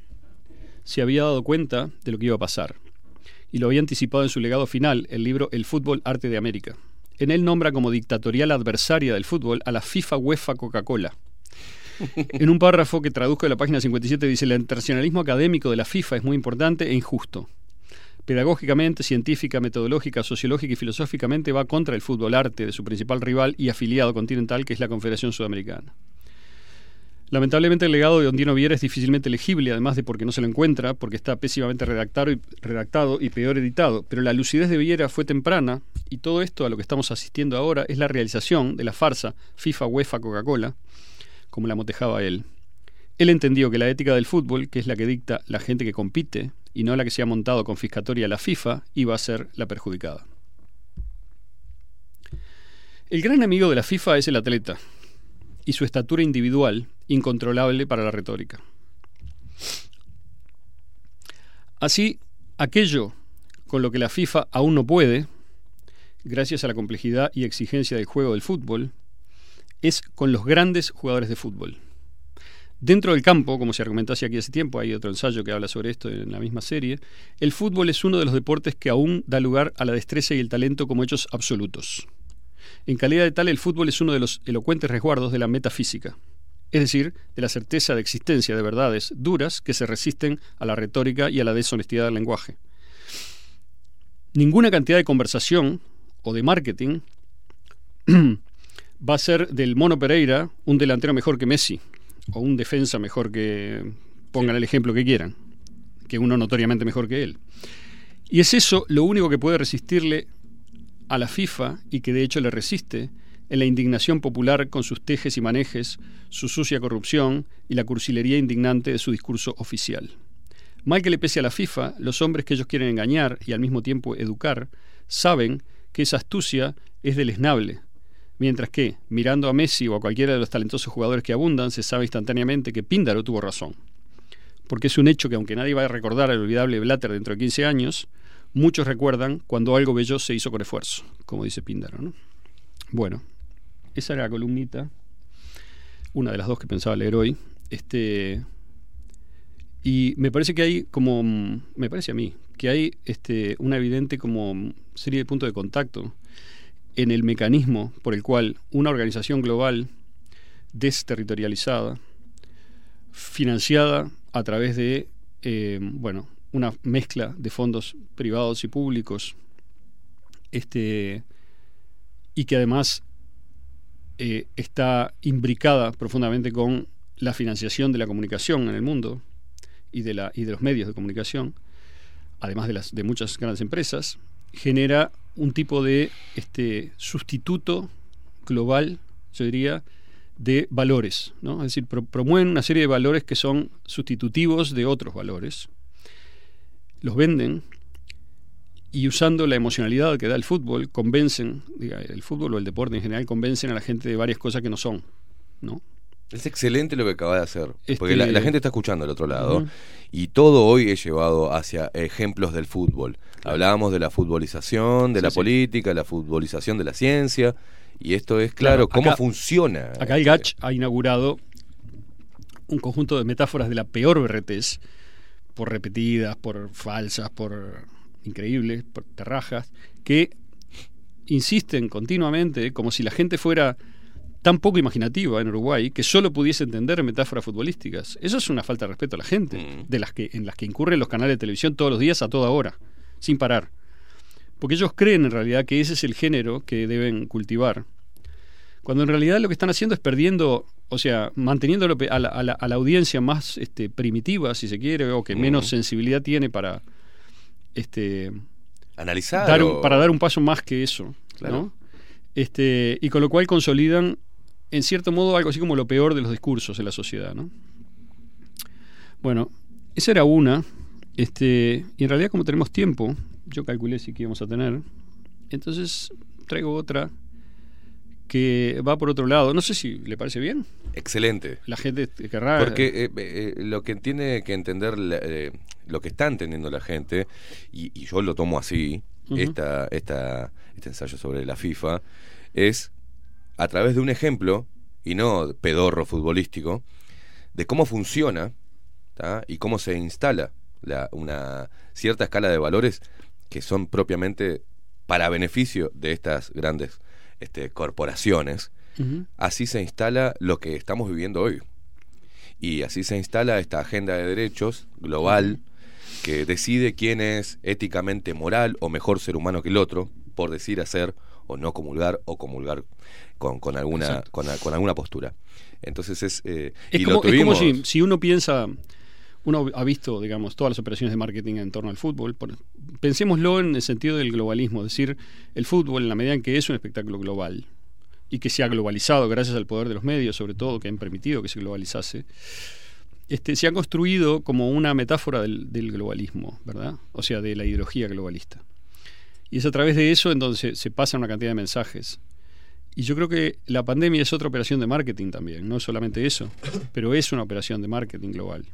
se había dado cuenta de lo que iba a pasar y lo había anticipado en su legado final, el libro El fútbol arte de América. En él nombra como dictatorial adversaria del fútbol a la FIFA UEFA Coca-Cola. En un párrafo que traduzco de la página 57 dice, el internacionalismo académico de la FIFA es muy importante e injusto. Pedagógicamente, científica, metodológica, sociológica y filosóficamente va contra el fútbol arte de su principal rival y afiliado continental, que es la Confederación Sudamericana. Lamentablemente el legado de Ondino Viera es difícilmente legible, además de porque no se lo encuentra, porque está pésimamente redactado y, redactado y peor editado. Pero la lucidez de Viera fue temprana y todo esto a lo que estamos asistiendo ahora es la realización de la farsa FIFA, UEFA, Coca-Cola, como la motejaba él. Él entendió que la ética del fútbol, que es la que dicta la gente que compite y no la que se ha montado confiscatoria a la FIFA, iba a ser la perjudicada. El gran amigo de la FIFA es el atleta y su estatura individual incontrolable para la retórica. Así, aquello con lo que la FIFA aún no puede, gracias a la complejidad y exigencia del juego del fútbol, es con los grandes jugadores de fútbol. Dentro del campo, como se argumentó hace aquí hace tiempo, hay otro ensayo que habla sobre esto en la misma serie, el fútbol es uno de los deportes que aún da lugar a la destreza y el talento como hechos absolutos. En calidad de tal, el fútbol es uno de los elocuentes resguardos de la metafísica, es decir, de la certeza de existencia de verdades duras que se resisten a la retórica y a la deshonestidad del lenguaje. Ninguna cantidad de conversación o de marketing va a ser del Mono Pereira un delantero mejor que Messi o un defensa mejor que pongan el ejemplo que quieran. que uno notoriamente mejor que él. Y es eso lo único que puede resistirle a la FIFA y que de hecho le resiste en la indignación popular con sus tejes y manejes, su sucia corrupción y la cursilería indignante de su discurso oficial. Mal que le pese a la FIFA, los hombres que ellos quieren engañar y al mismo tiempo educar, saben que esa astucia es deleznable, mientras que, mirando a Messi o a cualquiera de los talentosos jugadores que abundan, se sabe instantáneamente que Píndaro tuvo razón. Porque es un hecho que aunque nadie va a recordar al olvidable Blatter dentro de 15 años, muchos recuerdan cuando algo bello se hizo con esfuerzo, como dice Píndaro. ¿no? Bueno, esa era la columnita, una de las dos que pensaba leer hoy. Este, y me parece que hay como, me parece a mí, que hay este, una evidente como serie de puntos de contacto en el mecanismo por el cual una organización global desterritorializada, financiada a través de eh, bueno, una mezcla de fondos privados y públicos, este, y que además eh, está imbricada profundamente con la financiación de la comunicación en el mundo y de, la, y de los medios de comunicación, además de, las, de muchas grandes empresas, genera un tipo de este, sustituto global, yo diría, de valores. ¿no? Es decir, pro- promueven una serie de valores que son sustitutivos de otros valores, los venden y usando la emocionalidad que da el fútbol, convencen, diga, el fútbol o el deporte en general, convencen a la gente de varias cosas que no son. ¿no? Es excelente lo que acaba de hacer. Este- Porque la, la gente está escuchando al otro lado. Y todo hoy es llevado hacia ejemplos del fútbol. Hablábamos de la futbolización, de Sí, la sí. política, la futbolización de la ciencia. Y esto es claro, Claro, cómo funciona. Acá el Gach ha inaugurado un conjunto de metáforas de la peor berretés, por repetidas, por falsas, por increíbles, por terrajas, que insisten continuamente como si la gente fuera tan poco imaginativa en Uruguay que solo pudiese entender metáforas futbolísticas. Eso es una falta de respeto a la gente, Mm. de las que, en las que incurren los canales de televisión todos los días a toda hora, sin parar. Porque ellos creen en realidad que ese es el género que deben cultivar. Cuando en realidad lo que están haciendo es perdiendo, o sea, manteniendo a la, a la- a la audiencia más este, primitiva, si se quiere, o que menos Mm. sensibilidad tiene para este, Analizar. dar o- un- para dar un paso más que eso. Claro. ¿no? Este, y con lo cual consolidan, en cierto modo, algo así como lo peor de los discursos en la sociedad. ¿no? Bueno, esa era una. Este, y en realidad, como tenemos tiempo, yo calculé si que íbamos a tener. Entonces traigo otra que va por otro lado. No sé si le parece bien. Excelente. La gente querrá. Porque eh, eh, lo que tiene que entender, la- eh, lo que está entendiendo la gente, y, y yo lo tomo así, esta, esta, este ensayo sobre la FIFA, es a través de un ejemplo, y no pedorro futbolístico, de cómo funciona ¿tá? y cómo se instala la- una cierta escala de valores que son propiamente para beneficio de estas grandes este, corporaciones así se instala lo que estamos viviendo hoy. Y así se instala esta agenda de derechos global que decide quién es éticamente moral o mejor ser humano que el otro por decir hacer o no comulgar o comulgar con, con alguna con, con alguna postura. Entonces es eh, Es y como, lo tuvimos es como si, si uno piensa, uno ha visto, digamos, todas las operaciones de marketing en torno al fútbol. pensémoslo en el sentido del globalismo, es decir, el fútbol, en la medida en que es un espectáculo global y que se ha globalizado gracias al poder de los medios, sobre todo, que han permitido que se globalizase, este, se ha construido como una metáfora del, del globalismo, ¿verdad? O sea, de la ideología globalista. Y es a través de eso en donde se, se pasan una cantidad de mensajes. Y yo creo que la pandemia es otra operación de marketing también, no solamente eso, pero es una operación de marketing global.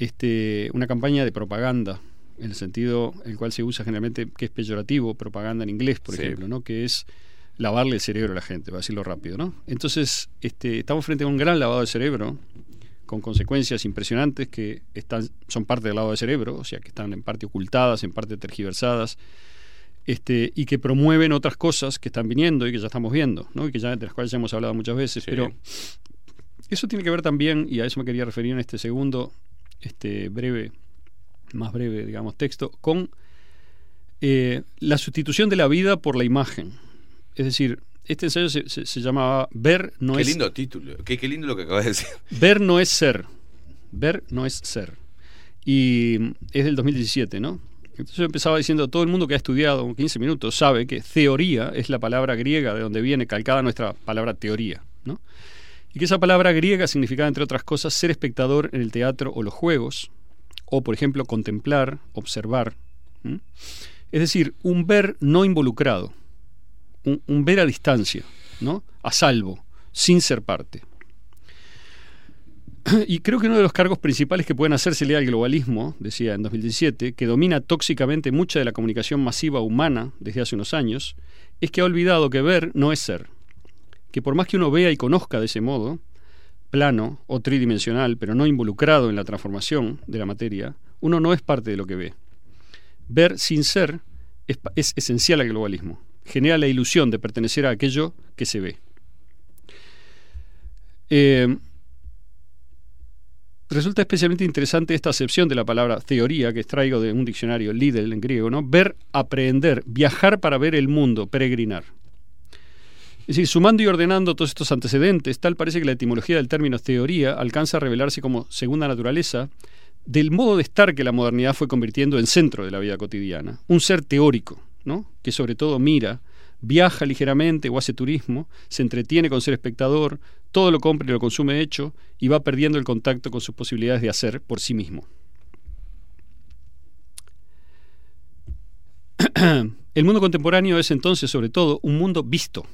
Este, una campaña de propaganda, en el sentido en el cual se usa generalmente, que es peyorativo, propaganda en inglés, por Sí. ejemplo, ¿no? que es lavarle el cerebro a la gente, para decirlo rápido. ¿no? Entonces, este, estamos frente a un gran lavado de cerebro, con consecuencias impresionantes que están, son parte del lavado de cerebro, o sea, que están en parte ocultadas, en parte tergiversadas, este, y que promueven otras cosas que están viniendo y que ya estamos viendo, ¿no? y que ya, de las cuales ya hemos hablado muchas veces. Sí. Pero eso tiene que ver también, y a eso me quería referir en este segundo, este breve, más breve, digamos, texto, con eh, la sustitución de la vida por la imagen. Es decir, este ensayo se, se- se llamaba Ver no qué es lindo título, qué, qué lindo lo que acabas de decir. Ver no es ser. Ver no es ser. Y es del 2017, ¿no? Entonces yo empezaba diciendo, todo el mundo que ha estudiado 15 minutos sabe que teoría es la palabra griega de donde viene calcada nuestra palabra teoría, ¿no? Y que esa palabra griega significaba, entre otras cosas, ser espectador en el teatro o los juegos, o, por ejemplo, contemplar, observar. Es decir, un ver no involucrado, un, un ver a distancia, ¿no? a salvo, sin ser parte. Y creo que uno de los cargos principales que pueden hacérsele al globalismo, decía en 2017, que domina tóxicamente mucha de la comunicación masiva humana desde hace unos años, es que ha olvidado que ver no es ser. Que por más que uno vea y conozca de ese modo, plano o tridimensional, pero no involucrado en la transformación de la materia, uno no es parte de lo que ve. Ver sin ser es, esencial al globalismo. Genera la ilusión de pertenecer a aquello que se ve. Eh, resulta especialmente interesante esta acepción de la palabra teoría que extraigo de un diccionario Lidl en griego, ¿no? Ver, aprehender, viajar para ver el mundo, peregrinar. Es decir, sumando y ordenando todos estos antecedentes, tal parece que la etimología del término teoría alcanza a revelarse como segunda naturaleza del modo de estar que la modernidad fue convirtiendo en centro de la vida cotidiana. Un ser teórico, ¿no? que sobre todo mira, viaja ligeramente o hace turismo, se entretiene con ser espectador, todo lo compra y lo consume hecho y va perdiendo el contacto con sus posibilidades de hacer por sí mismo. El mundo contemporáneo es entonces, sobre todo, un mundo visto.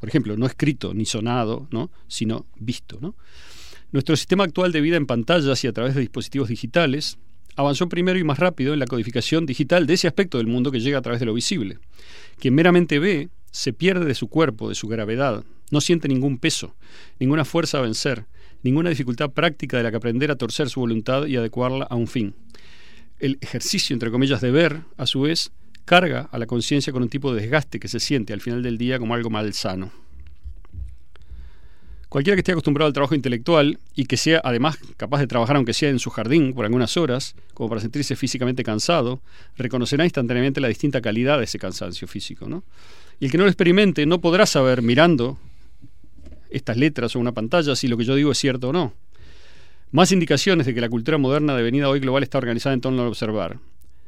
Por ejemplo, no escrito ni sonado, ¿no? sino visto. Nuestro sistema actual de vida en pantallas y a través de dispositivos digitales avanzó primero y más rápido en la codificación digital de ese aspecto del mundo que llega a través de lo visible. Quien meramente ve se pierde de su cuerpo, de su gravedad, no siente ningún peso, ninguna fuerza a vencer, ninguna dificultad práctica de la que aprender a torcer su voluntad y adecuarla a un fin. El ejercicio, entre comillas, de ver, a su vez, carga a la conciencia con un tipo de desgaste que se siente al final del día como algo malsano. Cualquiera que esté acostumbrado al trabajo intelectual y que sea además capaz de trabajar aunque sea en su jardín por algunas horas, como para sentirse físicamente cansado, reconocerá instantáneamente la distinta calidad de ese cansancio físico. ¿no? Y el que no lo experimente no podrá saber mirando estas letras o una pantalla si lo que yo digo es cierto o no. Más indicaciones de que la cultura moderna devenida hoy global está organizada en torno al observar.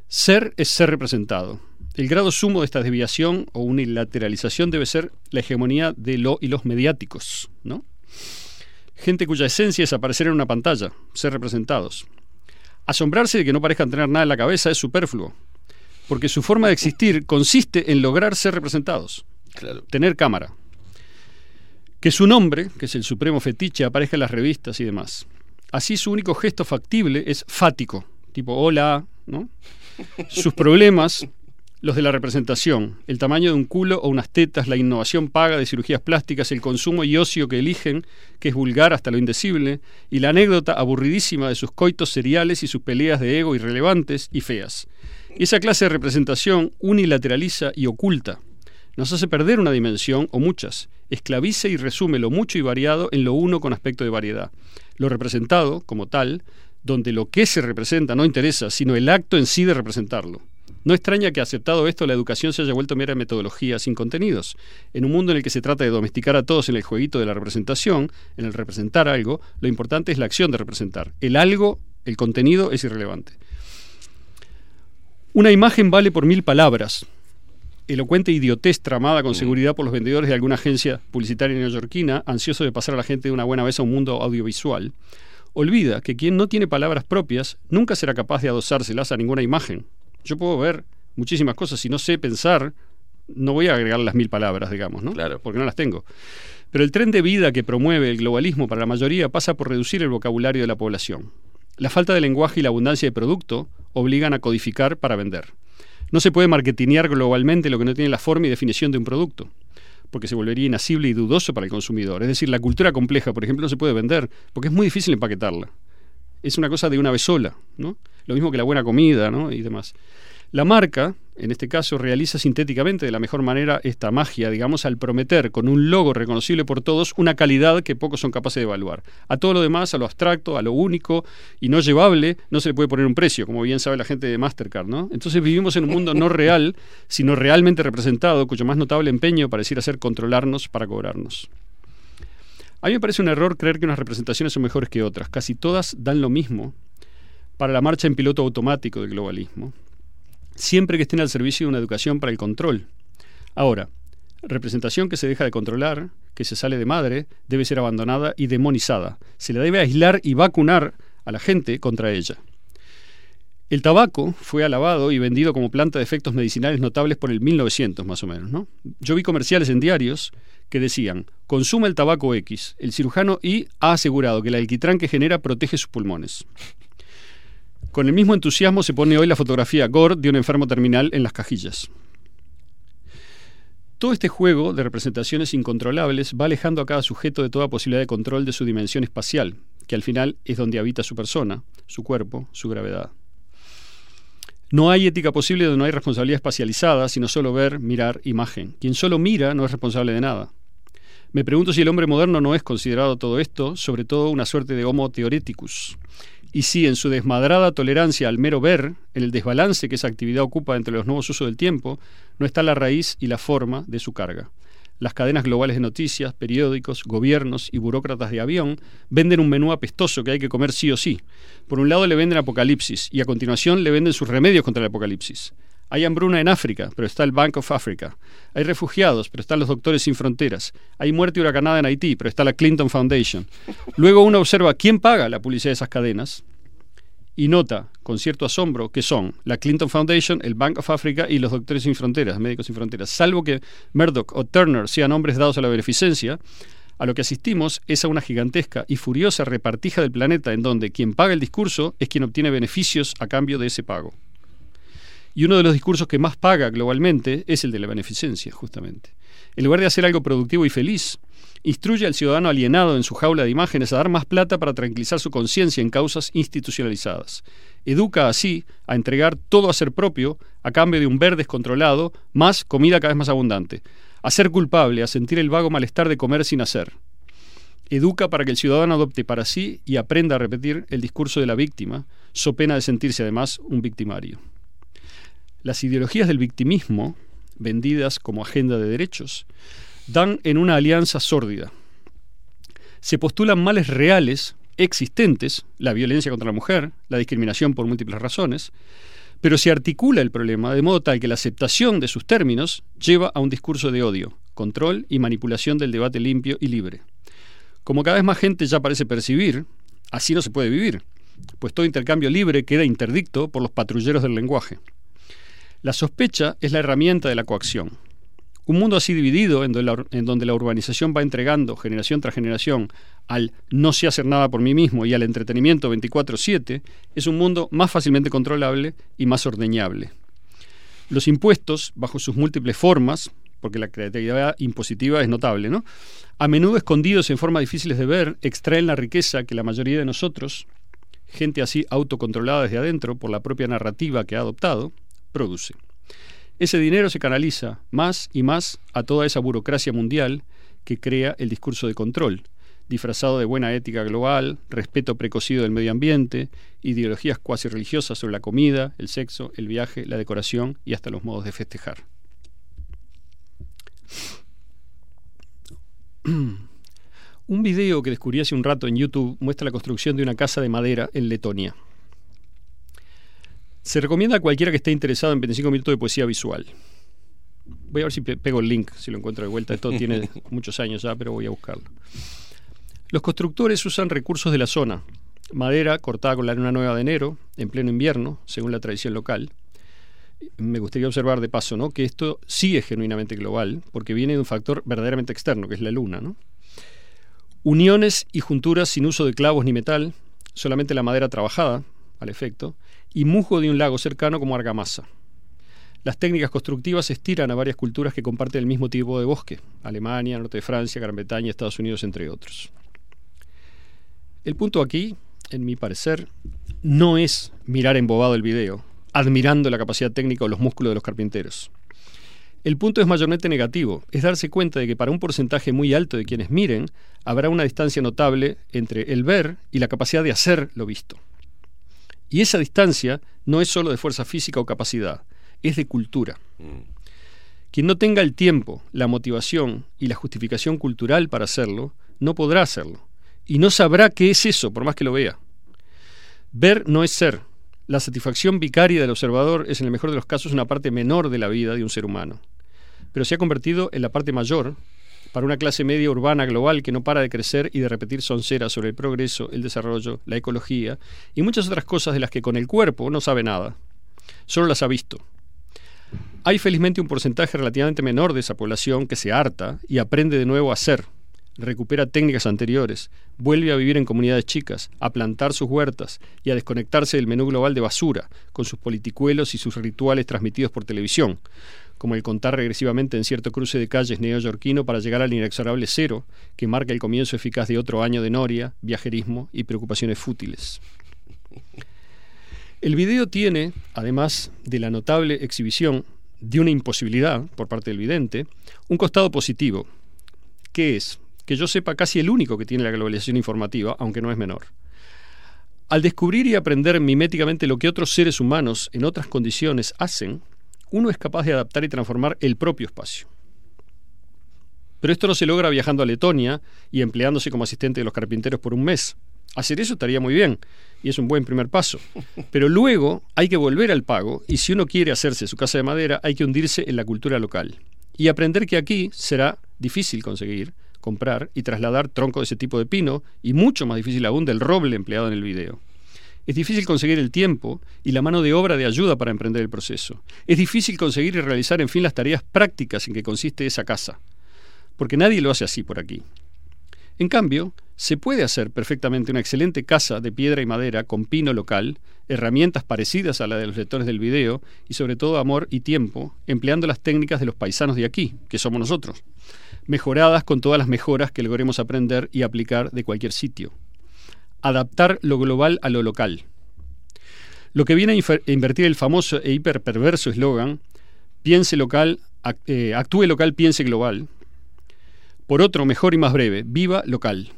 Ser es ser representado. El grado sumo de esta desviación o unilateralización debe ser la hegemonía de lo y los mediáticos, ¿no? Gente cuya esencia es aparecer en una pantalla, ser representados. Asombrarse de que no parezcan tener nada en la cabeza es superfluo, porque su forma de existir consiste en lograr ser representados, Claro. tener cámara. Que su nombre, que es el supremo fetiche, aparezca en las revistas y demás. Así su único gesto factible es fático, tipo hola, ¿no? Sus problemas, los de la representación, el tamaño de un culo o unas tetas, la innovación paga de cirugías plásticas, el consumo y ocio que eligen, que es vulgar hasta lo indecible, y la anécdota aburridísima de sus coitos seriales y sus peleas de ego irrelevantes y feas. Esa clase de representación unilateraliza y oculta. Nos hace perder una dimensión o muchas. Esclaviza y resume lo mucho y variado en lo uno con aspecto de variedad. Lo representado, como tal, donde lo que se representa no interesa, sino el acto en sí de representarlo. No extraña que aceptado esto la educación se haya vuelto mera metodología sin contenidos. En un mundo en el que se trata de domesticar a todos en el jueguito de la representación, en el representar algo, lo importante es la acción de representar. El algo, el contenido es irrelevante. Una imagen vale por mil palabras. Elocuente idiotez tramada con seguridad por los vendedores de alguna agencia publicitaria neoyorquina, ansioso de pasar a la gente de una buena vez a un mundo audiovisual, olvida que quien no tiene palabras propias nunca será capaz de adosárselas a ninguna imagen. Yo puedo ver muchísimas cosas, si no sé pensar, no voy a agregar las mil palabras, digamos, ¿no? Claro. Porque no las tengo. Pero el tren de vida que promueve el globalismo para la mayoría pasa por reducir el vocabulario de la población. La falta de lenguaje y la abundancia de producto obligan a codificar para vender. No se puede marketinear globalmente lo que no tiene la forma y definición de un producto, porque se volvería inasible y dudoso para el consumidor. Es decir, la cultura compleja, por ejemplo, no se puede vender, porque es muy difícil empaquetarla. Es una cosa de una vez sola, ¿no? Lo mismo que la buena comida, ¿no? Y demás. La marca, en este caso, realiza sintéticamente de la mejor manera esta magia, digamos, al prometer con un logo reconocible por todos una calidad que pocos son capaces de evaluar. A todo lo demás, a lo abstracto, a lo único y no llevable, no se le puede poner un precio, como bien sabe la gente de Mastercard, ¿no? Entonces vivimos en un mundo no real, sino realmente representado, cuyo más notable empeño pareciera ser controlarnos para cobrarnos. A mí me parece un error creer que unas representaciones son mejores que otras. Casi todas dan lo mismo, para la marcha en piloto automático del globalismo, siempre que estén al servicio de una educación para el control. Ahora, representación que se deja de controlar, que se sale de madre, debe ser abandonada y demonizada. Se le debe aislar y vacunar a la gente contra ella. El tabaco fue alabado y vendido como planta de efectos medicinales notables por el 1900 más o menos. ¿no? Yo vi comerciales en diarios que decían, consuma el tabaco X, el cirujano Y ha asegurado que el alquitrán que genera protege sus pulmones. Con el mismo entusiasmo se pone hoy la fotografía Gore de un enfermo terminal en las cajillas. Todo este juego de representaciones incontrolables va alejando a cada sujeto de toda posibilidad de control de su dimensión espacial, que al final es donde habita su persona, su cuerpo, su gravedad. No hay ética posible donde no hay responsabilidad espacializada, sino solo ver, mirar, imagen. Quien solo mira no es responsable de nada. Me pregunto si el hombre moderno no es considerado todo esto, sobre todo una suerte de homo theoreticus. Y si en su desmadrada tolerancia al mero ver, en el desbalance que esa actividad ocupa entre los nuevos usos del tiempo, no está la raíz y la forma de su carga. Las cadenas globales de noticias, periódicos, gobiernos y burócratas de avión venden un menú apestoso que hay que comer sí o sí. Por un lado le venden Apocalipsis y a continuación le venden sus remedios contra el Apocalipsis. Hay hambruna en África, pero está el Bank of Africa. Hay refugiados, pero están los Doctores Sin Fronteras. Hay muerte huracanada en Haití, pero está la Clinton Foundation. Luego uno observa quién paga la publicidad de esas cadenas y nota con cierto asombro que son la Clinton Foundation, el Bank of Africa y los Doctores Sin Fronteras, Médicos Sin Fronteras. Salvo que Murdoch o Turner sean nombres dados a la beneficencia, a lo que asistimos es a una gigantesca y furiosa repartija del planeta en donde quien paga el discurso es quien obtiene beneficios a cambio de ese pago. Y uno de los discursos que más paga globalmente es el de la beneficencia, justamente. En lugar de hacer algo productivo y feliz, instruye al ciudadano alienado en su jaula de imágenes a dar más plata para tranquilizar su conciencia en causas institucionalizadas. Educa así a entregar todo a ser propio a cambio de un ver descontrolado, más comida cada vez más abundante. A ser culpable, a sentir el vago malestar de comer sin hacer. Educa para que el ciudadano adopte para sí y aprenda a repetir el discurso de la víctima, so pena de sentirse además un victimario. Las ideologías del victimismo, vendidas como agenda de derechos, dan en una alianza sórdida. Se postulan males reales, existentes, la violencia contra la mujer, la discriminación por múltiples razones, pero se articula el problema de modo tal que la aceptación de sus términos lleva a un discurso de odio, control y manipulación del debate limpio y libre. Como cada vez más gente ya parece percibir, así no se puede vivir, pues todo intercambio libre queda interdicto por los patrulleros del lenguaje. La sospecha es la herramienta de la coacción. Un mundo así dividido, en donde, la, urbanización va entregando generación tras generación al no sé hacer nada por mí mismo y al entretenimiento 24/7, es un mundo más fácilmente controlable y más ordeñable. Los impuestos, bajo sus múltiples formas, porque la creatividad impositiva es notable, ¿no? A menudo escondidos en formas difíciles de ver, extraen la riqueza que la mayoría de nosotros, gente así autocontrolada desde adentro por la propia narrativa que ha adoptado, produce. Ese dinero se canaliza más y más a toda esa burocracia mundial que crea el discurso de control, disfrazado de buena ética global, respeto precocido del medio ambiente, ideologías cuasi religiosas sobre la comida, el sexo, el viaje, la decoración y hasta los modos de festejar. Un video que descubrí hace un rato en YouTube muestra la construcción de una casa de madera en Letonia. Se recomienda a cualquiera que esté interesado en 25 minutos de poesía visual. Voy a ver si pego el link, si lo encuentro de vuelta. Esto tiene muchos años ya, pero voy a buscarlo. Los constructores usan recursos de la zona. Madera cortada con la luna nueva de enero, en pleno invierno, según la tradición local. Me gustaría observar de paso ¿no? que esto sí es genuinamente global, porque viene de un factor verdaderamente externo, que es la luna. ¿no? Uniones y junturas sin uso de clavos ni metal, solamente la madera trabajada, al efecto, y musgo de un lago cercano como argamasa. Las técnicas constructivas se estiran a varias culturas que comparten el mismo tipo de bosque, Alemania, norte de Francia, Gran Bretaña, Estados Unidos, entre otros. El punto aquí, en mi parecer, no es mirar embobado el video, admirando la capacidad técnica o los músculos de los carpinteros. El punto es mayormente negativo, es darse cuenta de que para un porcentaje muy alto de quienes miren, habrá una distancia notable entre el ver y la capacidad de hacer lo visto. Y esa distancia no es solo de fuerza física o capacidad, es de cultura. Quien no tenga el tiempo, la motivación y la justificación cultural para hacerlo, no podrá hacerlo. Y no sabrá qué es eso, por más que lo vea. Ver no es ser. La satisfacción vicaria del observador es en el mejor de los casos una parte menor de la vida de un ser humano, pero se ha convertido en la parte mayor para una clase media urbana global que no para de crecer y de repetir sonceras sobre el progreso, el desarrollo, la ecología y muchas otras cosas de las que con el cuerpo no sabe nada. Solo las ha visto. Hay felizmente un porcentaje relativamente menor de esa población que se harta y aprende de nuevo a ser, recupera técnicas anteriores, vuelve a vivir en comunidades chicas, a plantar sus huertas y a desconectarse del menú global de basura, con sus politicuelos y sus rituales transmitidos por televisión, como el contar regresivamente en cierto cruce de calles neoyorquino para llegar al inexorable cero, que marca el comienzo eficaz de otro año de noria, viajerismo y preocupaciones fútiles. El video tiene, además de la notable exhibición de una imposibilidad por parte del vidente, un costado positivo, que es, que yo sepa, casi el único que tiene la globalización informativa, aunque no es menor. Al descubrir y aprender miméticamente lo que otros seres humanos en otras condiciones hacen, uno es capaz de adaptar y transformar el propio espacio. Pero esto no se logra viajando a Letonia y empleándose como asistente de los carpinteros por un mes. Hacer eso estaría muy bien y es un buen primer paso. Pero luego hay que volver al pago y si uno quiere hacerse su casa de madera hay que hundirse en la cultura local y aprender que aquí será difícil conseguir, comprar y trasladar tronco de ese tipo de pino y mucho más difícil aún del roble empleado en el video. Es difícil conseguir el tiempo y la mano de obra de ayuda para emprender el proceso. Es difícil conseguir y realizar, en fin, las tareas prácticas en que consiste esa casa. Porque nadie lo hace así por aquí. En cambio, se puede hacer perfectamente una excelente casa de piedra y madera con pino local, herramientas parecidas a las de los lectores del video y sobre todo amor y tiempo, empleando las técnicas de los paisanos de aquí, que somos nosotros, mejoradas con todas las mejoras que logremos aprender y aplicar de cualquier sitio adaptar lo global a lo local. Lo que viene a invertir el famoso e hiperperverso eslogan, piense local, eh, actúe local, piense global. Por otro, mejor y más breve, viva local.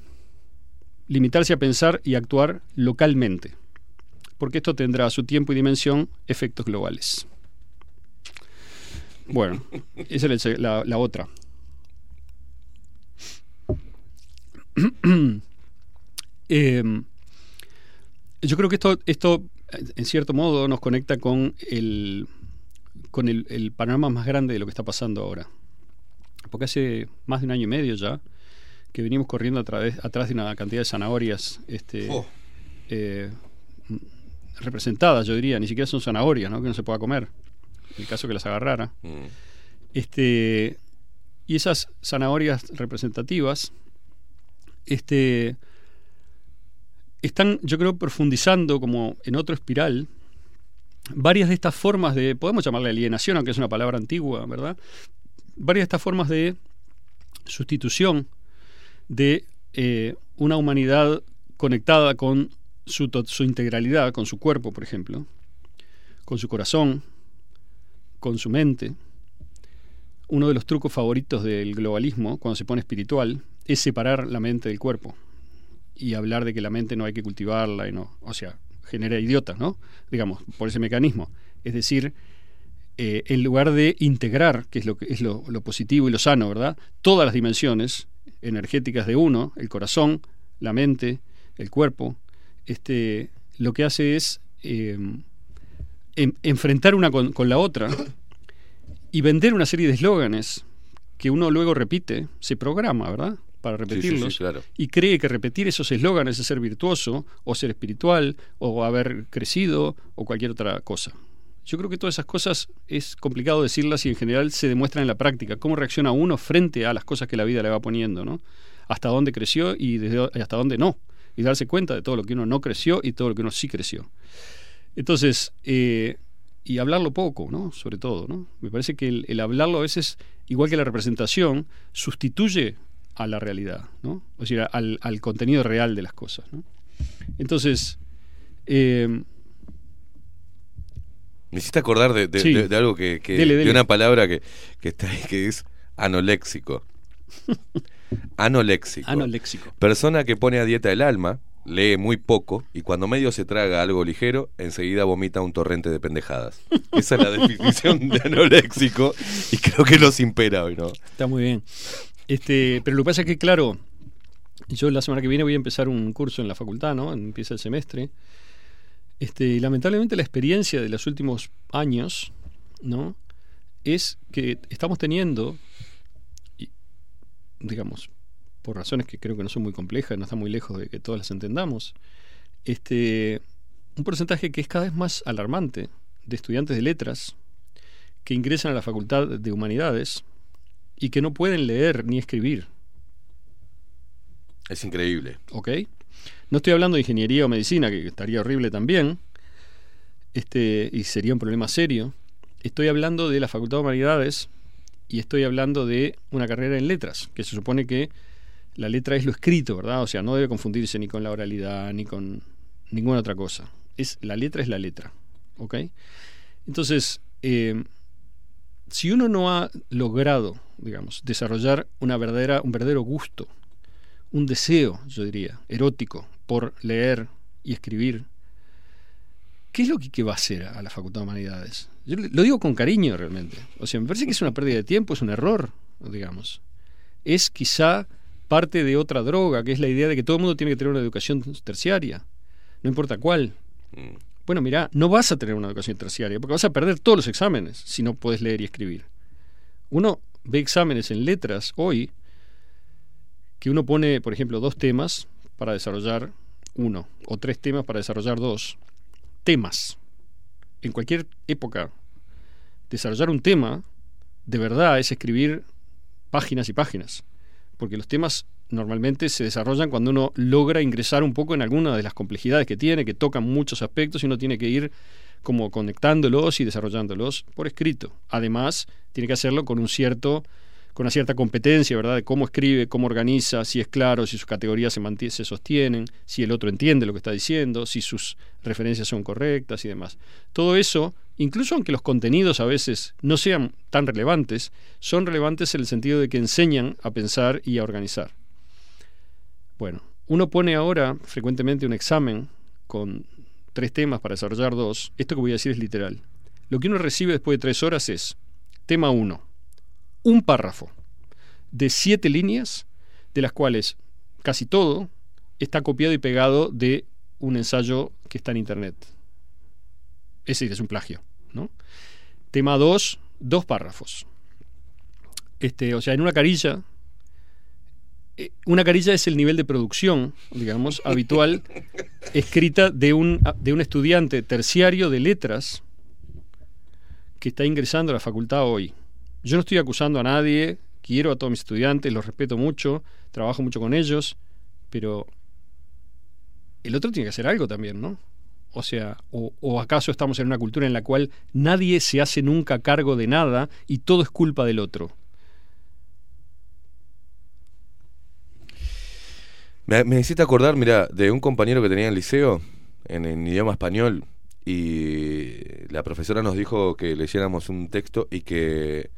Limitarse a pensar y actuar localmente, porque esto tendrá a su tiempo y dimensión efectos globales. Bueno, esa es la otra. Eh, yo creo que esto, esto, en cierto modo, nos conecta con el, con el, el panorama más grande de lo que está pasando ahora. Porque hace más de un año y medio ya que venimos corriendo a través, atrás de una cantidad de zanahorias este, Oh. eh, representadas, yo diría, ni siquiera son zanahorias, ¿no? que no se pueda comer. En el caso que las agarrara. Mm. Este, y esas zanahorias representativas este, están, yo creo, profundizando como en otro espiral varias de estas formas de, podemos llamarle alienación, aunque es una palabra antigua, ¿verdad? Varias de estas formas de sustitución de eh, una humanidad conectada con su, su integralidad, con su cuerpo, por ejemplo, con su corazón, con su mente. Uno de los trucos favoritos del globalismo, cuando se pone espiritual, es separar la mente del cuerpo y hablar de que la mente no hay que cultivarla y no, o sea, genera idiotas, ¿no? Digamos, por ese mecanismo. Es decir, eh, en lugar de integrar, que es lo que es lo, positivo y lo sano, ¿verdad? Todas las dimensiones energéticas de uno, el corazón, la mente, el cuerpo, este, lo que hace es eh, en- enfrentar una con, con la otra y vender una serie de eslóganes que uno luego repite, se programa, ¿verdad? Para Sí, sí, sí, repetirlos claro. y cree que repetir esos eslóganes es ser virtuoso o ser espiritual o haber crecido o cualquier otra cosa. Yo creo que todas esas cosas es complicado decirlas y en general se demuestran en la práctica. Cómo reacciona uno frente a las cosas que la vida le va poniendo, ¿no? Hasta dónde creció y desde, y hasta dónde no. Y darse cuenta de todo lo que uno no creció y todo lo que uno sí creció. Entonces, eh, y hablarlo poco, ¿no? Sobre todo, ¿no? Me parece que el, el hablarlo a veces, igual que la representación, sustituye a la realidad, ¿no? O sea, al, al contenido real de las cosas, ¿no? Entonces, eh, Me hiciste acordar de, de- Sí. de- de algo que, que- Dele, de una palabra que, que está ahí que es anoléxico. Anoléxico. anoléxico. Persona que pone a dieta el alma, lee muy poco y cuando medio se traga algo ligero, enseguida vomita un torrente de pendejadas. Esa es la definición de anoléxico y creo que nos impera hoy, ¿no? Está muy bien. Este, pero lo que pasa es que, claro, yo la semana que viene voy a empezar un curso en la facultad, ¿no? Empieza el semestre. Este, y lamentablemente la experiencia de los últimos años, ¿no? Es que estamos teniendo, digamos, por razones que creo que no son muy complejas, no están muy lejos de que todas las entendamos, este, un porcentaje que es cada vez más alarmante de estudiantes de letras que ingresan a la Facultad de Humanidades y que no pueden leer ni escribir. Es increíble. ¿Ok? No estoy hablando de ingeniería o medicina, que estaría horrible también, este, y sería un problema serio. Estoy hablando de la Facultad de Humanidades y estoy hablando de una carrera en letras, que se supone que la letra es lo escrito, ¿verdad? O sea, no debe confundirse ni con la oralidad, ni con ninguna otra cosa. Es, la letra es la letra, ¿ok? Entonces, eh, si uno no ha logrado, digamos, desarrollar una verdadera, un verdadero gusto, un deseo, yo diría, erótico por leer y escribir, ¿qué es lo que, que va a hacer a la Facultad de Humanidades? Yo lo digo con cariño realmente. O sea, me parece que es una pérdida de tiempo, es un error, digamos. Es quizá parte de otra droga, que es la idea de que todo el mundo tiene que tener una educación terciaria, no importa cuál. Bueno, mira, no vas a tener una educación terciaria porque vas a perder todos los exámenes si no puedes leer y escribir. Uno ve exámenes en letras hoy que uno pone, por ejemplo, dos temas para desarrollar uno o tres temas para desarrollar dos. Temas. En cualquier época, desarrollar un tema de verdad es escribir páginas y páginas. Porque los temas normalmente se desarrollan cuando uno logra ingresar un poco en alguna de las complejidades que tiene, que tocan muchos aspectos y uno tiene que ir como conectándolos y desarrollándolos por escrito. Además, tiene que hacerlo con un cierto con una cierta competencia, ¿verdad? De cómo escribe, cómo organiza, si es claro, si sus categorías se, mantie- se sostienen, si el otro entiende lo que está diciendo, si sus referencias son correctas y demás. Todo eso, incluso aunque los contenidos a veces no sean tan relevantes, son relevantes en el sentido de que enseñan a pensar y a organizar. Bueno, uno pone ahora frecuentemente un examen con tres temas para desarrollar dos. Esto que voy a decir es literal. Lo que uno recibe después de tres horas es tema 1, un párrafo de siete líneas, de las cuales casi todo está copiado y pegado de un ensayo que está en internet. Es decir, es un plagio. ¿no? Tema 2, dos párrafos. Este, o sea, en una carilla, una carilla es el nivel de producción, digamos, habitual, escrita de un, de un estudiante terciario de letras que está ingresando a la facultad hoy. Yo no estoy acusando a nadie, quiero a todos mis estudiantes, los respeto mucho, trabajo mucho con ellos, pero el otro tiene que hacer algo también, ¿no? O sea, o, o acaso estamos en una cultura en la cual nadie se hace nunca cargo de nada y todo es culpa del otro. Me, me hiciste acordar, mira, de un compañero que tenía en el liceo, en, en idioma español, y la profesora nos dijo que leyéramos un texto y que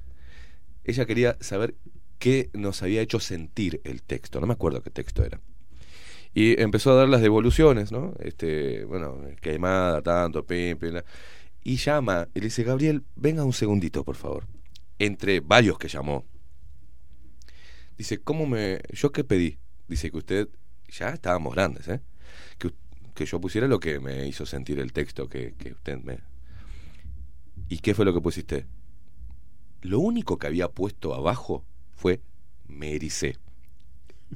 ella quería saber qué nos había hecho sentir el texto. No me acuerdo qué texto era. Y empezó a dar las devoluciones, ¿no? Este, bueno, quemada, tanto, pim, pim, Y llama, y le dice, Gabriel, venga un segundito, por favor. Entre varios que llamó. Dice, ¿cómo me... ¿Yo qué pedí? Dice que usted... Ya estábamos grandes, ¿eh? Que, que yo pusiera lo que me hizo sentir el texto que, usted me... ¿Y qué fue lo que pusiste? Lo único que había puesto abajo fue me ericé.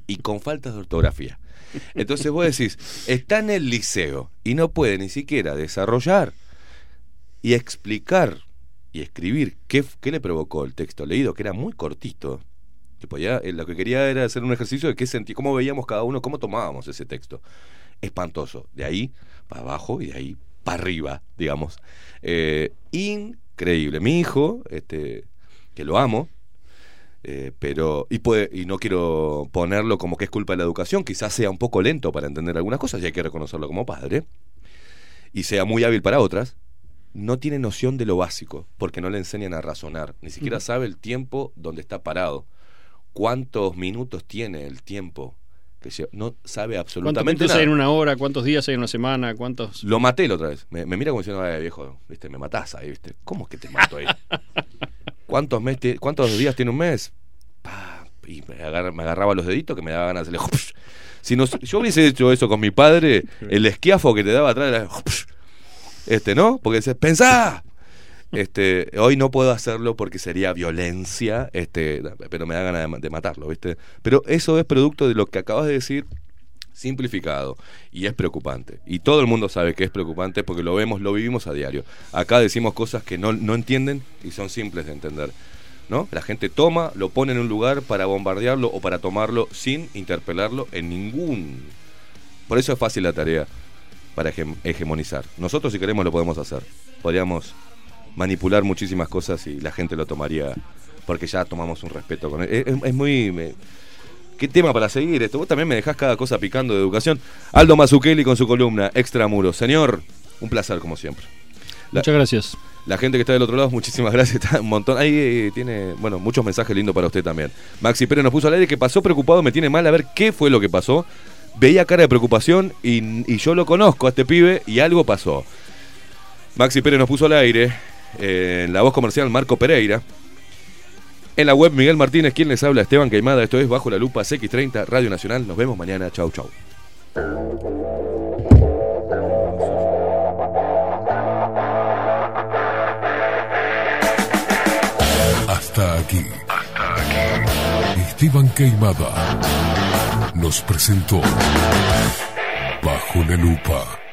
Y con faltas de ortografía. Entonces vos decís, está en el liceo y no puede ni siquiera desarrollar y explicar y escribir qué le provocó el texto leído, que era muy cortito. Podía, eh, lo que quería era hacer un ejercicio de qué sentí, cómo veíamos cada uno, cómo tomábamos ese texto. Espantoso. De ahí para abajo y de ahí para arriba, digamos. Eh, increíble. Mi hijo, este, que lo amo, eh, pero y puede y no quiero ponerlo como que es culpa de la educación quizás sea un poco lento para entender algunas cosas y hay que reconocerlo como padre y sea muy hábil para otras no tiene noción de lo básico porque no le enseñan a razonar ni siquiera sabe el tiempo donde está parado cuántos minutos tiene el tiempo que no sabe ¿Cuántos absolutamente minutos nada hay en una hora? ¿Cuántos días hay en una semana? ¿Cuántos? lo maté la otra vez. Me, me mira como diciendo, "Ay, viejo, viste, me matás ahí, viste. ¿Cómo es que te mato ahí? ¿Cuántos, mes ¿Cuántos días tiene un mes? Pa, y me, agarra- me agarraba los deditos que me daba ganas de hacerle. Si nos- yo hubiese hecho eso con mi padre, el esquiafo que te daba atrás era. Este, ¿no? Porque dices, pensá. Este, hoy no puedo hacerlo porque sería violencia, este, pero me da ganas de, ma- de matarlo, ¿viste? Pero eso es producto de lo que acabas de decir simplificado y es preocupante. Y todo el mundo sabe que es preocupante porque lo vemos, lo vivimos a diario. Acá decimos cosas que no, entienden y son simples de entender. ¿No? La gente toma, lo pone en un lugar para bombardearlo o para tomarlo sin interpelarlo en ningún. Por eso es fácil la tarea para hege- hegemonizar. Nosotros si queremos lo podemos hacer. Podríamos manipular muchísimas cosas y la gente lo tomaría porque ya tomamos un respeto con él. Es, muy... me- ¿Qué tema para seguir esto? Vos también me dejás cada cosa picando de educación. Aldo Mazzucchelli con su columna Extramuros. Señor, un placer como siempre. La- Muchas gracias. La gente que está del otro lado, muchísimas gracias. Está un montón. Ahí eh, tiene, bueno, muchos mensajes lindos para usted también. Maxi Pérez nos puso al aire que pasó preocupado, me tiene mal a ver qué fue lo que pasó. Veía cara de preocupación y, y yo lo conozco a este pibe y algo pasó. Maxi Pérez nos puso al aire. Eh, en la voz comercial Marco Pereira. En la web Miguel Martínez, quien les habla, Esteban Queimada. Esto es Bajo la Lupa CX30, Radio Nacional. Nos vemos mañana. Chau, chau. Hasta aquí. Hasta aquí. Esteban Queimada nos presentó Bajo la Lupa.